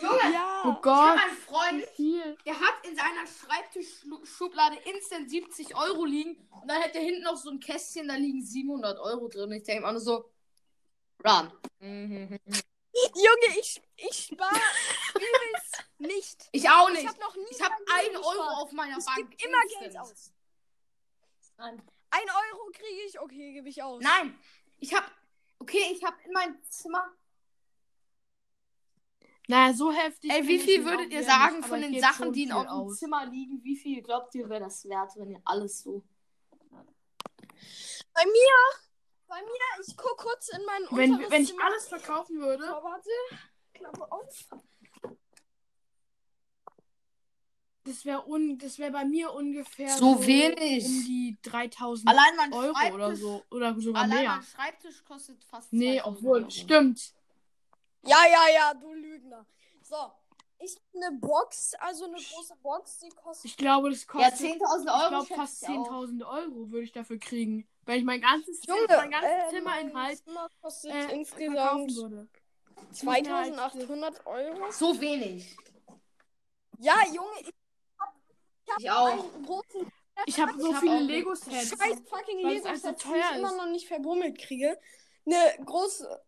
Junge, Ja. oh ich habe Gott, einen Freund, viel. der hat in seiner Schreibtischschublade instant 70 Euro liegen. Und dann hat er hinten noch so ein Kästchen, da liegen 700 Euro drin. Ich denke immer nur so, run. Junge, ich, ich spare übelst nicht. Ich auch ein Euro gespart. auf meiner Ich Bank. gebe immer. Geld aus. Nein. Ein Euro kriege ich, okay, gebe ich aus. Nein, ich hab. Okay, ich hab in meinem Zimmer. Naja, so heftig. Ey, wie ich viel würdet ihr sagen nicht, von ich den Sachen, die in eurem aus. Zimmer liegen? Wie viel glaubt ihr, wäre das wert, wenn ihr alles so. Bei mir, bei mir, ich guck kurz in mein Wenn, wenn ich Zimmer. alles verkaufen würde, So, warte. Klappe auf. das wäre un, das wäre bei mir ungefähr So wenig. um die 3000 Allein mein Euro Schreibtisch, oder so oder sogar Allein mehr. mein Schreibtisch kostet fast Nee, 2000 obwohl, Euro. stimmt. Ja, ja, ja, du Lügner. So, ich eine Box, also eine große Box, die kostet. Ich glaube, das Ja, kostet 10.000 ich Euro. glaube schätze fast ich auch. 10.000 Euro würde ich dafür kriegen, wenn ich mein ganzes, Junge, mein ganzes äh, Zimmerinhalt kostet äh, insgesamt würde. 2800 Euro. So wenig. Ja, Junge, ich Ich hab auch. einen großen Ich habe so Ich hab viele so Lego-Sets. scheiß fucking weil es Lego alles so Sets, die ich immer noch nicht verbummelt kriege. Eine große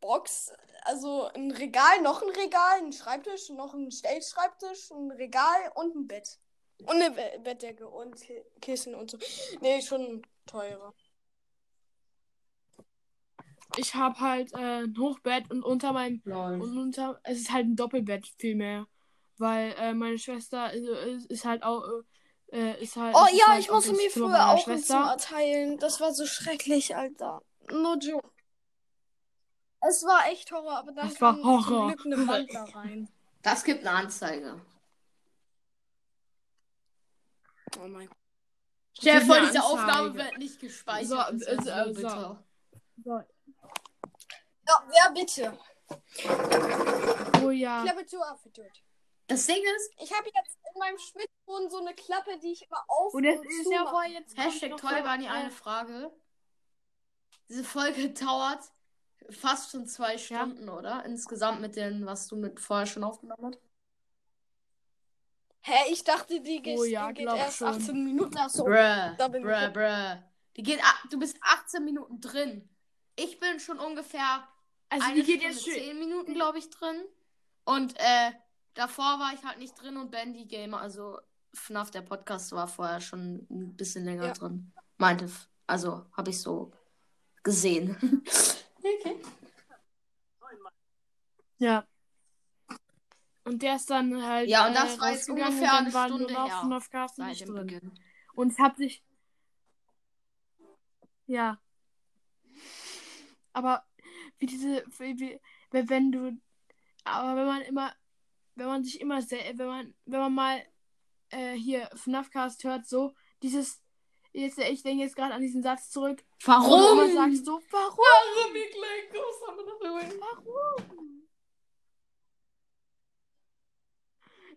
Box, also ein Regal, noch ein Regal, ein Schreibtisch, noch ein Stellschreibtisch, ein Regal und ein Bett. Und eine Be Bettdecke und Ki- Kissen und so. Nee, schon teurer. Ich habe halt äh, ein Hochbett und unter meinem Lol. und unter es ist halt ein Doppelbett vielmehr, weil äh, meine Schwester ist, ist, ist halt auch äh, äh, ist halt Oh ist ja, halt ich musste mir früher auch ein Zimmer Schwester. teilen. Das war so schrecklich, Alter. No joke. Es war echt Horror, aber dann Das war kam Horror. zum Glück eine Wand da rein. Das gibt eine Anzeige. Oh mein Gott. Stell dir vor, diese Anzeige. Aufnahme wird nicht gespeichert. So, äh, so äh, so. Ja, wer bitte? Oh ja. Klappe zu aufgetürkt. Das Ding ist, Ich habe jetzt in meinem Schwitzboden so eine Klappe, die ich immer auf Und das und ist ja wohl jetzt Hashtag nie äh, eine Frage. Diese Folge dauert fast schon zwei Stunden, oder? Insgesamt mit den, was du mit vorher schon aufgenommen hast. Hä, ich dachte, die geht, Oh ja, geht erst schon. 18 Minuten. Ach so. Bruh, da bin bruh, ich- bruh. Die geht, du bist 18 Minuten drin. Ich bin schon ungefähr Also eine die geht Stunde jetzt schön. 10 Minuten, glaube ich, drin. Und äh, davor war ich halt nicht drin und Bandy Gamer, also FNAF, der Podcast, war vorher schon ein bisschen länger Ja. drin. Meinte, also habe ich so gesehen. okay. Ja. Und der ist dann halt Ja, und äh, das war jetzt ungefähr und dann eine war Stunde her. Seit nicht dem drin. Beginn. Und es hat sich ja. Aber wie diese wie, wenn du aber wenn man immer wenn man sich immer sehr wenn man wenn man mal äh, hier FNAF Cast hört so dieses jetzt ich denke jetzt gerade an diesen Satz zurück du Warum? immer sagst so warum Warum, ihr kleinen? Warum?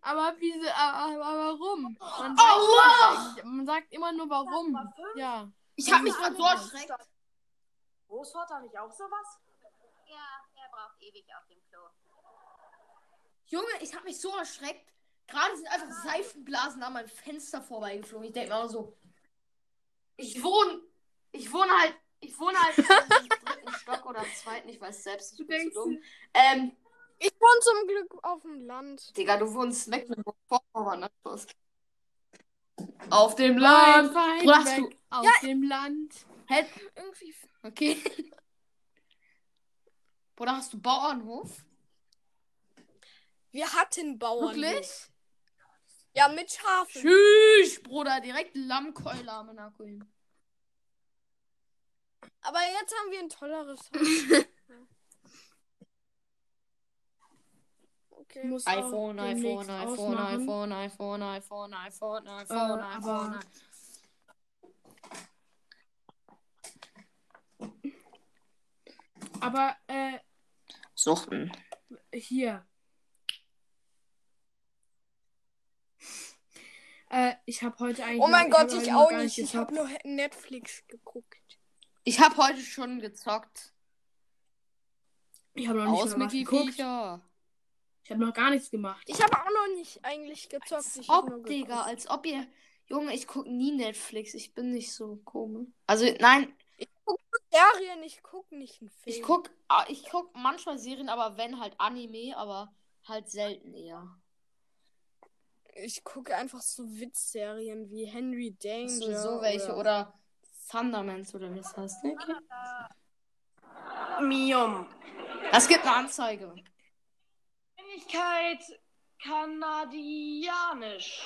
Aber wie sie- aber, aber warum? Man sagt, Allah! man sagt immer nur warum. Ja. Ich habe mich gerade so erschreckt. Großvater nicht auch sowas? Ja, er braucht ewig auf dem Klo. Junge, ich habe mich so erschreckt. Gerade sind einfach Seifenblasen an meinem Fenster vorbeigeflogen. Ich denke mir auch so. Ich wohne. Ich wohne halt. Ich wohne halt im dritten Stock oder zweiten. Ich weiß selbst nicht. Ich bin zu dumm. Ähm, Ich wohne zum Glück auf dem Land. Digga, du wohnst Mecklenburg-Vorpommern, ne? Was? Auf dem Weit, Land. weit weg du. aus dem Land. Hä? Irgendwie. Okay. Bruder, hast du Bauernhof? Wir hatten Bauern. Wirklich? Ja, mit Schafen. Tschüss, Bruder. Direkt Lammkeule am Nacken. Aber jetzt haben wir ein tolleres Haus. Okay. muss auch iPhone, iPhone, iPhone, ausmachen. iPhone, iPhone, iPhone, iPhone, iPhone, Äh, iPhone. aber- Aber äh, Suchten. hier. Äh, ich habe heute eigentlich. Oh mein noch- Gott, ich auch nicht. Ich habe nur Netflix geguckt. Ich habe heute schon gezockt. Ich habe noch nicht Aus mal mit geguckt. Viecher. Ich habe noch gar nichts gemacht. Ich habe auch noch nicht eigentlich gezockt. Ich hab nur Ob. Digga, als ob ihr. Junge, ich gucke nie Netflix. Ich bin nicht so komisch. Also, nein, Serien, ich guck nicht einen Film. ich guck, ah, ich guck manchmal Serien, aber wenn halt Anime, aber halt selten eher. Ich gucke einfach so Witzserien wie Henry Danger. So, so welche oder Thundermans oder wie es heißt. ne? Mium. Das gibt eine Anzeige. Geschwindigkeit kanadianisch.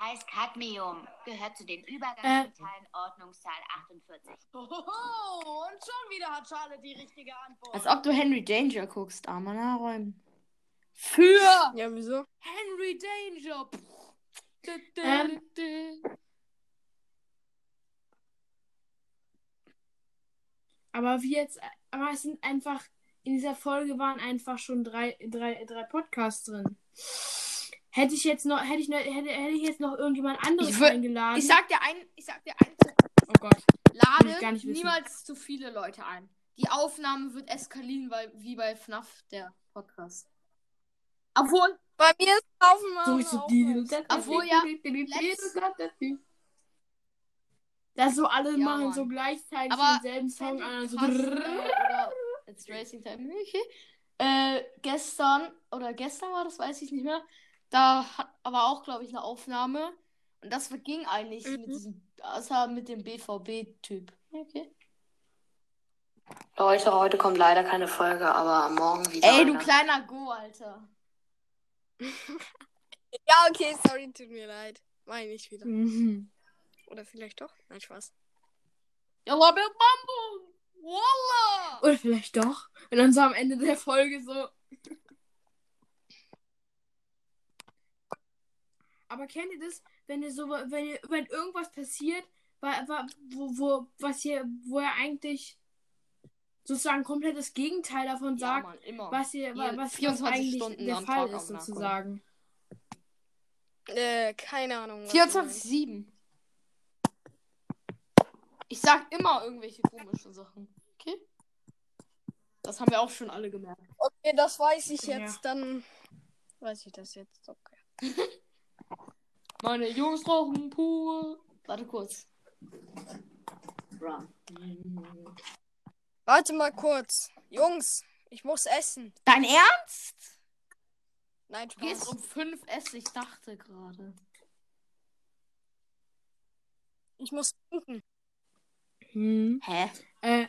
Heißt Cadmium. Gehört zu den Übergangsmetallen Ordnungszahl 48. Oh, und schon wieder hat Charlotte die richtige Antwort. Als ob du Henry Danger guckst, armer Nachräumen. Für Ja, wieso? Henry Danger. Ähm. Aber wie jetzt, aber es sind einfach, in dieser Folge waren einfach schon drei, drei, drei Podcasts drin. Hätte ich jetzt noch, hätte ich, noch, hätte, hätte ich jetzt noch irgendjemand anderes Ich eingeladen. Ich sag dir ein, ich sag dir ein, oh Gott. Lade ich gar nicht wissen. niemals zu viele Leute ein. Die Aufnahme wird eskalieren, weil, wie bei FNAF, der Podcast. Obwohl, Bei mir ist Aufnahme So ist so die. Obwohl, ja, Das so alle Ja, machen Mann. so gleichzeitig Aber denselben Song an. und So äh, It's Racing Time. Okay. Äh, gestern, oder gestern war das, weiß ich nicht mehr. Da hat aber auch, glaube ich, eine Aufnahme. Und das ging eigentlich mit Mhm. diesem, außer mit dem BVB-Typ. Okay. Leute, heute kommt leider keine Folge, aber morgen wieder. Ey, du kleiner Go, Alter. Ja, okay, sorry, tut mir leid. Meine ich wieder. Mhm. Oder vielleicht doch? Nein, Spaß. Ja, Big Mambo! Wallah! Oder vielleicht doch. Und dann so am Ende der Folge so. Aber kennt ihr das, wenn ihr so, wenn ihr, wenn irgendwas passiert, wo, wo, was hier, wo er eigentlich sozusagen komplett das Gegenteil davon Ja, sagt, Mann, immer. was hier, wa- Hier, was, was 24 eigentlich Stunden der am Fall Tag ist, sozusagen. Äh, keine Ahnung. was du meinst. 24-7. Ich sag immer irgendwelche komischen Sachen. Okay? Das haben wir auch schon alle gemerkt. Okay, das weiß ich Ja. jetzt. Dann weiß ich das jetzt. Okay. Meine Jungs rauchen pur. Warte kurz. Run. Warte mal kurz. Jungs, ich muss essen. Dein Ernst? Nein, Du gehst Spaß. um 5 essen, ich dachte gerade. Ich muss trinken. Hm. Hä? Äh,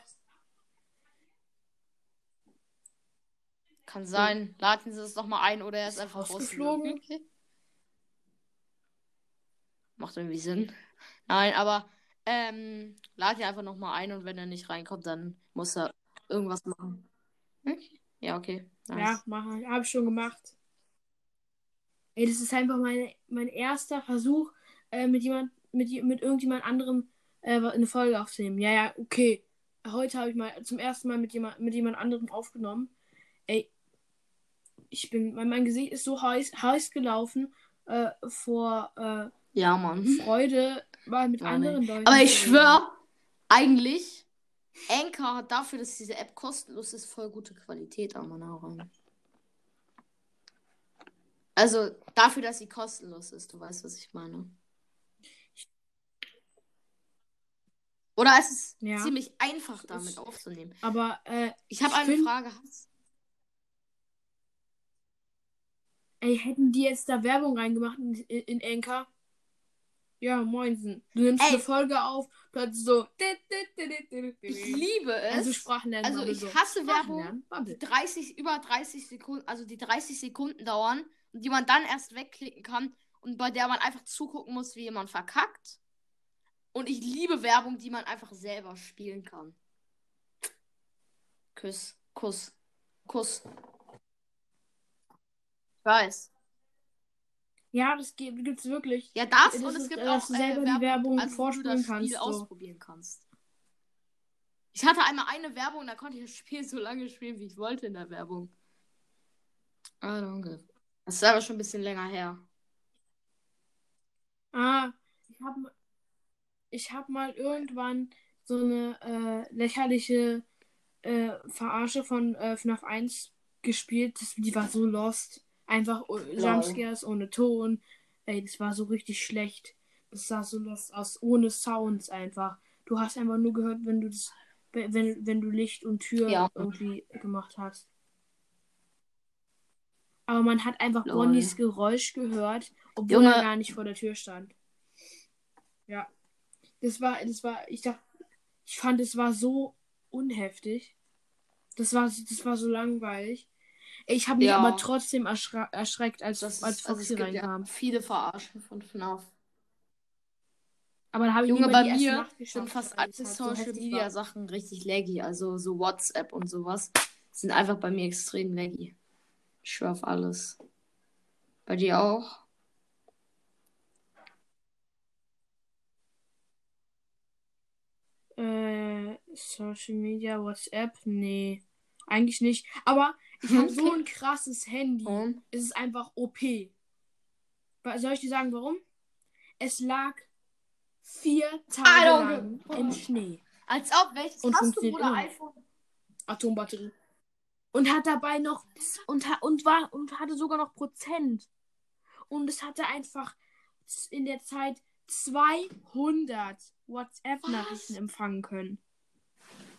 Kann sein. Laden Sie es doch mal ein oder er ist Ist einfach rausgeflogen? Okay. Macht irgendwie Sinn. Nein, aber ähm, lad ihn einfach noch mal ein und wenn er nicht reinkommt, dann muss er irgendwas machen. Okay. Ja, okay. Nice. ja, mache, habe ich schon gemacht. Ey, das ist einfach meine, mein erster Versuch, äh, mit jemand, mit, mit irgendjemand anderem äh, eine Folge aufzunehmen. Ja, ja, okay. Heute habe ich mal zum ersten Mal mit jemand, mit jemand anderem aufgenommen. Ey, ich bin, mein, mein Gesicht ist so heiß, heiß gelaufen äh, vor äh, Ja, Mann. Freude, mal mit Ja, nee. anderen Leuten. Aber ich zu reden. schwör, eigentlich, Anchor hat dafür, dass diese App kostenlos ist, voll gute Qualität am Nachhinein. Also dafür, dass sie kostenlos ist, du weißt, was ich meine. Oder es ist Ja. ziemlich einfach, damit aufzunehmen. Aber äh, Ich habe eine Frage. Ey, hätten die jetzt da Werbung reingemacht in, in, Anchor? Ja, moinsen. Du nimmst Ey. eine Folge auf, plötzlich so. Ich liebe es. Also Sprachen lernen. Also ich so. hasse Werbung, lernen, Bubble. die 30, über 30 Sekunden, also die 30 Sekunden dauern und die man dann erst wegklicken kann und bei der man einfach zugucken muss, wie jemand verkackt. Und ich liebe Werbung, die man einfach selber spielen kann. Kuss, Kuss, Kuss. Ich weiß. Ja, das gibt, gibt's wirklich. Ja, das, Das und es ist, gibt auch äh, selber die Werbung also wo du vorspielen das kannst, Spiel so. ausprobieren kannst. Ich hatte einmal eine Werbung, da konnte ich das Spiel so lange spielen, wie ich wollte in der Werbung. Ah, danke. Das ist aber schon ein bisschen länger her. Ah, ich hab, ich hab mal irgendwann so eine äh, lächerliche äh, Verarsche von äh, FNAF 1 gespielt. Das, die war so lost. Einfach oh- Jumpscares ohne Ton. Ey, das war so richtig schlecht. Das sah so lost aus, ohne Sounds einfach. Du hast einfach nur gehört, wenn du das, wenn, wenn du Licht und Tür Ja. irgendwie gemacht hast. Aber man hat einfach Lol. Bonnies Geräusch gehört, obwohl Junge. er gar nicht vor der Tür stand. Ja. Das war, das war, ich dachte, ich fand, es war so unheftig. Das war, das war so langweilig. Ich habe mich Ja. aber trotzdem erschra erschreckt, als, Das als also Foxy gibt reinkam. ja viele Verarschen von FNAF. Aber da habe ich Junge, bei mir sind fast alle Social Media. Sachen richtig laggy. Also so WhatsApp und sowas sind einfach bei mir extrem laggy. Ich schwör auf alles. Bei dir auch? Äh, Social Media, WhatsApp? Nee. Eigentlich nicht. Aber ich habe so ein krasses Handy. Und? Es ist einfach OP. Soll ich dir sagen, warum? Es lag vier Tage Ah, lang im Schnee. Als ob, welches Und hast du, Bruder? immer. iPhone? Atombatterie. Und hat dabei noch und, und war und hatte sogar noch Prozent. Und es hatte einfach in der Zeit 200 WhatsApp-Nachrichten empfangen können.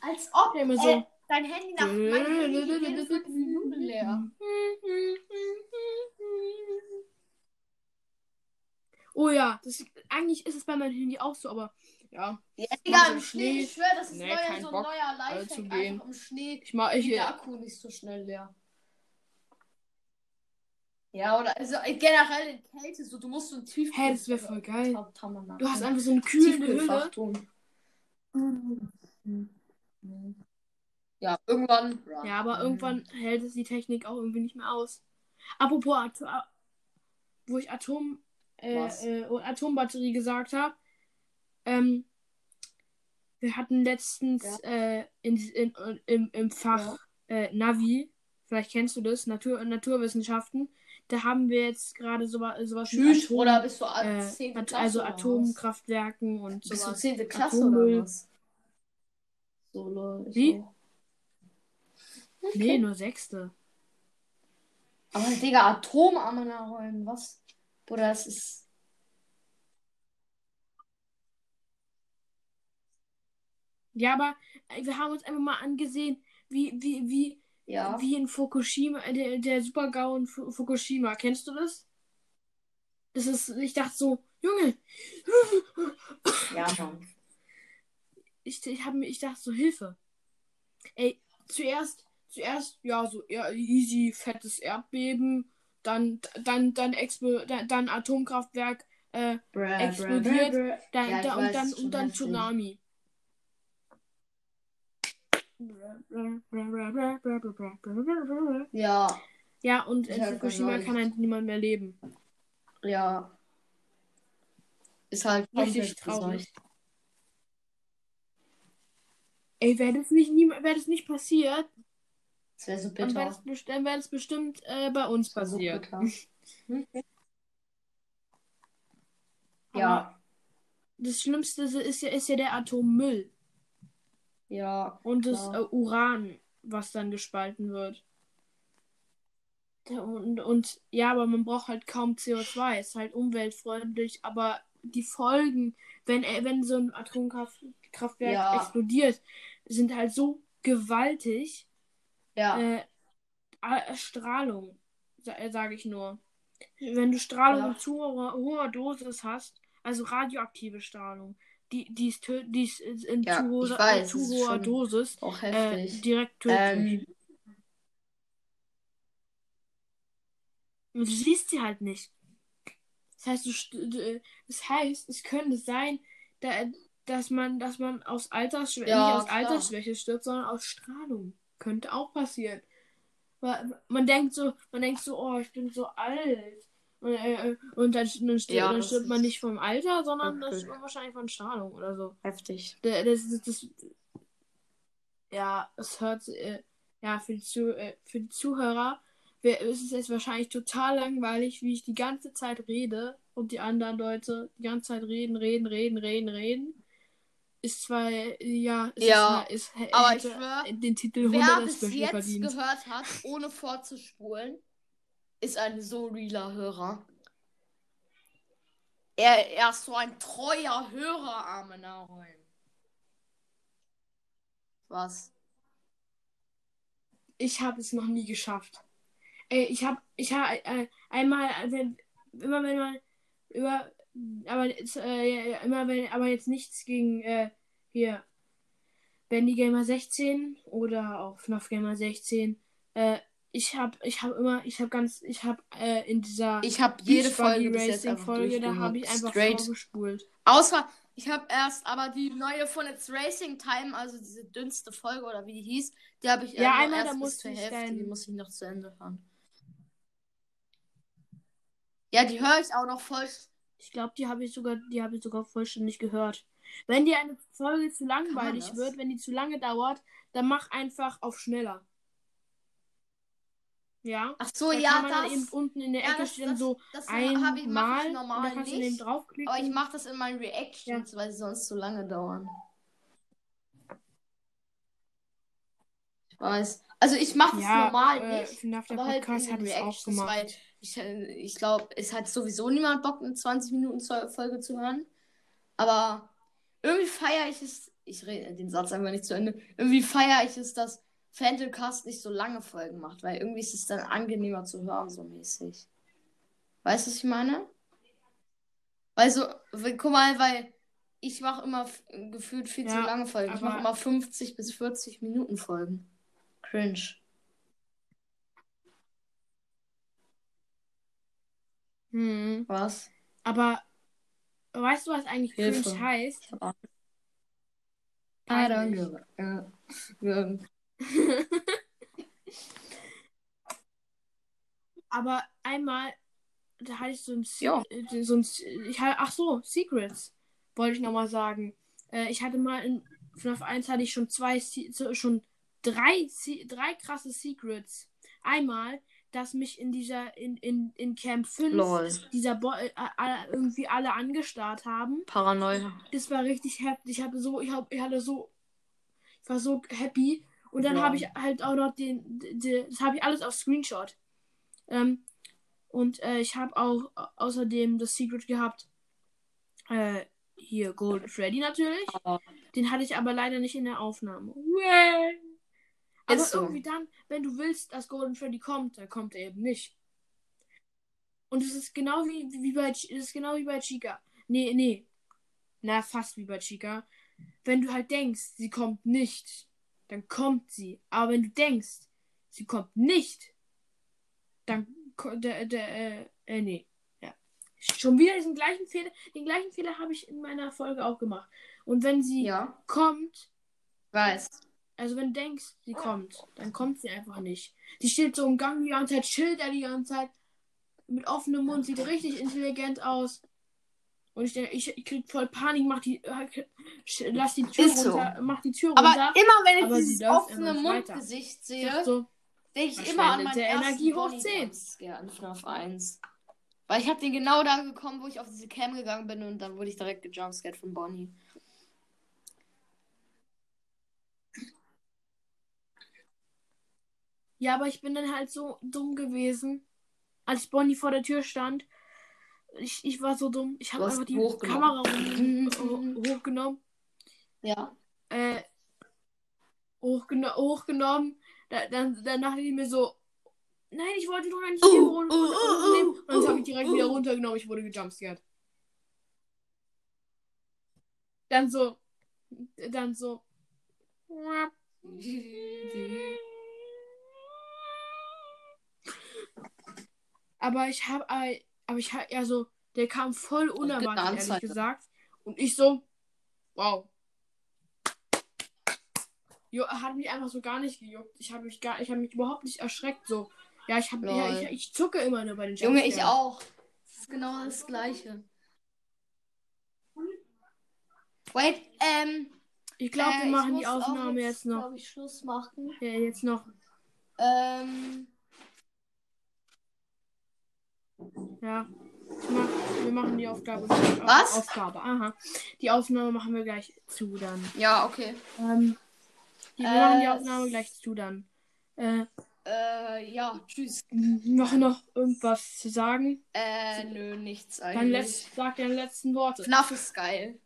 Als ob, Ja, immer äh, so. dein Handy nach mein Handy fünf Minuten leer. Oh ja, das, eigentlich ist es bei meinem Handy auch so, aber ja. Ja, Digga, im Schnee, Schnee. ich schwör, das ist Nee, neuer, so ein Bock, neuer äh, Lifehack. Einfach im Schnee Ich mach, ich, der Akku nicht so schnell leer. Ja, oder also äh, generell in Kälte, so du musst so ein Tief. Hä, das wär voll geil. Du du hast einfach so eine kühlende Hülle. tun. Ja, irgendwann. Ja, aber irgendwann hält es die Technik auch irgendwie nicht mehr aus. Apropos wo ich Atom äh, äh, und Atombatterie gesagt habe, ähm, wir hatten letztens äh, in, in, im, im Fach äh, Navi, vielleicht kennst du das, Natur, Naturwissenschaften, da haben wir jetzt gerade sowas, sowas Tschüss, Atom, oder bist du äh, 10. At- Klasse? also? Atomkraftwerken und Bist du sowas. 10. Klasse Atommüll. oder was? So, lol, Wie? auch. Nee, nur Sechste. Aber Digga, Atomarmen was? Bruder, das ist. Ja, aber wir haben uns einfach mal angesehen, wie, wie, wie, Ja. wie in Fukushima, äh, der, der Supergau in Fu Fukushima. Kennst du das? Das ist, ich dachte so, Junge, Ja, Mann. ich, ich, hab, ich dachte so, Hilfe. Ey, zuerst, zuerst, ja, so easy, fettes Erdbeben, dann, dann, dann, Expo, dann, dann Atomkraftwerk, äh, Bruh, Explodiert. bruh, bruh, dann, Ja, da, und dann, schon und dann. Tsunami. Ja, Ja, und in Fukushima kann halt niemand mehr leben. ja. Ist halt Richtig traurig. Ey, wäre das nicht, wär das nicht passiert, Das wäre so dann wäre bitter. das, best- wär das bestimmt äh, bei uns so passiert. bitter. Aber Ja, das Schlimmste ist ja, ist ja der Atommüll ja. und das Klar. äh, Uran, was dann gespalten wird. Ja, Und, und ja, aber man braucht halt kaum CO2. Ist halt umweltfreundlich, aber die Folgen, wenn, äh, wenn so ein Atomkraftwerk Ja. explodiert, sind halt so gewaltig. Ja, Äh, äh, Strahlung, sa sage ich nur. Wenn du Strahlung Ja. in zu hoher, hoher Dosis hast, also radioaktive Strahlung, die, die ist, die ist in Ja, zu, hoher, ich weiß, äh, zu hoher Dosis auch äh, heftig. direkt tödlich. ähm, du siehst sie halt nicht. Das heißt, du, äh, das heißt, es könnte sein, da, dass man, dass man aus Altersschwäche, Ja, nicht aus klar. Altersschwäche stirbt, sondern aus Strahlung. Könnte auch passieren. Weil man denkt so, man denkt so, oh, ich bin so alt. Und, äh, und dann, dann, stirbt, Ja, dann das stirbt man ist nicht vom Alter, sondern das wirklich- stirbt man wahrscheinlich von Strahlung oder so. heftig. Da- Das, das, das, ja, es hört, äh, ja, für die, Zu, äh, für die Zuhörer wär- ist es jetzt wahrscheinlich total langweilig, wie ich die ganze Zeit rede und die anderen Leute die ganze Zeit reden, reden, reden, reden, reden. Ist zwar, äh, ja, es Ja, ist, ist, aber ich schwör, den Titel Wer 100 bis Special jetzt verdient. gehört hat, ohne vorzuspulen, ist ein so realer Hörer. Er, er ist so ein treuer Hörer, arme Naroin. Was? Ich habe es noch nie geschafft. Ey, ich hab, ich hab äh, einmal, wenn, immer wenn man über, aber jetzt, äh, immer wenn, aber jetzt nichts gegen äh, hier Bendy Gamer 16 oder auch FNAF Gamer 16. Äh, ich hab, ich hab immer, ich hab ganz, ich hab äh, in dieser Ich habe jede Folge bis jetzt einfach Folge, da habe ich einfach Straight. vorgespult. Außer, ich habe erst aber die neue von It's Racing Time, also diese dünnste Folge oder wie die hieß, die habe ich Ja, nur einmal, erst da bis zur Hälfte, die muss ich noch zu Ende hören. Ja, die höre ich auch noch voll. Ich glaube, die habe ich sogar, die habe ich sogar vollständig gehört. Wenn dir eine Folge zu langweilig wird, wenn die zu lange dauert, dann mach einfach auf schneller. Ja. Ach so, Da ja, kann man dann das. eben unten in der Ja, Ecke das- stehen das- so das hab ich- mach einmal ich und da normal kannst du eben nicht. draufklicken. Aber ich mache das in meinen Reactions, weil sie sonst zu lange dauern. Ich weiß. Also ich mache das ja, normal äh, nicht. FNAF, der Aber halt in den es auch Reactions, gemacht. weil ich, äh, ich glaube, es hat sowieso niemand Bock, eine 20 Minuten Folge zu hören. Aber irgendwie feiere ich es. Ich rede den Satz einfach nicht zu Ende. Irgendwie feiere ich es, dass Phantomcast nicht so lange Folgen macht, weil irgendwie ist es dann angenehmer zu hören, so mäßig. Weißt du, was ich meine? Weil so, guck mal, weil ich mache immer gefühlt viel zu Ja, lange Folgen. Ich mache immer 50 bis 40 Minuten Folgen. Cringe. Hm. Was? Aber weißt du, was eigentlich Hilfe. cringe heißt? Auch. Peinlich. Ja. Aber einmal, da hatte ich so ein, Ja. äh, so ein ich hatte, ach so, Secrets, wollte ich nochmal sagen. Äh, ich hatte mal in FNAF 1 hatte ich schon zwei, schon drei, drei krasse Secrets. Einmal, dass mich in dieser, in, in, in Camp 5 Lol. dieser Bo äh, irgendwie alle angestarrt haben. Paranoia. Das war richtig heftig. Ich hatte so, ich, hab, ich hatte so, ich war so happy. Und dann Ja. habe ich halt auch noch den, den das habe ich alles auf Screenshot. Ähm, und äh, ich habe auch au- außerdem das Secret gehabt. Äh, hier Golden Freddy natürlich. Aber- Den hatte ich aber leider nicht in der Aufnahme. Well. Aber so. irgendwie dann, wenn du willst, dass Golden Freddy kommt, dann kommt er eben nicht. Und es ist genau wie, wie bei es ist genau wie bei Chica. Nee, nee. Na, fast wie bei Chica. Wenn du halt denkst, sie kommt nicht, dann kommt sie. Aber wenn du denkst, sie kommt nicht, dann der, der, äh, äh, nee. Ja. Schon wieder diesen gleichen Fehler, den gleichen Fehler habe ich in meiner Folge auch gemacht. Und wenn sie Ja. kommt, Weiß. also wenn du denkst, sie kommt, dann kommt sie einfach nicht. Die steht so im Gang die ganze Zeit, chillt da die ganze Zeit, mit offenem Mund, sieht richtig intelligent aus. Und ich ich, ich krieg voll Panik, mach die, äh, lass die Tür Ist so. runter, mach die Tür Aber runter. immer wenn ich aber dieses offene. Mundgesicht Ich sehe, so, denke ich immer an meinen Energie hoch Bonnie 10. Jumpscare in FNAF 1. Weil ich habe den genau da gekommen, wo ich auf diese Cam gegangen bin und dann wurde ich direkt gejumpscared von Bonnie. Ja, aber ich bin dann halt so dumm gewesen, als Bonnie vor der Tür stand. Ich, ich war so dumm. Ich habe einfach die. Kamera hoch- hoch- hochgenommen. Ja. Äh, hochgeno hochgenommen. Da, dann, dann dachte ich mir so, nein, ich wollte doch nicht Uh, hier uh, uh, Und dann habe ich direkt wieder runtergenommen. Ich wurde gejumpscared. Dann so, dann so. Aber ich habe, aber ich habe, also, der kam voll unerwartet, ehrlich gesagt. Und ich so, wow. Jo, hat mich einfach so gar nicht gejuckt. Ich habe mich gar, ich habe mich überhaupt nicht erschreckt. So, ja, ich habe, ja, ich, ich zucke immer nur bei den Junge, ich auch. Das ist genau das gleiche. Wait, ähm. Ich glaube, äh, wir machen die Aufnahme jetzt, noch. glaub ich, Schluss machen. Ja, jetzt noch. Ähm. Ja. Mach, wir machen die Aufgabe. Was? Aufgabe, aha. Die Aufnahme machen wir gleich zu dann. Ja, okay. Ähm, die, wir Äh, machen die Aufnahme gleich zu dann. Äh, Äh, ja, tschüss. noch noch irgendwas zu sagen? Äh, nö, nichts Dein eigentlich. letzt, sag deine letzten Worte. FNAF ist geil.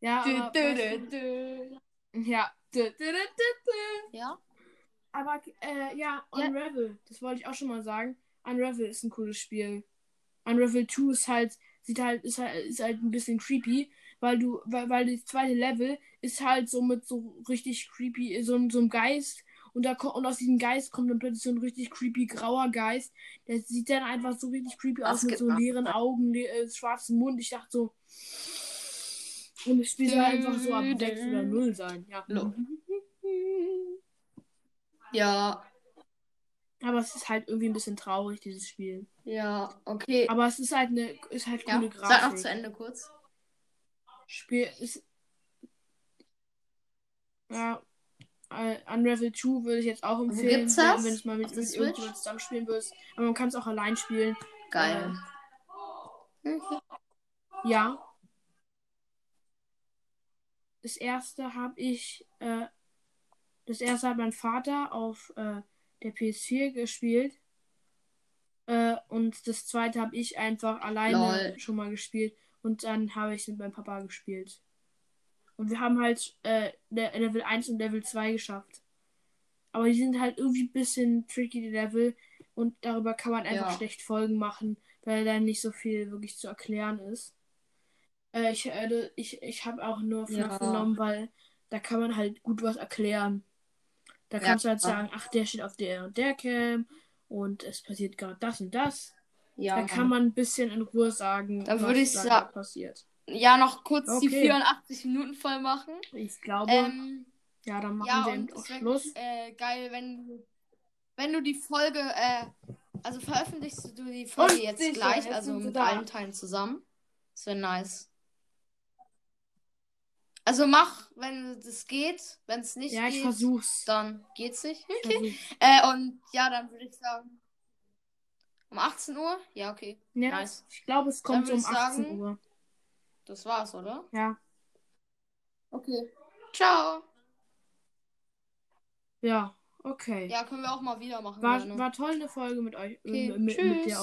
Ja, aber, weißt dö, dö. du- ja. Dö, dö, dö, dö, dö. Ja? Aber äh, ja, Unravel, das wollte ich auch schon mal sagen. Unravel ist ein cooles Spiel. Unravel 2 ist halt, sieht halt, ist halt, ist halt ein bisschen creepy, weil du, weil, weil das zweite Level ist halt so mit so richtig creepy, so, so einem Geist. Und, da, und aus diesem Geist kommt dann plötzlich so ein richtig creepy grauer Geist. Der sieht dann einfach so richtig creepy Das aus mit so leeren Augen, le äh, schwarzem Mund. Ich dachte so. Und das Spiel soll einfach so ab 6 oder 0 sein. Ja. Lo. Ja, Aber es ist halt irgendwie ein bisschen traurig, dieses Spiel. ja, okay. Aber es ist halt eine, ist halt Ja, coole sag Grafik. noch zu Ende kurz. Spiel ist. Ja. äh, Unravel 2 würde ich jetzt auch empfehlen, gibt's wenn- das? wenn es mal mit, mit irgendjemandem zusammenspielen willst. Aber man kann es auch allein spielen. Geil. Ja. Das erste habe ich, äh, das erste hat mein Vater auf äh, der PS4 gespielt. Äh, und das zweite habe ich einfach alleine Lol. schon mal gespielt. Und dann habe ich es mit meinem Papa gespielt. Und wir haben halt äh, Le- Level 1 und Level 2 geschafft. Aber die sind halt irgendwie ein bisschen tricky, die Level. Und darüber kann man einfach Ja. schlecht Folgen machen, weil da nicht so viel wirklich zu erklären ist. Äh, ich äh, ich, ich habe auch nur FNAF Ja. genommen, weil da kann man halt gut was erklären. Da Ja. kannst du halt sagen, ach, der steht auf der und der Cam und es passiert gerade das und das. Ja, da kann man ein bisschen in Ruhe sagen, Da was würde ich da sa- passiert. ja noch kurz die Okay. 84 Minuten voll machen. Ich glaube, Ähm, ja, dann machen ja, wir eben auch Schluss. äh, geil, wenn du, wenn du die Folge, äh, also veröffentlichst du die Folge Und jetzt gleich, also mit allen Teilen zusammen. Das wäre nice. Also mach, wenn das geht. Wenn es nicht Ja, ich geht, versuch's. dann geht's nicht. Ich Okay. Äh, und ja, dann würde ich sagen. Um 18 Uhr? Ja, okay. Ja, Nice. ich glaube, es kommt um würd ich 18 sagen- Uhr. Das war's, oder? Ja. Okay. Ciao. Ja, okay. Ja, können wir auch mal wieder machen. War, gerne. war toll eine Folge mit euch. Okay, mit, mit tschüss. der